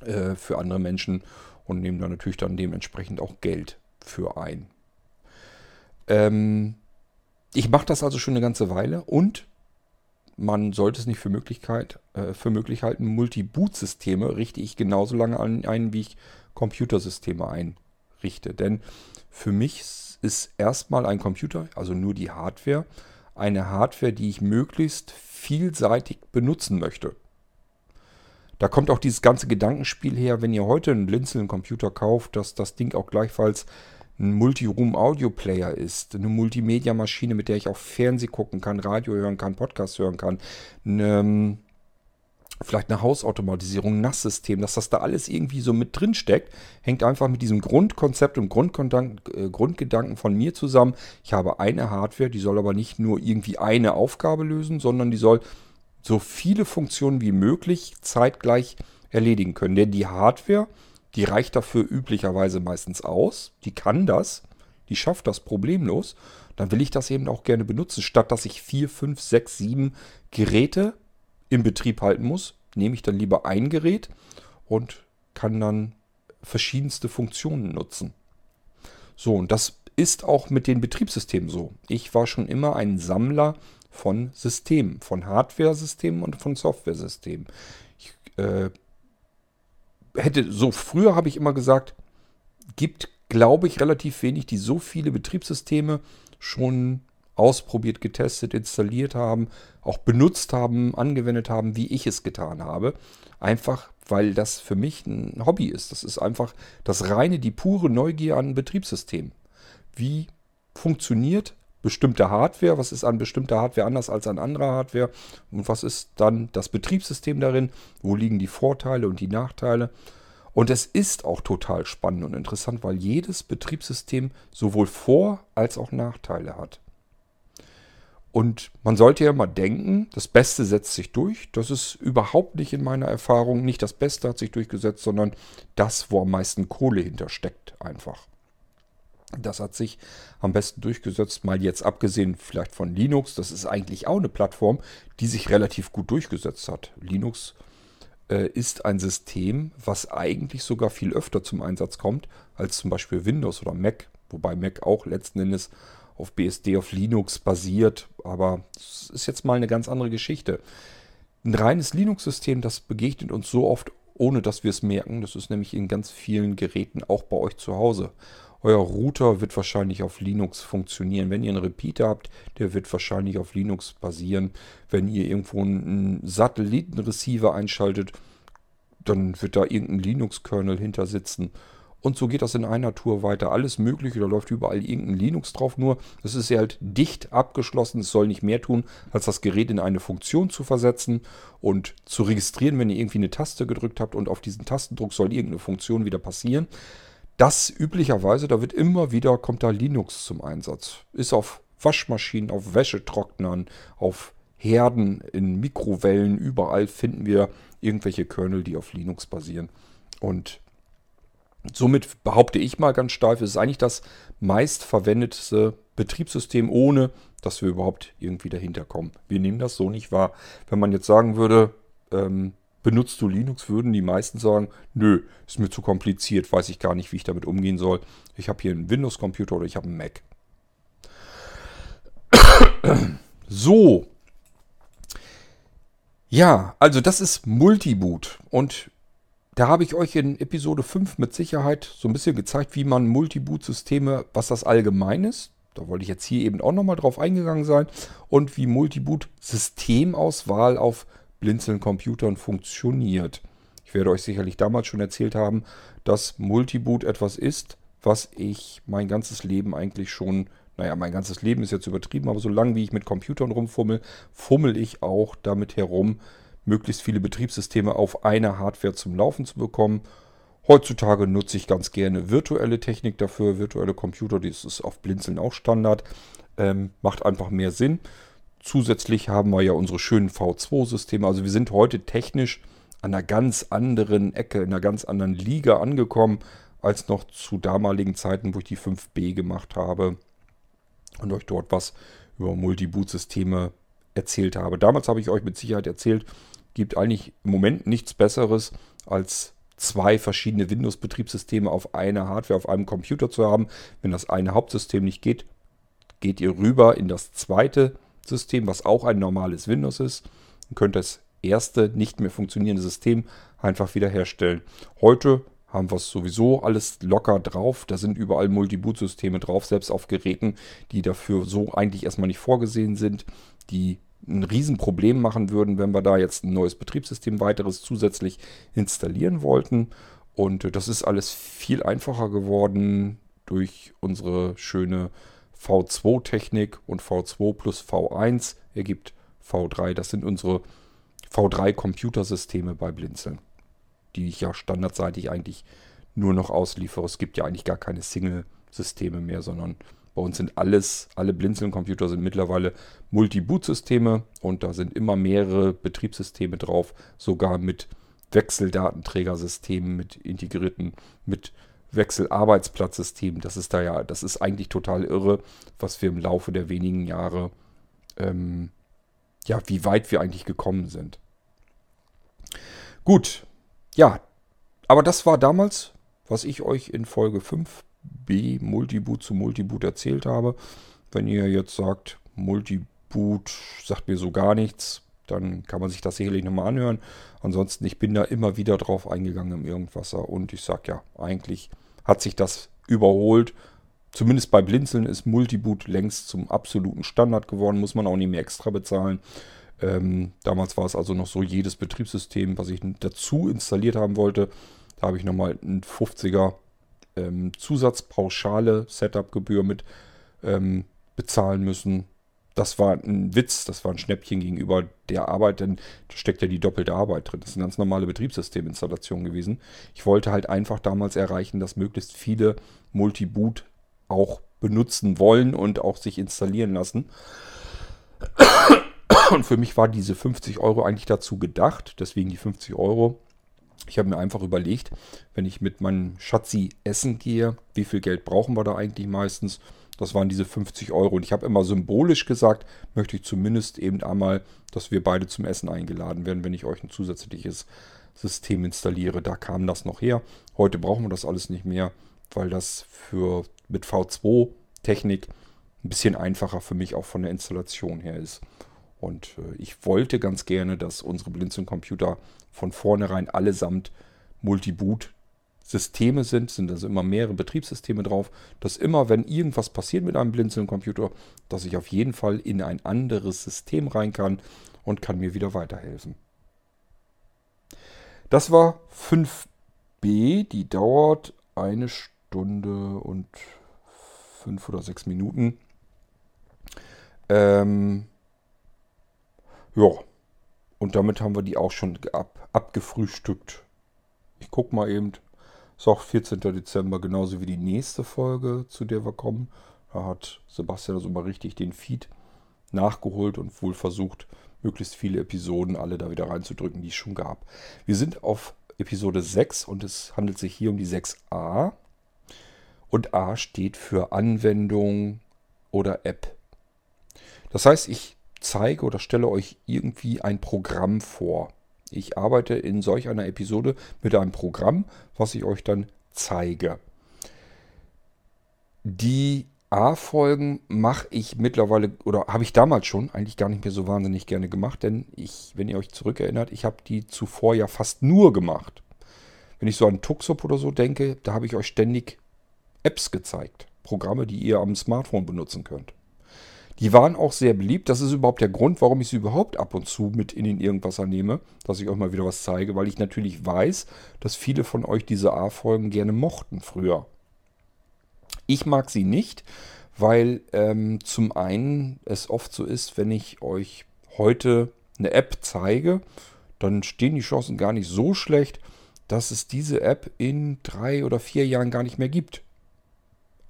äh, für andere Menschen und nehme da natürlich dann dementsprechend auch Geld für ein. Ähm, ich mache das also schon eine ganze Weile und man sollte es nicht für, Möglichkeit, äh, für möglich halten. Multi-Boot-Systeme richte ich genauso lange an, ein, wie ich Computersysteme einrichte. Denn für mich ist erstmal ein Computer, also nur die Hardware, eine Hardware, die ich möglichst vielseitig benutzen möchte. Da kommt auch dieses ganze Gedankenspiel her, wenn ihr heute einen Blinzeln-Computer kauft, dass das Ding auch gleichfalls ein Multi-Room-Audio-Player ist, eine Multimedia-Maschine, mit der ich auch Fernseh gucken kann, Radio hören kann, Podcast hören kann, eine, vielleicht eine Hausautomatisierung, ein NAS-System, dass das da alles irgendwie so mit drin steckt, hängt einfach mit diesem Grundkonzept und äh, Grundgedanken von mir zusammen. Ich habe eine Hardware, die soll aber nicht nur irgendwie eine Aufgabe lösen, sondern die soll so viele Funktionen wie möglich zeitgleich erledigen können. Denn die Hardware, die reicht dafür üblicherweise meistens aus. Die kann das. Die schafft das problemlos. Dann will ich das eben auch gerne benutzen. Statt dass ich vier, fünf, sechs, sieben Geräte im Betrieb halten muss, nehme ich dann lieber ein Gerät und kann dann verschiedenste Funktionen nutzen. So, und das ist auch mit den Betriebssystemen so. Ich war schon immer ein Sammler von Systemen, von Hardware-Systemen und von Software-Systemen. Ich äh, hätte so früher habe ich immer gesagt, gibt, glaube ich, relativ wenig, die so viele Betriebssysteme schon ausprobiert, getestet, installiert haben, auch benutzt haben, angewendet haben, wie ich es getan habe. Einfach, weil das für mich ein Hobby ist. Das ist einfach das reine, die pure Neugier an Betriebssystemen. Wie funktioniert bestimmte Hardware, was ist an bestimmter Hardware anders als an anderer Hardware und was ist dann das Betriebssystem darin, wo liegen die Vorteile und die Nachteile. Und es ist auch total spannend und interessant, weil jedes Betriebssystem sowohl Vor- als auch Nachteile hat. Und man sollte ja mal denken, das Beste setzt sich durch. Das ist überhaupt nicht in meiner Erfahrung. Nicht das Beste hat sich durchgesetzt, sondern das, wo am meisten Kohle hintersteckt, einfach. Das hat sich am besten durchgesetzt, mal jetzt abgesehen vielleicht von Linux. Das ist eigentlich auch eine Plattform, die sich relativ gut durchgesetzt hat. Linux äh, ist ein System, was eigentlich sogar viel öfter zum Einsatz kommt als zum Beispiel Windows oder Mac. Wobei Mac auch letzten Endes auf BSD, auf Linux basiert. Aber es ist jetzt mal eine ganz andere Geschichte. Ein reines Linux-System, das begegnet uns so oft, ohne dass wir es merken. Das ist nämlich in ganz vielen Geräten auch bei euch zu Hause. Euer Router wird wahrscheinlich auf Linux funktionieren. Wenn ihr einen Repeater habt, der wird wahrscheinlich auf Linux basieren. Wenn ihr irgendwo einen Satellitenreceiver einschaltet, dann wird da irgendein Linux-Kernel hinter sitzen. Und so geht das in einer Tour weiter. Alles Mögliche, da läuft überall irgendein Linux drauf. Nur, es ist ja halt dicht abgeschlossen. Es soll nicht mehr tun, als das Gerät in eine Funktion zu versetzen und zu registrieren, wenn ihr irgendwie eine Taste gedrückt habt und auf diesen Tastendruck soll irgendeine Funktion wieder passieren. Das üblicherweise, da wird immer wieder, kommt da Linux zum Einsatz. Ist auf Waschmaschinen, auf Wäschetrocknern, auf Herden, in Mikrowellen, überall finden wir irgendwelche Kernel, die auf Linux basieren. Und somit behaupte ich mal ganz steif, es ist eigentlich das meistverwendete Betriebssystem, ohne dass wir überhaupt irgendwie dahinter kommen. Wir nehmen das so nicht wahr. Wenn man jetzt sagen würde, ähm, benutzt du Linux, würden die meisten sagen, nö, ist mir zu kompliziert, weiß ich gar nicht, wie ich damit umgehen soll. Ich habe hier einen Windows-Computer oder ich habe einen Mac. So. Ja, also das ist Multiboot. Und da habe ich euch in Episode 5 mit Sicherheit so ein bisschen gezeigt, wie man Multiboot-Systeme, was das allgemein ist. Da wollte ich jetzt hier eben auch nochmal drauf eingegangen sein. Und wie Multiboot-Systemauswahl auf Blinzeln-Computern funktioniert. Ich werde euch sicherlich damals schon erzählt haben, dass Multiboot etwas ist, was ich mein ganzes Leben eigentlich schon, naja, mein ganzes Leben ist jetzt übertrieben, aber solange wie ich mit Computern rumfummel, fummel ich auch damit herum, möglichst viele Betriebssysteme auf einer Hardware zum Laufen zu bekommen. Heutzutage nutze ich ganz gerne virtuelle Technik dafür, virtuelle Computer, das ist auf Blinzeln auch Standard, ähm, macht einfach mehr Sinn. Zusätzlich haben wir ja unsere schönen V2-Systeme. Also wir sind heute technisch an einer ganz anderen Ecke, in einer ganz anderen Liga angekommen, als noch zu damaligen Zeiten, wo ich die 5B gemacht habe und euch dort was über Multi-Boot-Systeme erzählt habe. Damals habe ich euch mit Sicherheit erzählt, gibt eigentlich im Moment nichts Besseres als zwei verschiedene Windows-Betriebssysteme auf einer Hardware, auf einem Computer zu haben. Wenn das eine Hauptsystem nicht geht, geht ihr rüber in das zweite System, was auch ein normales Windows ist, und könnt das erste nicht mehr funktionierende System einfach wiederherstellen. Heute haben wir es sowieso alles locker drauf. Da sind überall Multi-Boot-Systeme drauf, selbst auf Geräten, die dafür so eigentlich erstmal nicht vorgesehen sind, die ein Riesenproblem machen würden, wenn wir da jetzt ein neues Betriebssystem weiteres zusätzlich installieren wollten. Und das ist alles viel einfacher geworden durch unsere schöne V2-Technik und V2 plus V1 ergibt V3. Das sind unsere V3-Computersysteme bei Blinzeln, die ich ja standardseitig eigentlich nur noch ausliefere. Es gibt ja eigentlich gar keine Single-Systeme mehr, sondern bei uns sind alles, alle Blinzeln-Computer sind mittlerweile Multi-Boot-Systeme und da sind immer mehrere Betriebssysteme drauf, sogar mit Wechseldatenträgersystemen, mit integrierten, mit Wechselarbeitsplatzsystem. Das ist da ja, das ist eigentlich total irre, was wir im Laufe der wenigen Jahre, ähm, ja, wie weit wir eigentlich gekommen sind. Gut, ja, aber das war damals, was ich euch in Folge 5b Multiboot zu Multiboot erzählt habe. Wenn ihr jetzt sagt, Multiboot sagt mir so gar nichts, dann kann man sich das sicherlich nochmal anhören. Ansonsten, ich bin da immer wieder drauf eingegangen im Irgendwasser und ich sage ja, eigentlich hat sich das überholt. Zumindest bei Blinzeln ist Multiboot längst zum absoluten Standard geworden, muss man auch nicht mehr extra bezahlen. Ähm, damals war es also noch so, jedes Betriebssystem, was ich dazu installiert haben wollte, da habe ich nochmal ein 50er ähm, Zusatzpauschale Setup-Gebühr mit ähm, bezahlen müssen das war ein Witz, das war ein Schnäppchen gegenüber der Arbeit, denn da steckt ja die doppelte Arbeit drin. Das ist eine ganz normale Betriebssysteminstallation gewesen. Ich wollte halt einfach damals erreichen, dass möglichst viele Multiboot auch benutzen wollen und auch sich installieren lassen. Und für mich war diese 50 Euro eigentlich dazu gedacht, deswegen die 50 Euro. Ich habe mir einfach überlegt, wenn ich mit meinem Schatzi essen gehe, wie viel Geld brauchen wir da eigentlich meistens? Das waren diese 50 Euro. Und ich habe immer symbolisch gesagt, möchte ich zumindest eben einmal, dass wir beide zum Essen eingeladen werden, wenn ich euch ein zusätzliches System installiere. Da kam das noch her. Heute brauchen wir das alles nicht mehr, weil das für mit V2-Technik ein bisschen einfacher für mich auch von der Installation her ist. Und äh, ich wollte ganz gerne, dass unsere Blinzeln-Computer von vornherein allesamt Multiboot Systeme sind, sind also immer mehrere Betriebssysteme drauf, dass immer, wenn irgendwas passiert mit einem Blinzeln-Computer, dass ich auf jeden Fall in ein anderes System rein kann und kann mir wieder weiterhelfen. Das war 5b, die dauert eine Stunde und fünf oder sechs Minuten. Ähm, ja, und damit haben wir die auch schon ab, abgefrühstückt. Ich gucke mal eben. Ist auch 14. Dezember, genauso wie die nächste Folge, zu der wir kommen. Da hat Sebastian also mal richtig den Feed nachgeholt und wohl versucht, möglichst viele Episoden alle da wieder reinzudrücken, die es schon gab. Wir sind auf Episode 6 und es handelt sich hier um die 6a. Und A steht für Anwendung oder App. Das heißt, ich zeige oder stelle euch irgendwie ein Programm vor. Ich arbeite in solch einer Episode mit einem Programm, was ich euch dann zeige. Die A-Folgen mache ich mittlerweile oder habe ich damals schon eigentlich gar nicht mehr so wahnsinnig gerne gemacht, denn ich, wenn ihr euch zurückerinnert, ich habe die zuvor ja fast nur gemacht. Wenn ich so an Tuxup oder so denke, da habe ich euch ständig Apps gezeigt. Programme, die ihr am Smartphone benutzen könnt. Die waren auch sehr beliebt. Das ist überhaupt der Grund, warum ich sie überhaupt ab und zu mit in den Irgendwasser nehme, dass ich euch mal wieder was zeige, weil ich natürlich weiß, dass viele von euch diese A-Folgen gerne mochten früher. Ich mag sie nicht, weil ähm, zum einen es oft so ist, wenn ich euch heute eine App zeige, dann stehen die Chancen gar nicht so schlecht, dass es diese App in drei oder vier Jahren gar nicht mehr gibt.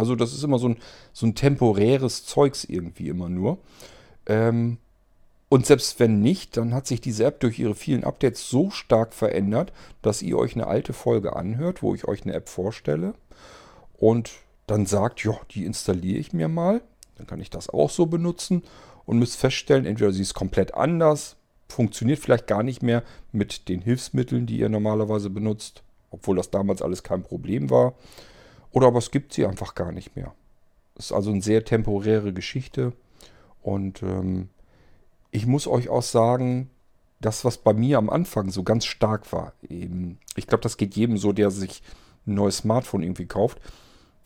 Also das ist immer so ein, so ein temporäres Zeugs irgendwie immer nur. Ähm, und selbst wenn nicht, dann hat sich diese App durch ihre vielen Updates so stark verändert, dass ihr euch eine alte Folge anhört, wo ich euch eine App vorstelle und dann sagt, ja, die installiere ich mir mal. Dann kann ich das auch so benutzen und müsst feststellen, entweder sie ist komplett anders, funktioniert vielleicht gar nicht mehr mit den Hilfsmitteln, die ihr normalerweise benutzt, obwohl das damals alles kein Problem war. Oder aber es gibt sie einfach gar nicht mehr. Das ist also eine sehr temporäre Geschichte. Und ähm, ich muss euch auch sagen, das, was bei mir am Anfang so ganz stark war, eben, ich glaube, das geht jedem so, der sich ein neues Smartphone irgendwie kauft,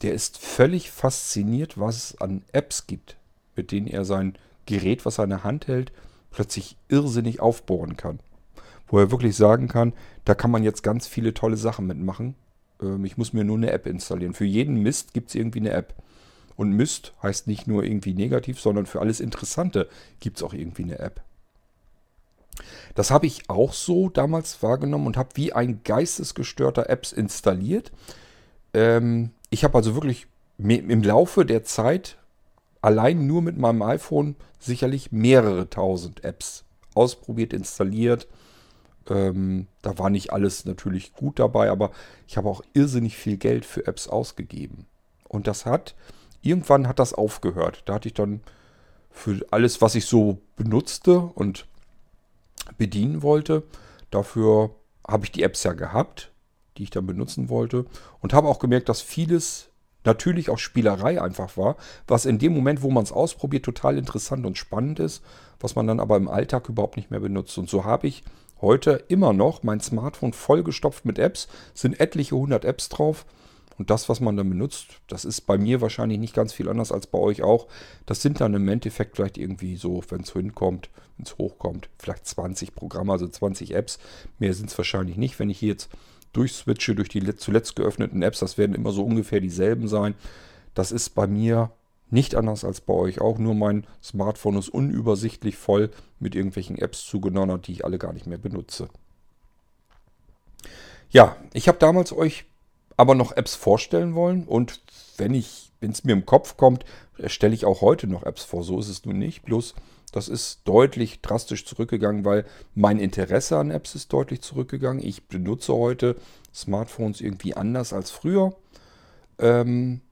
der ist völlig fasziniert, was es an Apps gibt, mit denen er sein Gerät, was er in der Hand hält, plötzlich irrsinnig aufbohren kann. Wo er wirklich sagen kann, da kann man jetzt ganz viele tolle Sachen mitmachen. Ähm, ich muss mir nur eine App installieren. Für jeden Mist gibt es irgendwie eine App. Und Mist heißt nicht nur irgendwie negativ, sondern für alles Interessante gibt es auch irgendwie eine App. Das habe ich auch so damals wahrgenommen und habe wie ein geistesgestörter Apps installiert. Ähm, ich habe also wirklich im Laufe der Zeit allein nur mit meinem iPhone sicherlich mehrere tausend Apps ausprobiert, installiert, ähm, da war nicht alles natürlich gut dabei, aber ich habe auch irrsinnig viel Geld für Apps ausgegeben. Und das hat, irgendwann hat das aufgehört. Da hatte ich dann für alles, was ich so benutzte und bedienen wollte, dafür habe ich die Apps ja gehabt, die ich dann benutzen wollte. Und habe auch gemerkt, dass vieles natürlich auch Spielerei einfach war, was in dem Moment, wo man es ausprobiert, total interessant und spannend ist, was man dann aber im Alltag überhaupt nicht mehr benutzt. Und so habe ich heute immer noch mein Smartphone vollgestopft mit Apps, sind etliche hundert Apps drauf. Und das, was man dann benutzt, das ist bei mir wahrscheinlich nicht ganz viel anders als bei euch auch. Das sind dann im Endeffekt vielleicht irgendwie so, wenn es hinkommt, wenn es hochkommt, vielleicht 20 Programme, also 20 Apps. Mehr sind es wahrscheinlich nicht. Wenn ich hier jetzt durchswitche durch die zuletzt geöffneten Apps, das werden immer so ungefähr dieselben sein. Das ist bei mir nicht anders als bei euch auch, nur mein Smartphone ist unübersichtlich voll mit irgendwelchen Apps zugenonnert, die ich alle gar nicht mehr benutze. Ja, ich habe damals euch aber noch Apps vorstellen wollen und wenn ich, wenn es mir im Kopf kommt, stelle ich auch heute noch Apps vor. So ist es nun nicht. Bloß das ist deutlich drastisch zurückgegangen, weil mein Interesse an Apps ist deutlich zurückgegangen. Ich benutze heute Smartphones irgendwie anders als früher. Ähm,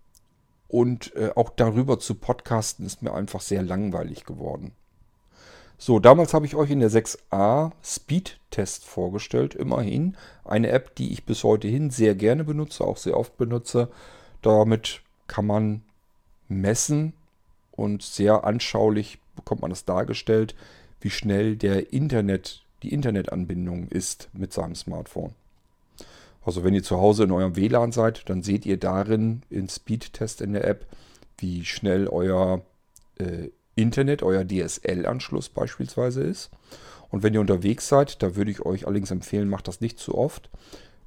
und äh, auch darüber zu podcasten ist mir einfach sehr langweilig geworden. So, damals habe ich euch in der 6a Speed Test vorgestellt. Immerhin eine App, die ich bis heute hin sehr gerne benutze, auch sehr oft benutze. Damit kann man messen und sehr anschaulich bekommt man das dargestellt, wie schnell der Internet, die Internetanbindung ist mit seinem Smartphone. Also wenn ihr zu Hause in eurem WLAN seid, dann seht ihr darin in Speedtest in der App, wie schnell euer äh, Internet, euer DSL-Anschluss beispielsweise ist. Und wenn ihr unterwegs seid, da würde ich euch allerdings empfehlen, macht das nicht zu oft,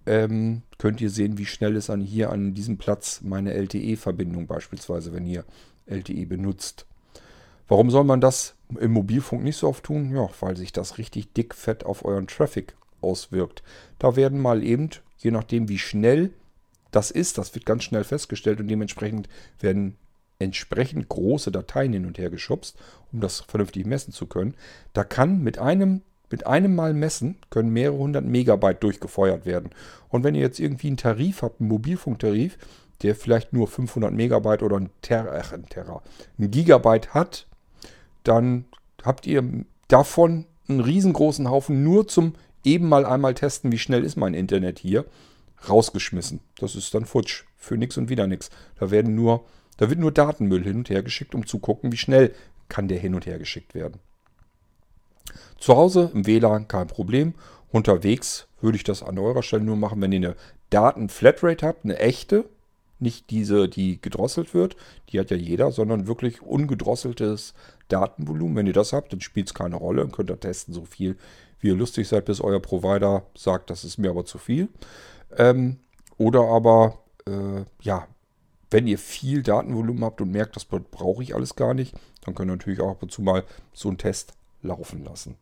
ähm, könnt ihr sehen, wie schnell ist an hier an diesem Platz meine LTE-Verbindung beispielsweise, wenn ihr LTE benutzt. Warum soll man das im Mobilfunk nicht so oft tun? Ja, weil sich das richtig dick fett auf euren Traffic auswirkt. Da werden mal eben je nachdem wie schnell das ist, das wird ganz schnell festgestellt und dementsprechend werden entsprechend große Dateien hin und her geschubst, um das vernünftig messen zu können. Da kann mit einem, mit einem Mal messen, können mehrere hundert Megabyte durchgefeuert werden. Und wenn ihr jetzt irgendwie einen Tarif habt, einen Mobilfunktarif, der vielleicht nur 500 Megabyte oder ein Terra, ein Terra, ein Gigabyte hat, dann habt ihr davon einen riesengroßen Haufen nur zum eben mal einmal testen, wie schnell ist mein Internet hier, rausgeschmissen. Das ist dann futsch. Für nichts und wieder nichts. Da werden nur, da wird nur Datenmüll hin und her geschickt, um zu gucken, wie schnell kann der hin und her geschickt werden. Zu Hause im WLAN kein Problem. Unterwegs würde ich das an eurer Stelle nur machen, wenn ihr eine Daten-Flatrate habt, eine echte, nicht diese, die gedrosselt wird, die hat ja jeder, sondern wirklich ungedrosseltes Datenvolumen. Wenn ihr das habt, dann spielt es keine Rolle und könnt ihr testen, so viel wie ihr lustig seid, bis euer Provider sagt, das ist mir aber zu viel. Ähm, oder aber, äh, ja, wenn ihr viel Datenvolumen habt und merkt, das brauche ich alles gar nicht, dann könnt ihr natürlich auch ab und zu mal so einen Test laufen lassen.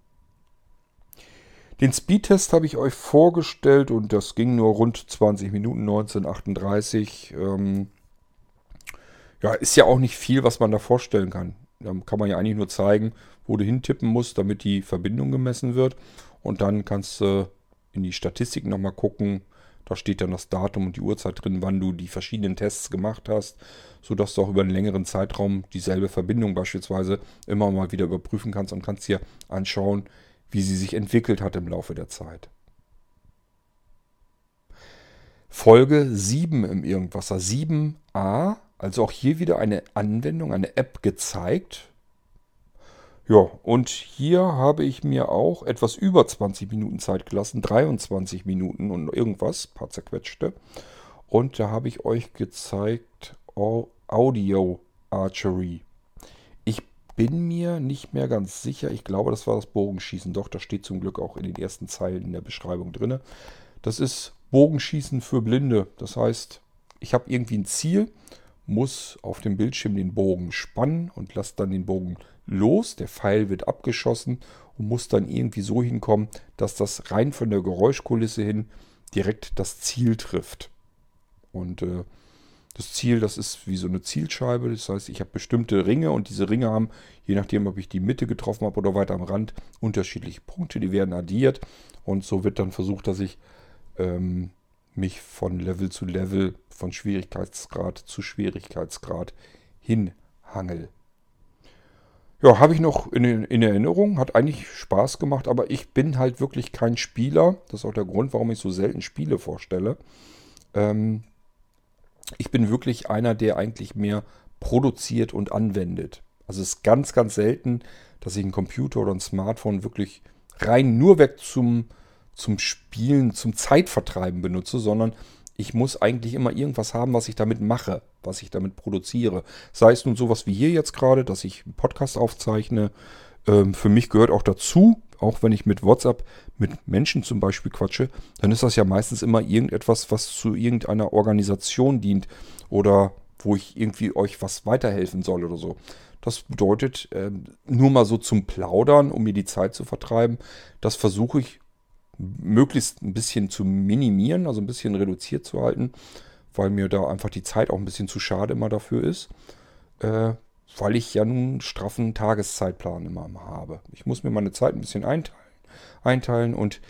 Den Speedtest habe ich euch vorgestellt und das ging nur rund 20 Minuten, 1938. Ähm, ja, ist ja auch nicht viel, was man da vorstellen kann. Da kann man ja eigentlich nur zeigen, wo du hintippen musst, damit die Verbindung gemessen wird. Und dann kannst du in die Statistiken nochmal gucken. Da steht dann das Datum und die Uhrzeit drin, wann du die verschiedenen Tests gemacht hast, sodass du auch über einen längeren Zeitraum dieselbe Verbindung beispielsweise immer mal wieder überprüfen kannst und kannst dir anschauen, wie sie sich entwickelt hat im Laufe der Zeit. Folge 7 im Irgendwasser 7a, also auch hier wieder eine Anwendung, eine App gezeigt. Ja, und hier habe ich mir auch etwas über 20 Minuten Zeit gelassen, 23 Minuten und irgendwas, paar zerquetschte. Und da habe ich euch gezeigt Audio Archery bin mir nicht mehr ganz sicher. Ich glaube, das war das Bogenschießen. Doch, das steht zum Glück auch in den ersten Zeilen in der Beschreibung drin. Das ist Bogenschießen für Blinde. Das heißt, ich habe irgendwie ein Ziel, muss auf dem Bildschirm den Bogen spannen und lasse dann den Bogen los. Der Pfeil wird abgeschossen und muss dann irgendwie so hinkommen, dass das rein von der Geräuschkulisse hin direkt das Ziel trifft. Und äh, das Ziel, das ist wie so eine Zielscheibe. Das heißt, ich habe bestimmte Ringe und diese Ringe haben, je nachdem, ob ich die Mitte getroffen habe oder weiter am Rand, unterschiedliche Punkte. Die werden addiert und so wird dann versucht, dass ich ähm, mich von Level zu Level, von Schwierigkeitsgrad zu Schwierigkeitsgrad hinhangel. Ja, habe ich noch in, in, Erinnerung, hat eigentlich Spaß gemacht, aber ich bin halt wirklich kein Spieler. Das ist auch der Grund, warum ich so selten Spiele vorstelle. Ähm, ich bin wirklich einer, der eigentlich mehr produziert und anwendet. Also es ist ganz, ganz selten, dass ich einen Computer oder ein Smartphone wirklich rein nur weg zum, zum Spielen, zum Zeitvertreiben benutze, sondern ich muss eigentlich immer irgendwas haben, was ich damit mache, was ich damit produziere. Sei es nun sowas wie hier jetzt gerade, dass ich einen Podcast aufzeichne. Ähm, für mich gehört auch dazu, auch wenn ich mit WhatsApp mit Menschen zum Beispiel quatsche, dann ist das ja meistens immer irgendetwas, was zu irgendeiner Organisation dient oder wo ich irgendwie euch was weiterhelfen soll oder so. Das bedeutet, äh, nur mal so zum Plaudern, um mir die Zeit zu vertreiben, das versuche ich möglichst ein bisschen zu minimieren, also ein bisschen reduziert zu halten, weil mir da einfach die Zeit auch ein bisschen zu schade immer dafür ist. Äh, weil ich ja nun einen straffen Tageszeitplan immer habe. Ich muss mir meine Zeit ein bisschen einteilen, einteilen und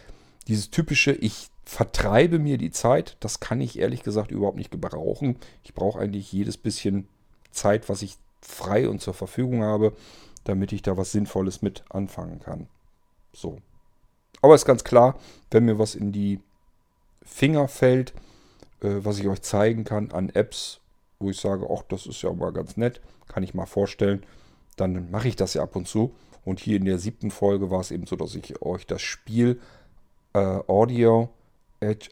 dieses typische, ich vertreibe mir die Zeit, das kann ich ehrlich gesagt überhaupt nicht gebrauchen. Ich brauche eigentlich jedes bisschen Zeit, was ich frei und zur Verfügung habe, damit ich da was Sinnvolles mit anfangen kann. So. Aber ist ganz klar, wenn mir was in die Finger fällt, äh, was ich euch zeigen kann an Apps, wo ich sage, ach, das ist ja mal ganz nett, kann ich mal vorstellen, dann mache ich das ja ab und zu. Und hier in der siebten Folge war es eben so, dass ich euch das Spiel äh, Audio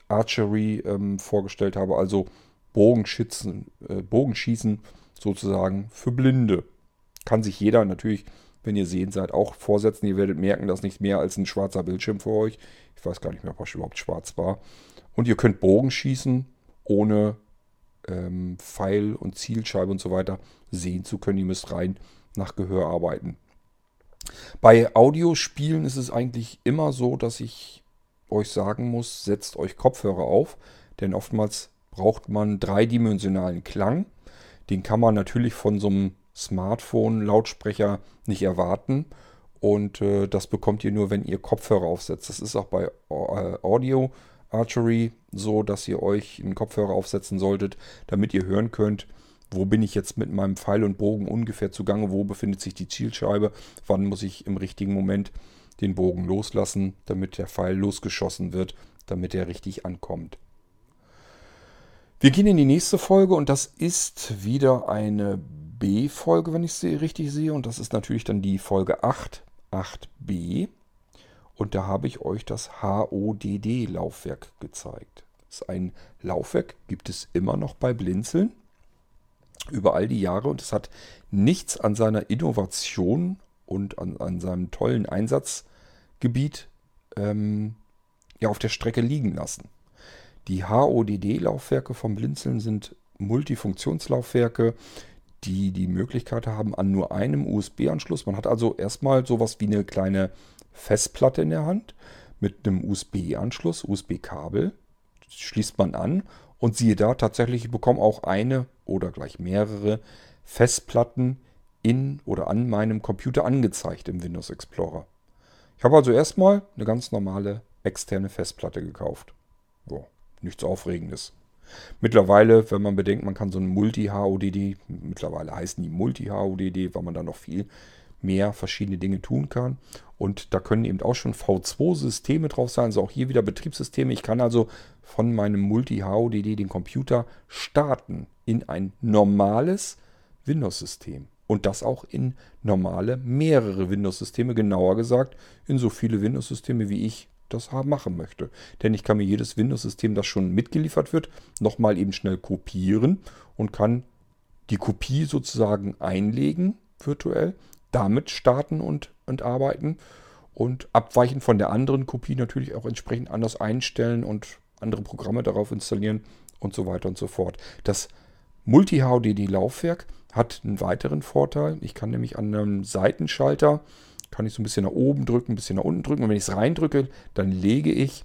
Archery ähm, vorgestellt habe, also Bogenschützen, äh, Bogenschießen sozusagen für Blinde. Kann sich jeder natürlich, wenn ihr sehen seid, auch vorsetzen. Ihr werdet merken, dass nicht mehr als ein schwarzer Bildschirm für euch. Ich weiß gar nicht mehr, ob es überhaupt schwarz war. Und ihr könnt Bogenschießen ohne ähm, Pfeil und Zielscheibe und so weiter sehen zu können. Ihr müsst rein nach Gehör arbeiten. Bei Audiospielen ist es eigentlich immer so, dass ich euch sagen muss, setzt euch Kopfhörer auf, denn oftmals braucht man dreidimensionalen Klang. Den kann man natürlich von so einem Smartphone-Lautsprecher nicht erwarten. Und äh, das bekommt ihr nur, wenn ihr Kopfhörer aufsetzt. Das ist auch bei äh, Audio Archery so, dass ihr euch einen Kopfhörer aufsetzen solltet, damit ihr hören könnt, wo bin ich jetzt mit meinem Pfeil und Bogen ungefähr zugange, wo befindet sich die Zielscheibe, wann muss ich im richtigen Moment den Bogen loslassen, damit der Pfeil losgeschossen wird, damit er richtig ankommt. Wir gehen in die nächste Folge und das ist wieder eine B-Folge, wenn ich sie richtig sehe. Und das ist natürlich dann die Folge 8, 8b. Und da habe ich euch das HODD-Laufwerk gezeigt. Das ist ein Laufwerk, gibt es immer noch bei Blinzeln über all die Jahre und es hat nichts an seiner Innovation und an, an seinem tollen Einsatzgebiet ähm, ja, auf der Strecke liegen lassen. Die HODD-Laufwerke vom Blinzeln sind Multifunktionslaufwerke, die die Möglichkeit haben an nur einem USB-Anschluss. Man hat also erstmal sowas wie eine kleine Festplatte in der Hand mit einem USB-Anschluss, USB-Kabel. Schließt man an und siehe da, tatsächlich, ich bekomme auch eine oder gleich mehrere Festplatten in oder an meinem Computer angezeigt im Windows Explorer. Ich habe also erstmal eine ganz normale externe Festplatte gekauft. Boah, nichts Aufregendes. Mittlerweile, wenn man bedenkt, man kann so ein Multi-HODD, mittlerweile heißen die Multi-HODD, weil man da noch viel mehr verschiedene Dinge tun kann. Und da können eben auch schon V2-Systeme drauf sein, also auch hier wieder Betriebssysteme. Ich kann also von meinem Multi-HODD den Computer starten in ein normales Windows-System. Und das auch in normale, mehrere Windows-Systeme, genauer gesagt, in so viele Windows-Systeme, wie ich das machen möchte. Denn ich kann mir jedes Windows-System, das schon mitgeliefert wird, nochmal eben schnell kopieren und kann die Kopie sozusagen einlegen, virtuell, damit starten und, und arbeiten und abweichend von der anderen Kopie natürlich auch entsprechend anders einstellen und andere Programme darauf installieren und so weiter und so fort. Das Multi-HDD-Laufwerk hat einen weiteren Vorteil. Ich kann nämlich an einem Seitenschalter, kann ich so ein bisschen nach oben drücken, ein bisschen nach unten drücken. Und wenn ich es reindrücke, dann lege ich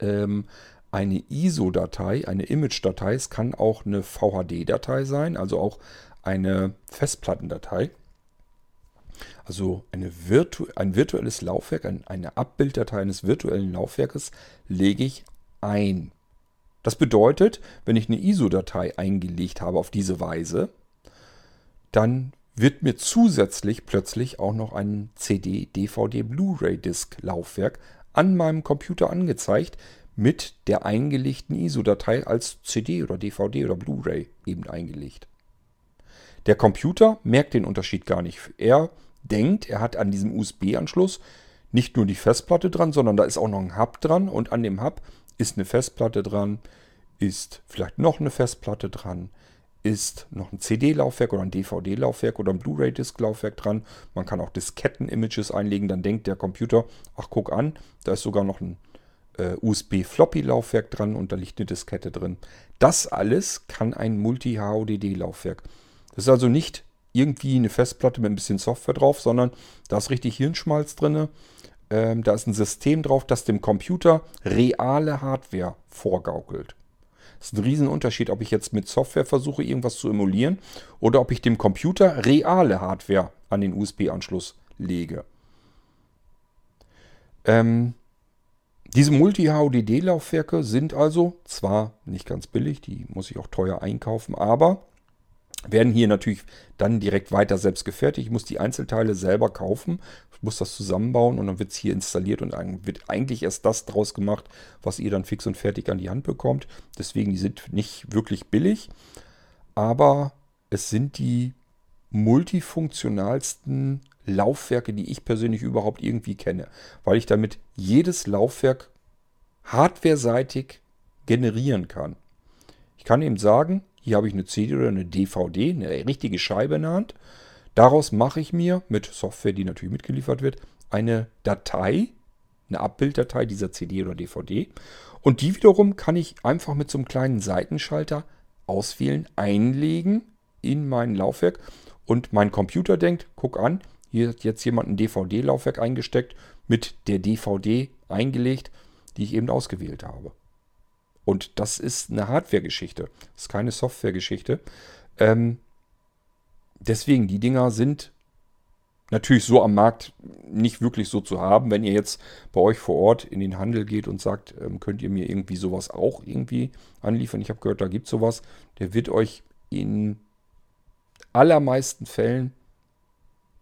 ähm, eine ISO-Datei, eine Image-Datei. Es kann auch eine VHD-Datei sein, also auch eine Festplattendatei. Also virtu ein virtuelles Laufwerk, ein, eine Abbilddatei eines virtuellen Laufwerkes lege ich ein. Das bedeutet, wenn ich eine ISO-Datei eingelegt habe auf diese Weise, dann wird mir zusätzlich plötzlich auch noch ein CD, DVD, Blu-ray-Disk-Laufwerk an meinem Computer angezeigt mit der eingelegten ISO-Datei als CD oder DVD oder Blu-ray eben eingelegt. Der Computer merkt den Unterschied gar nicht. Er denkt, er hat an diesem USB-Anschluss nicht nur die Festplatte dran, sondern da ist auch noch ein Hub dran und an dem Hub ist eine Festplatte dran, ist vielleicht noch eine Festplatte dran, ist noch ein CD-Laufwerk oder ein DVD-Laufwerk oder ein Blu-ray-Disk-Laufwerk dran. Man kann auch Disketten-Images einlegen, dann denkt der Computer, ach guck an, da ist sogar noch ein äh, USB-Floppy-Laufwerk dran und da liegt eine Diskette drin. Das alles kann ein Multi-HODD-Laufwerk. Das ist also nicht irgendwie eine Festplatte mit ein bisschen Software drauf, sondern da ist richtig Hirnschmalz drin. Ähm, da ist ein System drauf, das dem Computer reale Hardware vorgaukelt. Das ist ein Riesenunterschied, ob ich jetzt mit Software versuche, irgendwas zu emulieren oder ob ich dem Computer reale Hardware an den USB-Anschluss lege. Ähm, diese Multi-HODD-Laufwerke sind also zwar nicht ganz billig, die muss ich auch teuer einkaufen, aber werden hier natürlich dann direkt weiter selbst gefertigt. Ich muss die Einzelteile selber kaufen, muss das zusammenbauen und dann wird es hier installiert und dann wird eigentlich erst das draus gemacht, was ihr dann fix und fertig an die Hand bekommt. Deswegen, die sind nicht wirklich billig, aber es sind die multifunktionalsten Laufwerke, die ich persönlich überhaupt irgendwie kenne, weil ich damit jedes Laufwerk hardwareseitig generieren kann. Ich kann eben sagen, hier habe ich eine CD oder eine DVD, eine richtige Scheibe in der Hand. Daraus mache ich mir mit Software, die natürlich mitgeliefert wird, eine Datei, eine Abbilddatei dieser CD oder DVD. Und die wiederum kann ich einfach mit so einem kleinen Seitenschalter auswählen, einlegen in mein Laufwerk. Und mein Computer denkt, guck an, hier hat jetzt jemand ein DVD-Laufwerk eingesteckt, mit der DVD eingelegt, die ich eben ausgewählt habe. Und das ist eine Hardware-Geschichte. Das ist keine Software-Geschichte. Ähm, deswegen, die Dinger sind natürlich so am Markt nicht wirklich so zu haben. Wenn ihr jetzt bei euch vor Ort in den Handel geht und sagt, ähm, könnt ihr mir irgendwie sowas auch irgendwie anliefern. Ich habe gehört, da gibt es sowas. Der wird euch in allermeisten Fällen,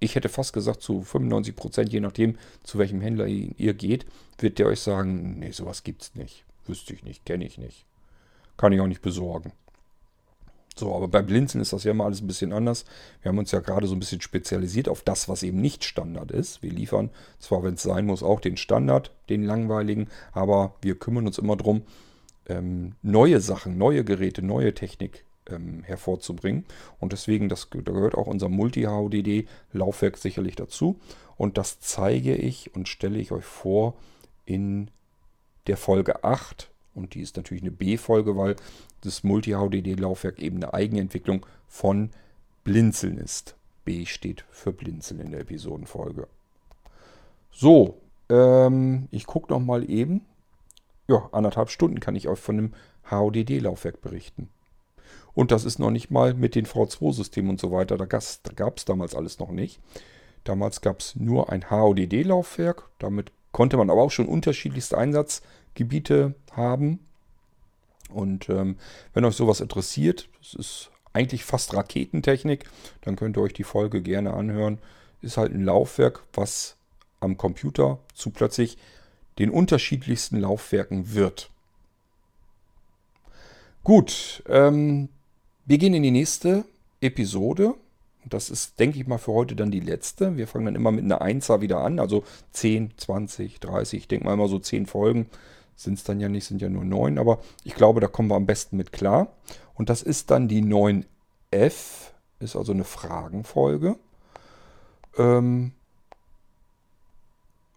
ich hätte fast gesagt zu 95 Prozent, je nachdem, zu welchem Händler ihr geht, wird der euch sagen, nee, sowas gibt es nicht. Wüsste ich nicht, kenne ich nicht. Kann ich auch nicht besorgen. So, aber bei Blinzeln ist das ja immer alles ein bisschen anders. Wir haben uns ja gerade so ein bisschen spezialisiert auf das, was eben nicht Standard ist. Wir liefern zwar, wenn es sein muss, auch den Standard, den langweiligen, aber wir kümmern uns immer darum, ähm, neue Sachen, neue Geräte, neue Technik ähm, hervorzubringen. Und deswegen, das, da gehört auch unser Multi-HODD-Laufwerk sicherlich dazu. Und das zeige ich und stelle ich euch vor in der Folge 8 und die ist natürlich eine B-Folge, weil das Multi-HDD-Laufwerk eben eine Eigenentwicklung von Blinzeln ist. B steht für Blinzeln in der Episodenfolge. So, ähm, ich gucke noch mal eben. Ja, anderthalb Stunden kann ich euch von dem HODD-Laufwerk berichten. Und das ist noch nicht mal mit den V2-Systemen und so weiter. Da gab es damals alles noch nicht. Damals gab es nur ein HODD-Laufwerk. Damit konnte man aber auch schon unterschiedlichste Einsatzgebiete haben. Und ähm, wenn euch sowas interessiert, das ist eigentlich fast Raketentechnik, dann könnt ihr euch die Folge gerne anhören. Ist halt ein Laufwerk, was am Computer zu plötzlich den unterschiedlichsten Laufwerken wird. Gut, ähm, wir gehen in die nächste Episode. Das ist, denke ich mal, für heute dann die letzte. Wir fangen dann immer mit einer Einser wieder an, also 10, 20, 30, ich denke mal immer so 10 Folgen sind es dann ja nicht, sind ja nur 9, aber ich glaube, da kommen wir am besten mit klar. Und das ist dann die 9f, ist also eine Fragenfolge. Ähm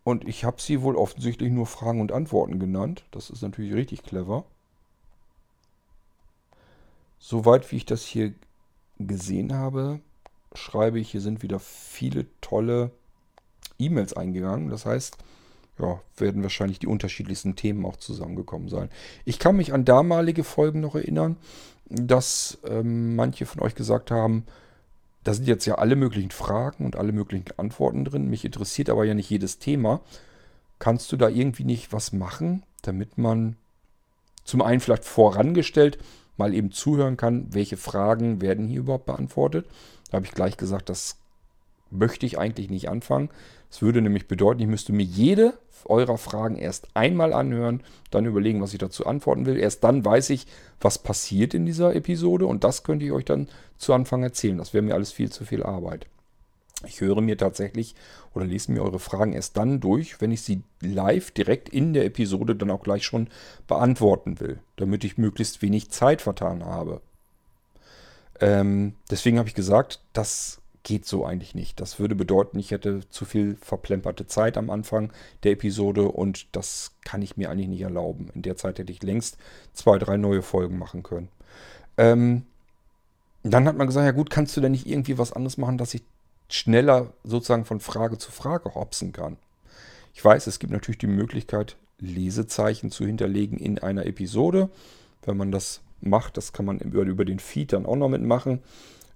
und ich habe sie wohl offensichtlich nur Fragen und Antworten genannt. Das ist natürlich richtig clever. Soweit wie ich das hier gesehen habe, schreibe ich, hier sind wieder viele tolle E-Mails eingegangen. Das heißt, ja, werden wahrscheinlich die unterschiedlichsten Themen auch zusammengekommen sein. Ich kann mich an damalige Folgen noch erinnern, dass ähm, manche von euch gesagt haben, da sind jetzt ja alle möglichen Fragen und alle möglichen Antworten drin. Mich interessiert aber ja nicht jedes Thema. Kannst du da irgendwie nicht was machen, damit man zum einen vielleicht vorangestellt mal eben zuhören kann, welche Fragen werden hier überhaupt beantwortet? Da habe ich gleich gesagt, das möchte ich eigentlich nicht anfangen. Das würde nämlich bedeuten, ich müsste mir jede eurer Fragen erst einmal anhören, dann überlegen, was ich dazu antworten will. Erst dann weiß ich, was passiert in dieser Episode und das könnte ich euch dann zu Anfang erzählen. Das wäre mir alles viel zu viel Arbeit. Ich höre mir tatsächlich oder lese mir eure Fragen erst dann durch, wenn ich sie live direkt in der Episode dann auch gleich schon beantworten will, damit ich möglichst wenig Zeit vertan habe. Ähm, deswegen habe ich gesagt, das geht so eigentlich nicht. Das würde bedeuten, ich hätte zu viel verplemperte Zeit am Anfang der Episode und das kann ich mir eigentlich nicht erlauben. In der Zeit hätte ich längst zwei, drei neue Folgen machen können. Ähm, dann hat man gesagt, ja gut, kannst du denn nicht irgendwie was anderes machen, dass ich schneller sozusagen von Frage zu Frage hopsen kann? Ich weiß, es gibt natürlich die Möglichkeit, Lesezeichen zu hinterlegen in einer Episode. Wenn man das macht, das kann man über, über den Feed dann auch noch mitmachen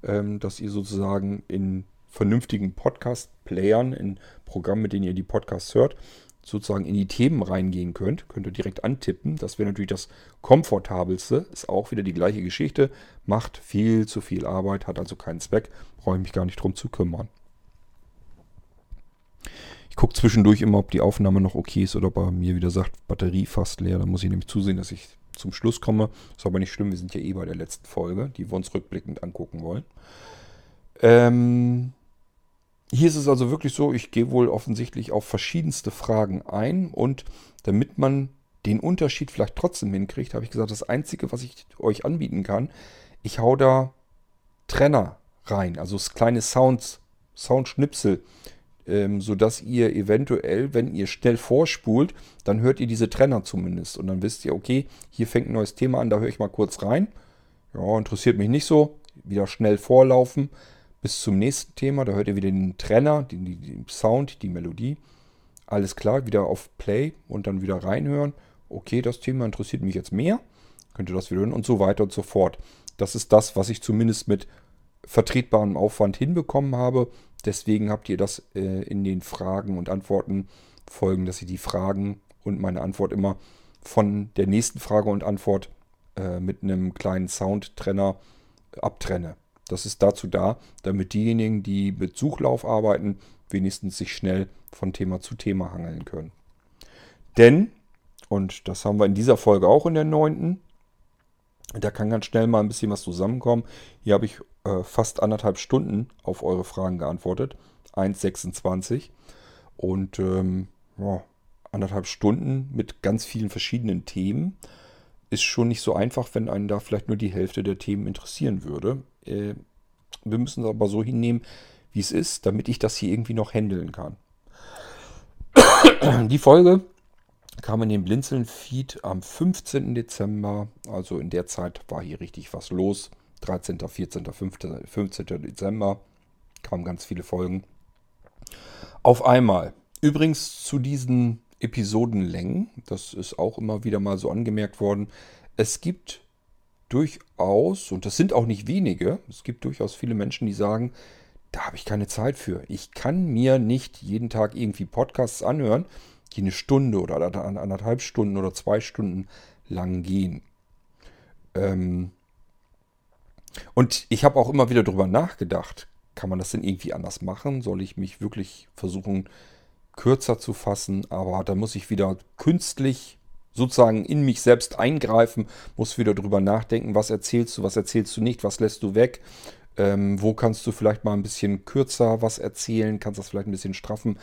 ähm, dass ihr sozusagen in vernünftigen Podcast-Playern, in Programmen, mit denen ihr die Podcasts hört, sozusagen in die Themen reingehen könnt. Könnt ihr direkt antippen. Das wäre natürlich das komfortabelste. Ist auch wieder die gleiche Geschichte. Macht viel zu viel Arbeit, hat also keinen Zweck. Brauche ich mich gar nicht drum zu kümmern. Ich gucke zwischendurch immer, ob die Aufnahme noch okay ist oder bei mir wieder sagt, Batterie fast leer. Da muss ich nämlich zusehen, dass ich zum Schluss komme. Ist aber nicht schlimm, wir sind ja eh bei der letzten Folge, die wir uns rückblickend angucken wollen. Ähm, hier ist es also wirklich so, ich gehe wohl offensichtlich auf verschiedenste Fragen ein und damit man den Unterschied vielleicht trotzdem hinkriegt, habe ich gesagt, das Einzige, was ich euch anbieten kann, ich hau da Trenner rein, also kleine Sounds, Soundschnipsel, ähm, sodass ihr eventuell, wenn ihr schnell vorspult, dann hört ihr diese Trenner zumindest. Und dann wisst ihr, okay, hier fängt ein neues Thema an, da höre ich mal kurz rein. Ja, interessiert mich nicht so. Wieder schnell vorlaufen bis zum nächsten Thema. Da hört ihr wieder den Trenner, den, den Sound, die Melodie. Alles klar, wieder auf Play und dann wieder reinhören. Okay, das Thema interessiert mich jetzt mehr. Könnt ihr das wieder hören und so weiter und so fort. Das ist das, was ich zumindest mit vertretbarem Aufwand hinbekommen habe. Deswegen habt ihr das äh, in den Fragen und Antworten folgen, dass ich die Fragen und meine Antwort immer von der nächsten Frage und Antwort äh, mit einem kleinen Soundtrenner abtrenne. Das ist dazu da, damit diejenigen, die mit Suchlauf arbeiten, wenigstens sich schnell von Thema zu Thema hangeln können. Denn, und das haben wir in dieser Folge auch in der neunten, da kann ganz schnell mal ein bisschen was zusammenkommen. Hier habe ich äh, fast anderthalb Stunden auf eure Fragen geantwortet. 1,26. Und ähm, ja, anderthalb Stunden mit ganz vielen verschiedenen Themen ist schon nicht so einfach, wenn einen da vielleicht nur die Hälfte der Themen interessieren würde. Äh, wir müssen es aber so hinnehmen, wie es ist, damit ich das hier irgendwie noch handeln kann. Die Folge kam in den Blinzeln-Feed am 15. Dezember. Also in der Zeit war hier richtig was los. 13., 14., 15. Dezember kamen ganz viele Folgen. Auf einmal. Übrigens zu diesen Episodenlängen, das ist auch immer wieder mal so angemerkt worden, es gibt durchaus, und das sind auch nicht wenige, es gibt durchaus viele Menschen, die sagen, da habe ich keine Zeit für. Ich kann mir nicht jeden Tag irgendwie Podcasts anhören, die eine Stunde oder anderthalb Stunden oder zwei Stunden lang gehen. Ähm und ich habe auch immer wieder darüber nachgedacht, kann man das denn irgendwie anders machen? Soll ich mich wirklich versuchen, kürzer zu fassen? Aber da muss ich wieder künstlich sozusagen in mich selbst eingreifen, muss wieder darüber nachdenken, was erzählst du, was erzählst du nicht, was lässt du weg, ähm, wo kannst du vielleicht mal ein bisschen kürzer was erzählen, kannst das vielleicht ein bisschen straffen.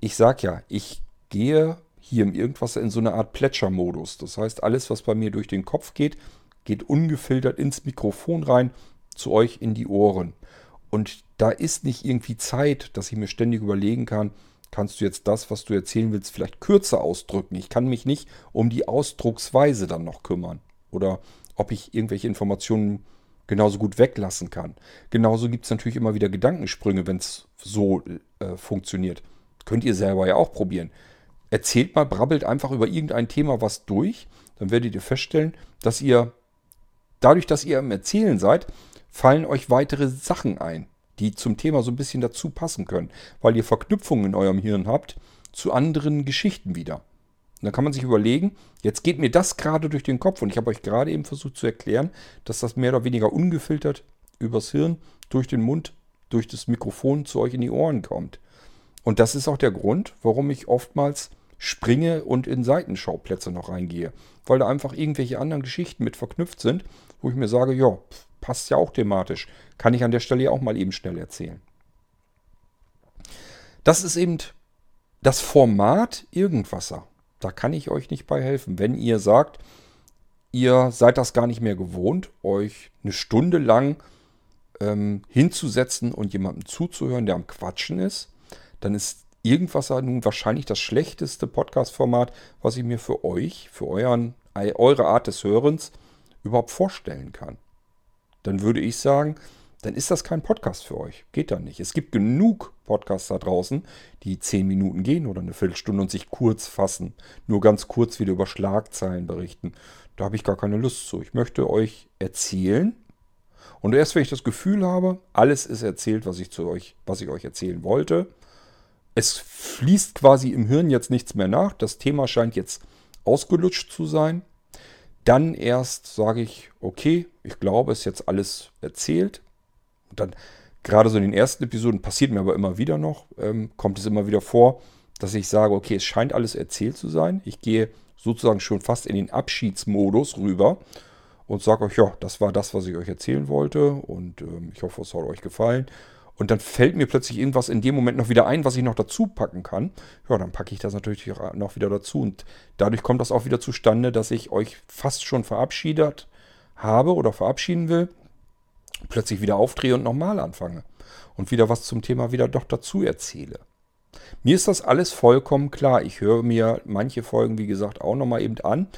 Ich sag ja, ich gehe hier im Irgendwas in so eine Art Plätschermodus. Das heißt, alles, was bei mir durch den Kopf geht, geht ungefiltert ins Mikrofon rein, zu euch in die Ohren. Und da ist nicht irgendwie Zeit, dass ich mir ständig überlegen kann, kannst du jetzt das, was du erzählen willst, vielleicht kürzer ausdrücken. Ich kann mich nicht um die Ausdrucksweise dann noch kümmern. Oder ob ich irgendwelche Informationen genauso gut weglassen kann. Genauso gibt es natürlich immer wieder Gedankensprünge, wenn es so äh, funktioniert. Könnt ihr selber ja auch probieren erzählt mal, brabbelt einfach über irgendein Thema was durch. Dann werdet ihr feststellen, dass ihr, dadurch, dass ihr im Erzählen seid, fallen euch weitere Sachen ein, die zum Thema so ein bisschen dazu passen können, weil ihr Verknüpfungen in eurem Hirn habt zu anderen Geschichten wieder. Und dann kann man sich überlegen, jetzt geht mir das gerade durch den Kopf und ich habe euch gerade eben versucht zu erklären, dass das mehr oder weniger ungefiltert übers Hirn, durch den Mund, durch das Mikrofon zu euch in die Ohren kommt. Und das ist auch der Grund, warum ich oftmals springe und in Seitenschauplätze noch reingehe. Weil da einfach irgendwelche anderen Geschichten mit verknüpft sind, wo ich mir sage, ja, passt ja auch thematisch. Kann ich an der Stelle auch mal eben schnell erzählen. Das ist eben das Format Irgendwasser. Da kann ich euch nicht bei helfen. Wenn ihr sagt, ihr seid das gar nicht mehr gewohnt, euch eine Stunde lang ähm, hinzusetzen und jemandem zuzuhören, der am Quatschen ist, dann ist irgendwas nun wahrscheinlich das schlechteste Podcast-Format, was ich mir für euch, für euren, eure Art des Hörens überhaupt vorstellen kann. Dann würde ich sagen, dann ist das kein Podcast für euch. Geht dann nicht. Es gibt genug Podcasts da draußen, die zehn Minuten gehen oder eine Viertelstunde und sich kurz fassen. Nur ganz kurz wieder über Schlagzeilen berichten. Da habe ich gar keine Lust zu. Ich möchte euch erzählen. Und erst wenn ich das Gefühl habe, alles ist erzählt, was ich zu euch, was ich euch erzählen wollte, es fließt quasi im Hirn jetzt nichts mehr nach. Das Thema scheint jetzt ausgelutscht zu sein. Dann erst sage ich, okay, ich glaube, es ist jetzt alles erzählt. Und dann, gerade so in den ersten Episoden, passiert mir aber immer wieder noch, ähm, kommt es immer wieder vor, dass ich sage, okay, es scheint alles erzählt zu sein. Ich gehe sozusagen schon fast in den Abschiedsmodus rüber und sage euch, ja, das war das, was ich euch erzählen wollte und ähm, ich hoffe, es hat euch gefallen. Und dann fällt mir plötzlich irgendwas in dem Moment noch wieder ein, was ich noch dazu packen kann. Ja, dann packe ich das natürlich noch wieder dazu. Und dadurch kommt das auch wieder zustande, dass ich euch fast schon verabschiedet habe oder verabschieden will. Plötzlich wieder aufdrehe und nochmal anfange. Und wieder was zum Thema wieder doch dazu erzähle. Mir ist das alles vollkommen klar. Ich höre mir manche Folgen, wie gesagt, auch nochmal eben an.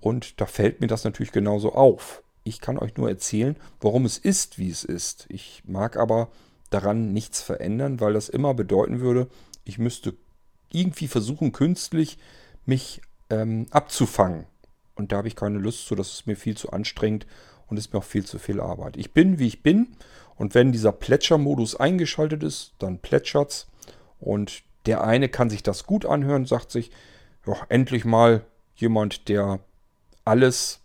Und da fällt mir das natürlich genauso auf. Ich kann euch nur erzählen, warum es ist, wie es ist. Ich mag aber daran nichts verändern, weil das immer bedeuten würde, ich müsste irgendwie versuchen, künstlich mich ähm, abzufangen. Und da habe ich keine Lust zu, das ist mir viel zu anstrengend. und ist mir auch viel zu viel Arbeit. Ich bin, wie ich bin und wenn dieser Plätschermodus eingeschaltet ist, dann plätschert's und der eine kann sich das gut anhören, sagt sich, ja, endlich mal jemand, der alles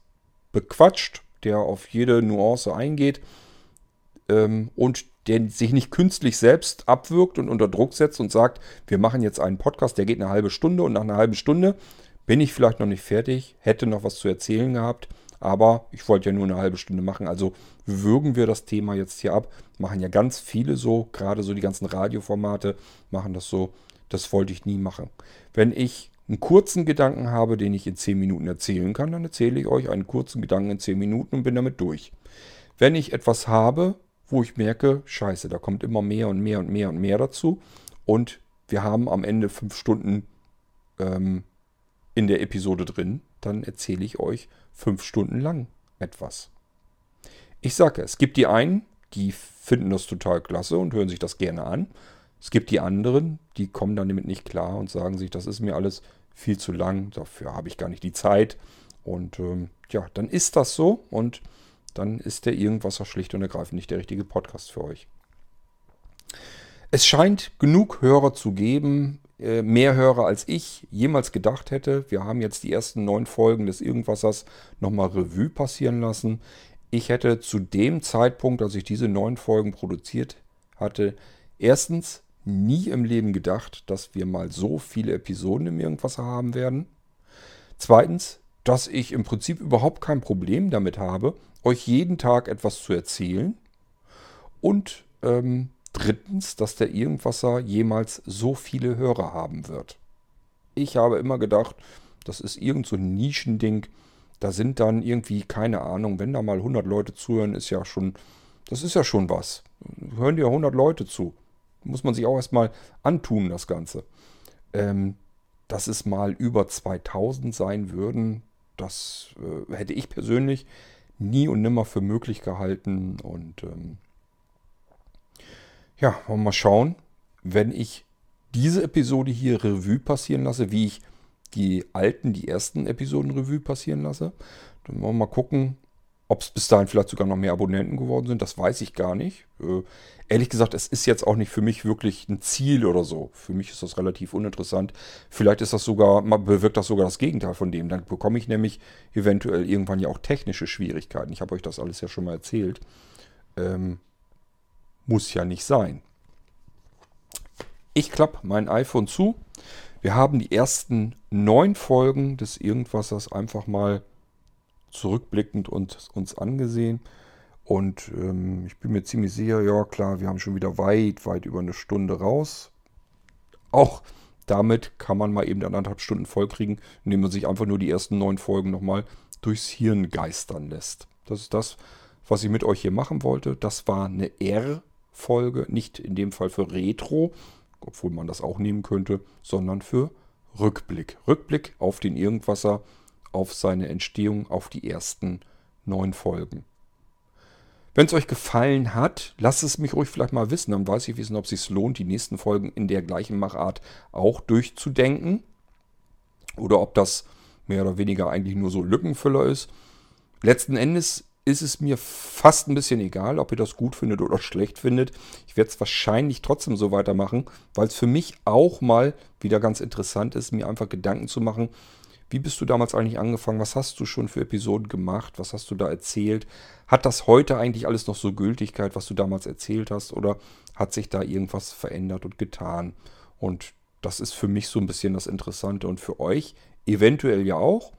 bequatscht, der auf jede Nuance eingeht ähm, und der sich nicht künstlich selbst abwirkt und unter Druck setzt und sagt, wir machen jetzt einen Podcast, der geht eine halbe Stunde und nach einer halben Stunde bin ich vielleicht noch nicht fertig, hätte noch was zu erzählen gehabt, aber ich wollte ja nur eine halbe Stunde machen, also würgen wir das Thema jetzt hier ab. Machen ja ganz viele so, gerade so die ganzen Radioformate machen das so. Das wollte ich nie machen. Wenn ich einen kurzen Gedanken habe, den ich in 10 Minuten erzählen kann, dann erzähle ich euch einen kurzen Gedanken in 10 Minuten und bin damit durch. Wenn ich etwas habe, wo ich merke, scheiße, da kommt immer mehr und mehr und mehr und mehr dazu und wir haben am Ende 5 Stunden ähm, in der Episode drin, dann erzähle ich euch 5 Stunden lang etwas. Ich sage, es gibt die einen, die finden das total klasse und hören sich das gerne an. Es gibt die anderen, die kommen dann damit nicht klar und sagen sich, das ist mir alles viel zu lang, dafür habe ich gar nicht die Zeit. Und ähm, ja, dann ist das so und dann ist der Irgendwasser schlicht und ergreifend nicht der richtige Podcast für euch. Es scheint genug Hörer zu geben, äh, mehr Hörer als ich jemals gedacht hätte. Wir haben jetzt die ersten neun Folgen des Irgendwassers nochmal Revue passieren lassen. Ich hätte zu dem Zeitpunkt, als ich diese neun Folgen produziert hatte, erstens nie im Leben gedacht, dass wir mal so viele Episoden im Irgendwasser haben werden. Zweitens, dass ich im Prinzip überhaupt kein Problem damit habe, euch jeden Tag etwas zu erzählen. Und ähm, drittens, dass der Irgendwasser jemals so viele Hörer haben wird. Ich habe immer gedacht, das ist irgend so ein Nischending, da sind dann irgendwie, keine Ahnung, wenn da mal 100 Leute zuhören, ist ja schon, das ist ja schon was. Hören dir 100 Leute zu. Muss man sich auch erstmal antun, das Ganze. Ähm, dass es mal über 2000 sein würden, das äh, hätte ich persönlich nie und nimmer für möglich gehalten. Und ähm, ja, wollen wir mal schauen, wenn ich diese Episode hier Revue passieren lasse, wie ich die alten, die ersten Episoden Revue passieren lasse. Dann wollen wir mal gucken, ob es bis dahin vielleicht sogar noch mehr Abonnenten geworden sind. Das weiß ich gar nicht. Äh, ehrlich gesagt, es ist jetzt auch nicht für mich wirklich ein Ziel oder so. Für mich ist das relativ uninteressant. Vielleicht ist das sogar, bewirkt das sogar das Gegenteil von dem. Dann bekomme ich nämlich eventuell irgendwann ja auch technische Schwierigkeiten. Ich habe euch das alles ja schon mal erzählt. Ähm, muss ja nicht sein. Ich klappe mein iPhone zu wir haben die ersten neun Folgen des Irgendwassers einfach mal zurückblickend und uns angesehen. Und ähm, ich bin mir ziemlich sicher, ja klar, wir haben schon wieder weit, weit über eine Stunde raus. Auch damit kann man mal eben anderthalb Stunden vollkriegen, indem man sich einfach nur die ersten neun Folgen nochmal durchs Hirn geistern lässt. Das ist das, was ich mit euch hier machen wollte. Das war eine R-Folge, nicht in dem Fall für Retro, obwohl man das auch nehmen könnte, sondern für Rückblick. Rückblick auf den Irgendwasser, auf seine Entstehung, auf die ersten neun Folgen. Wenn es euch gefallen hat, lasst es mich ruhig vielleicht mal wissen. Dann weiß ich wissen, ob es sich lohnt, die nächsten Folgen in der gleichen Machart auch durchzudenken. Oder ob das mehr oder weniger eigentlich nur so Lückenfüller ist. Letzten Endes ist es mir fast ein bisschen egal, ob ihr das gut findet oder schlecht findet. Ich werde es wahrscheinlich trotzdem so weitermachen, weil es für mich auch mal wieder ganz interessant ist, mir einfach Gedanken zu machen, wie bist du damals eigentlich angefangen? Was hast du schon für Episoden gemacht? Was hast du da erzählt? Hat das heute eigentlich alles noch so Gültigkeit, was du damals erzählt hast? Oder hat sich da irgendwas verändert und getan? Und das ist für mich so ein bisschen das Interessante und für euch eventuell ja auch.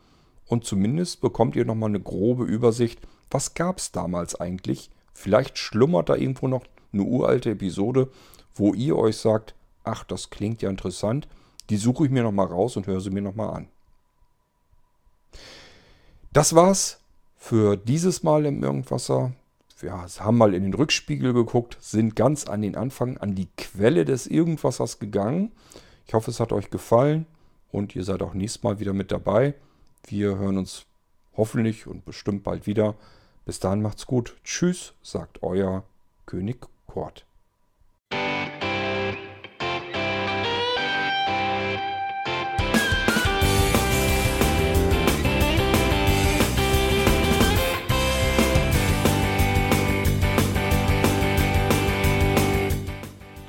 Und zumindest bekommt ihr nochmal eine grobe Übersicht, was gab es damals eigentlich? Vielleicht schlummert da irgendwo noch eine uralte Episode, wo ihr euch sagt, ach, das klingt ja interessant, die suche ich mir nochmal raus und höre sie mir nochmal an. Das war's für dieses Mal im Irgendwasser. Wir haben mal in den Rückspiegel geguckt, sind ganz an den Anfang, an die Quelle des Irgendwassers gegangen. Ich hoffe, es hat euch gefallen und ihr seid auch nächstes Mal wieder mit dabei. Wir hören uns hoffentlich und bestimmt bald wieder. Bis dahin macht's gut. Tschüss, sagt euer König Kurt.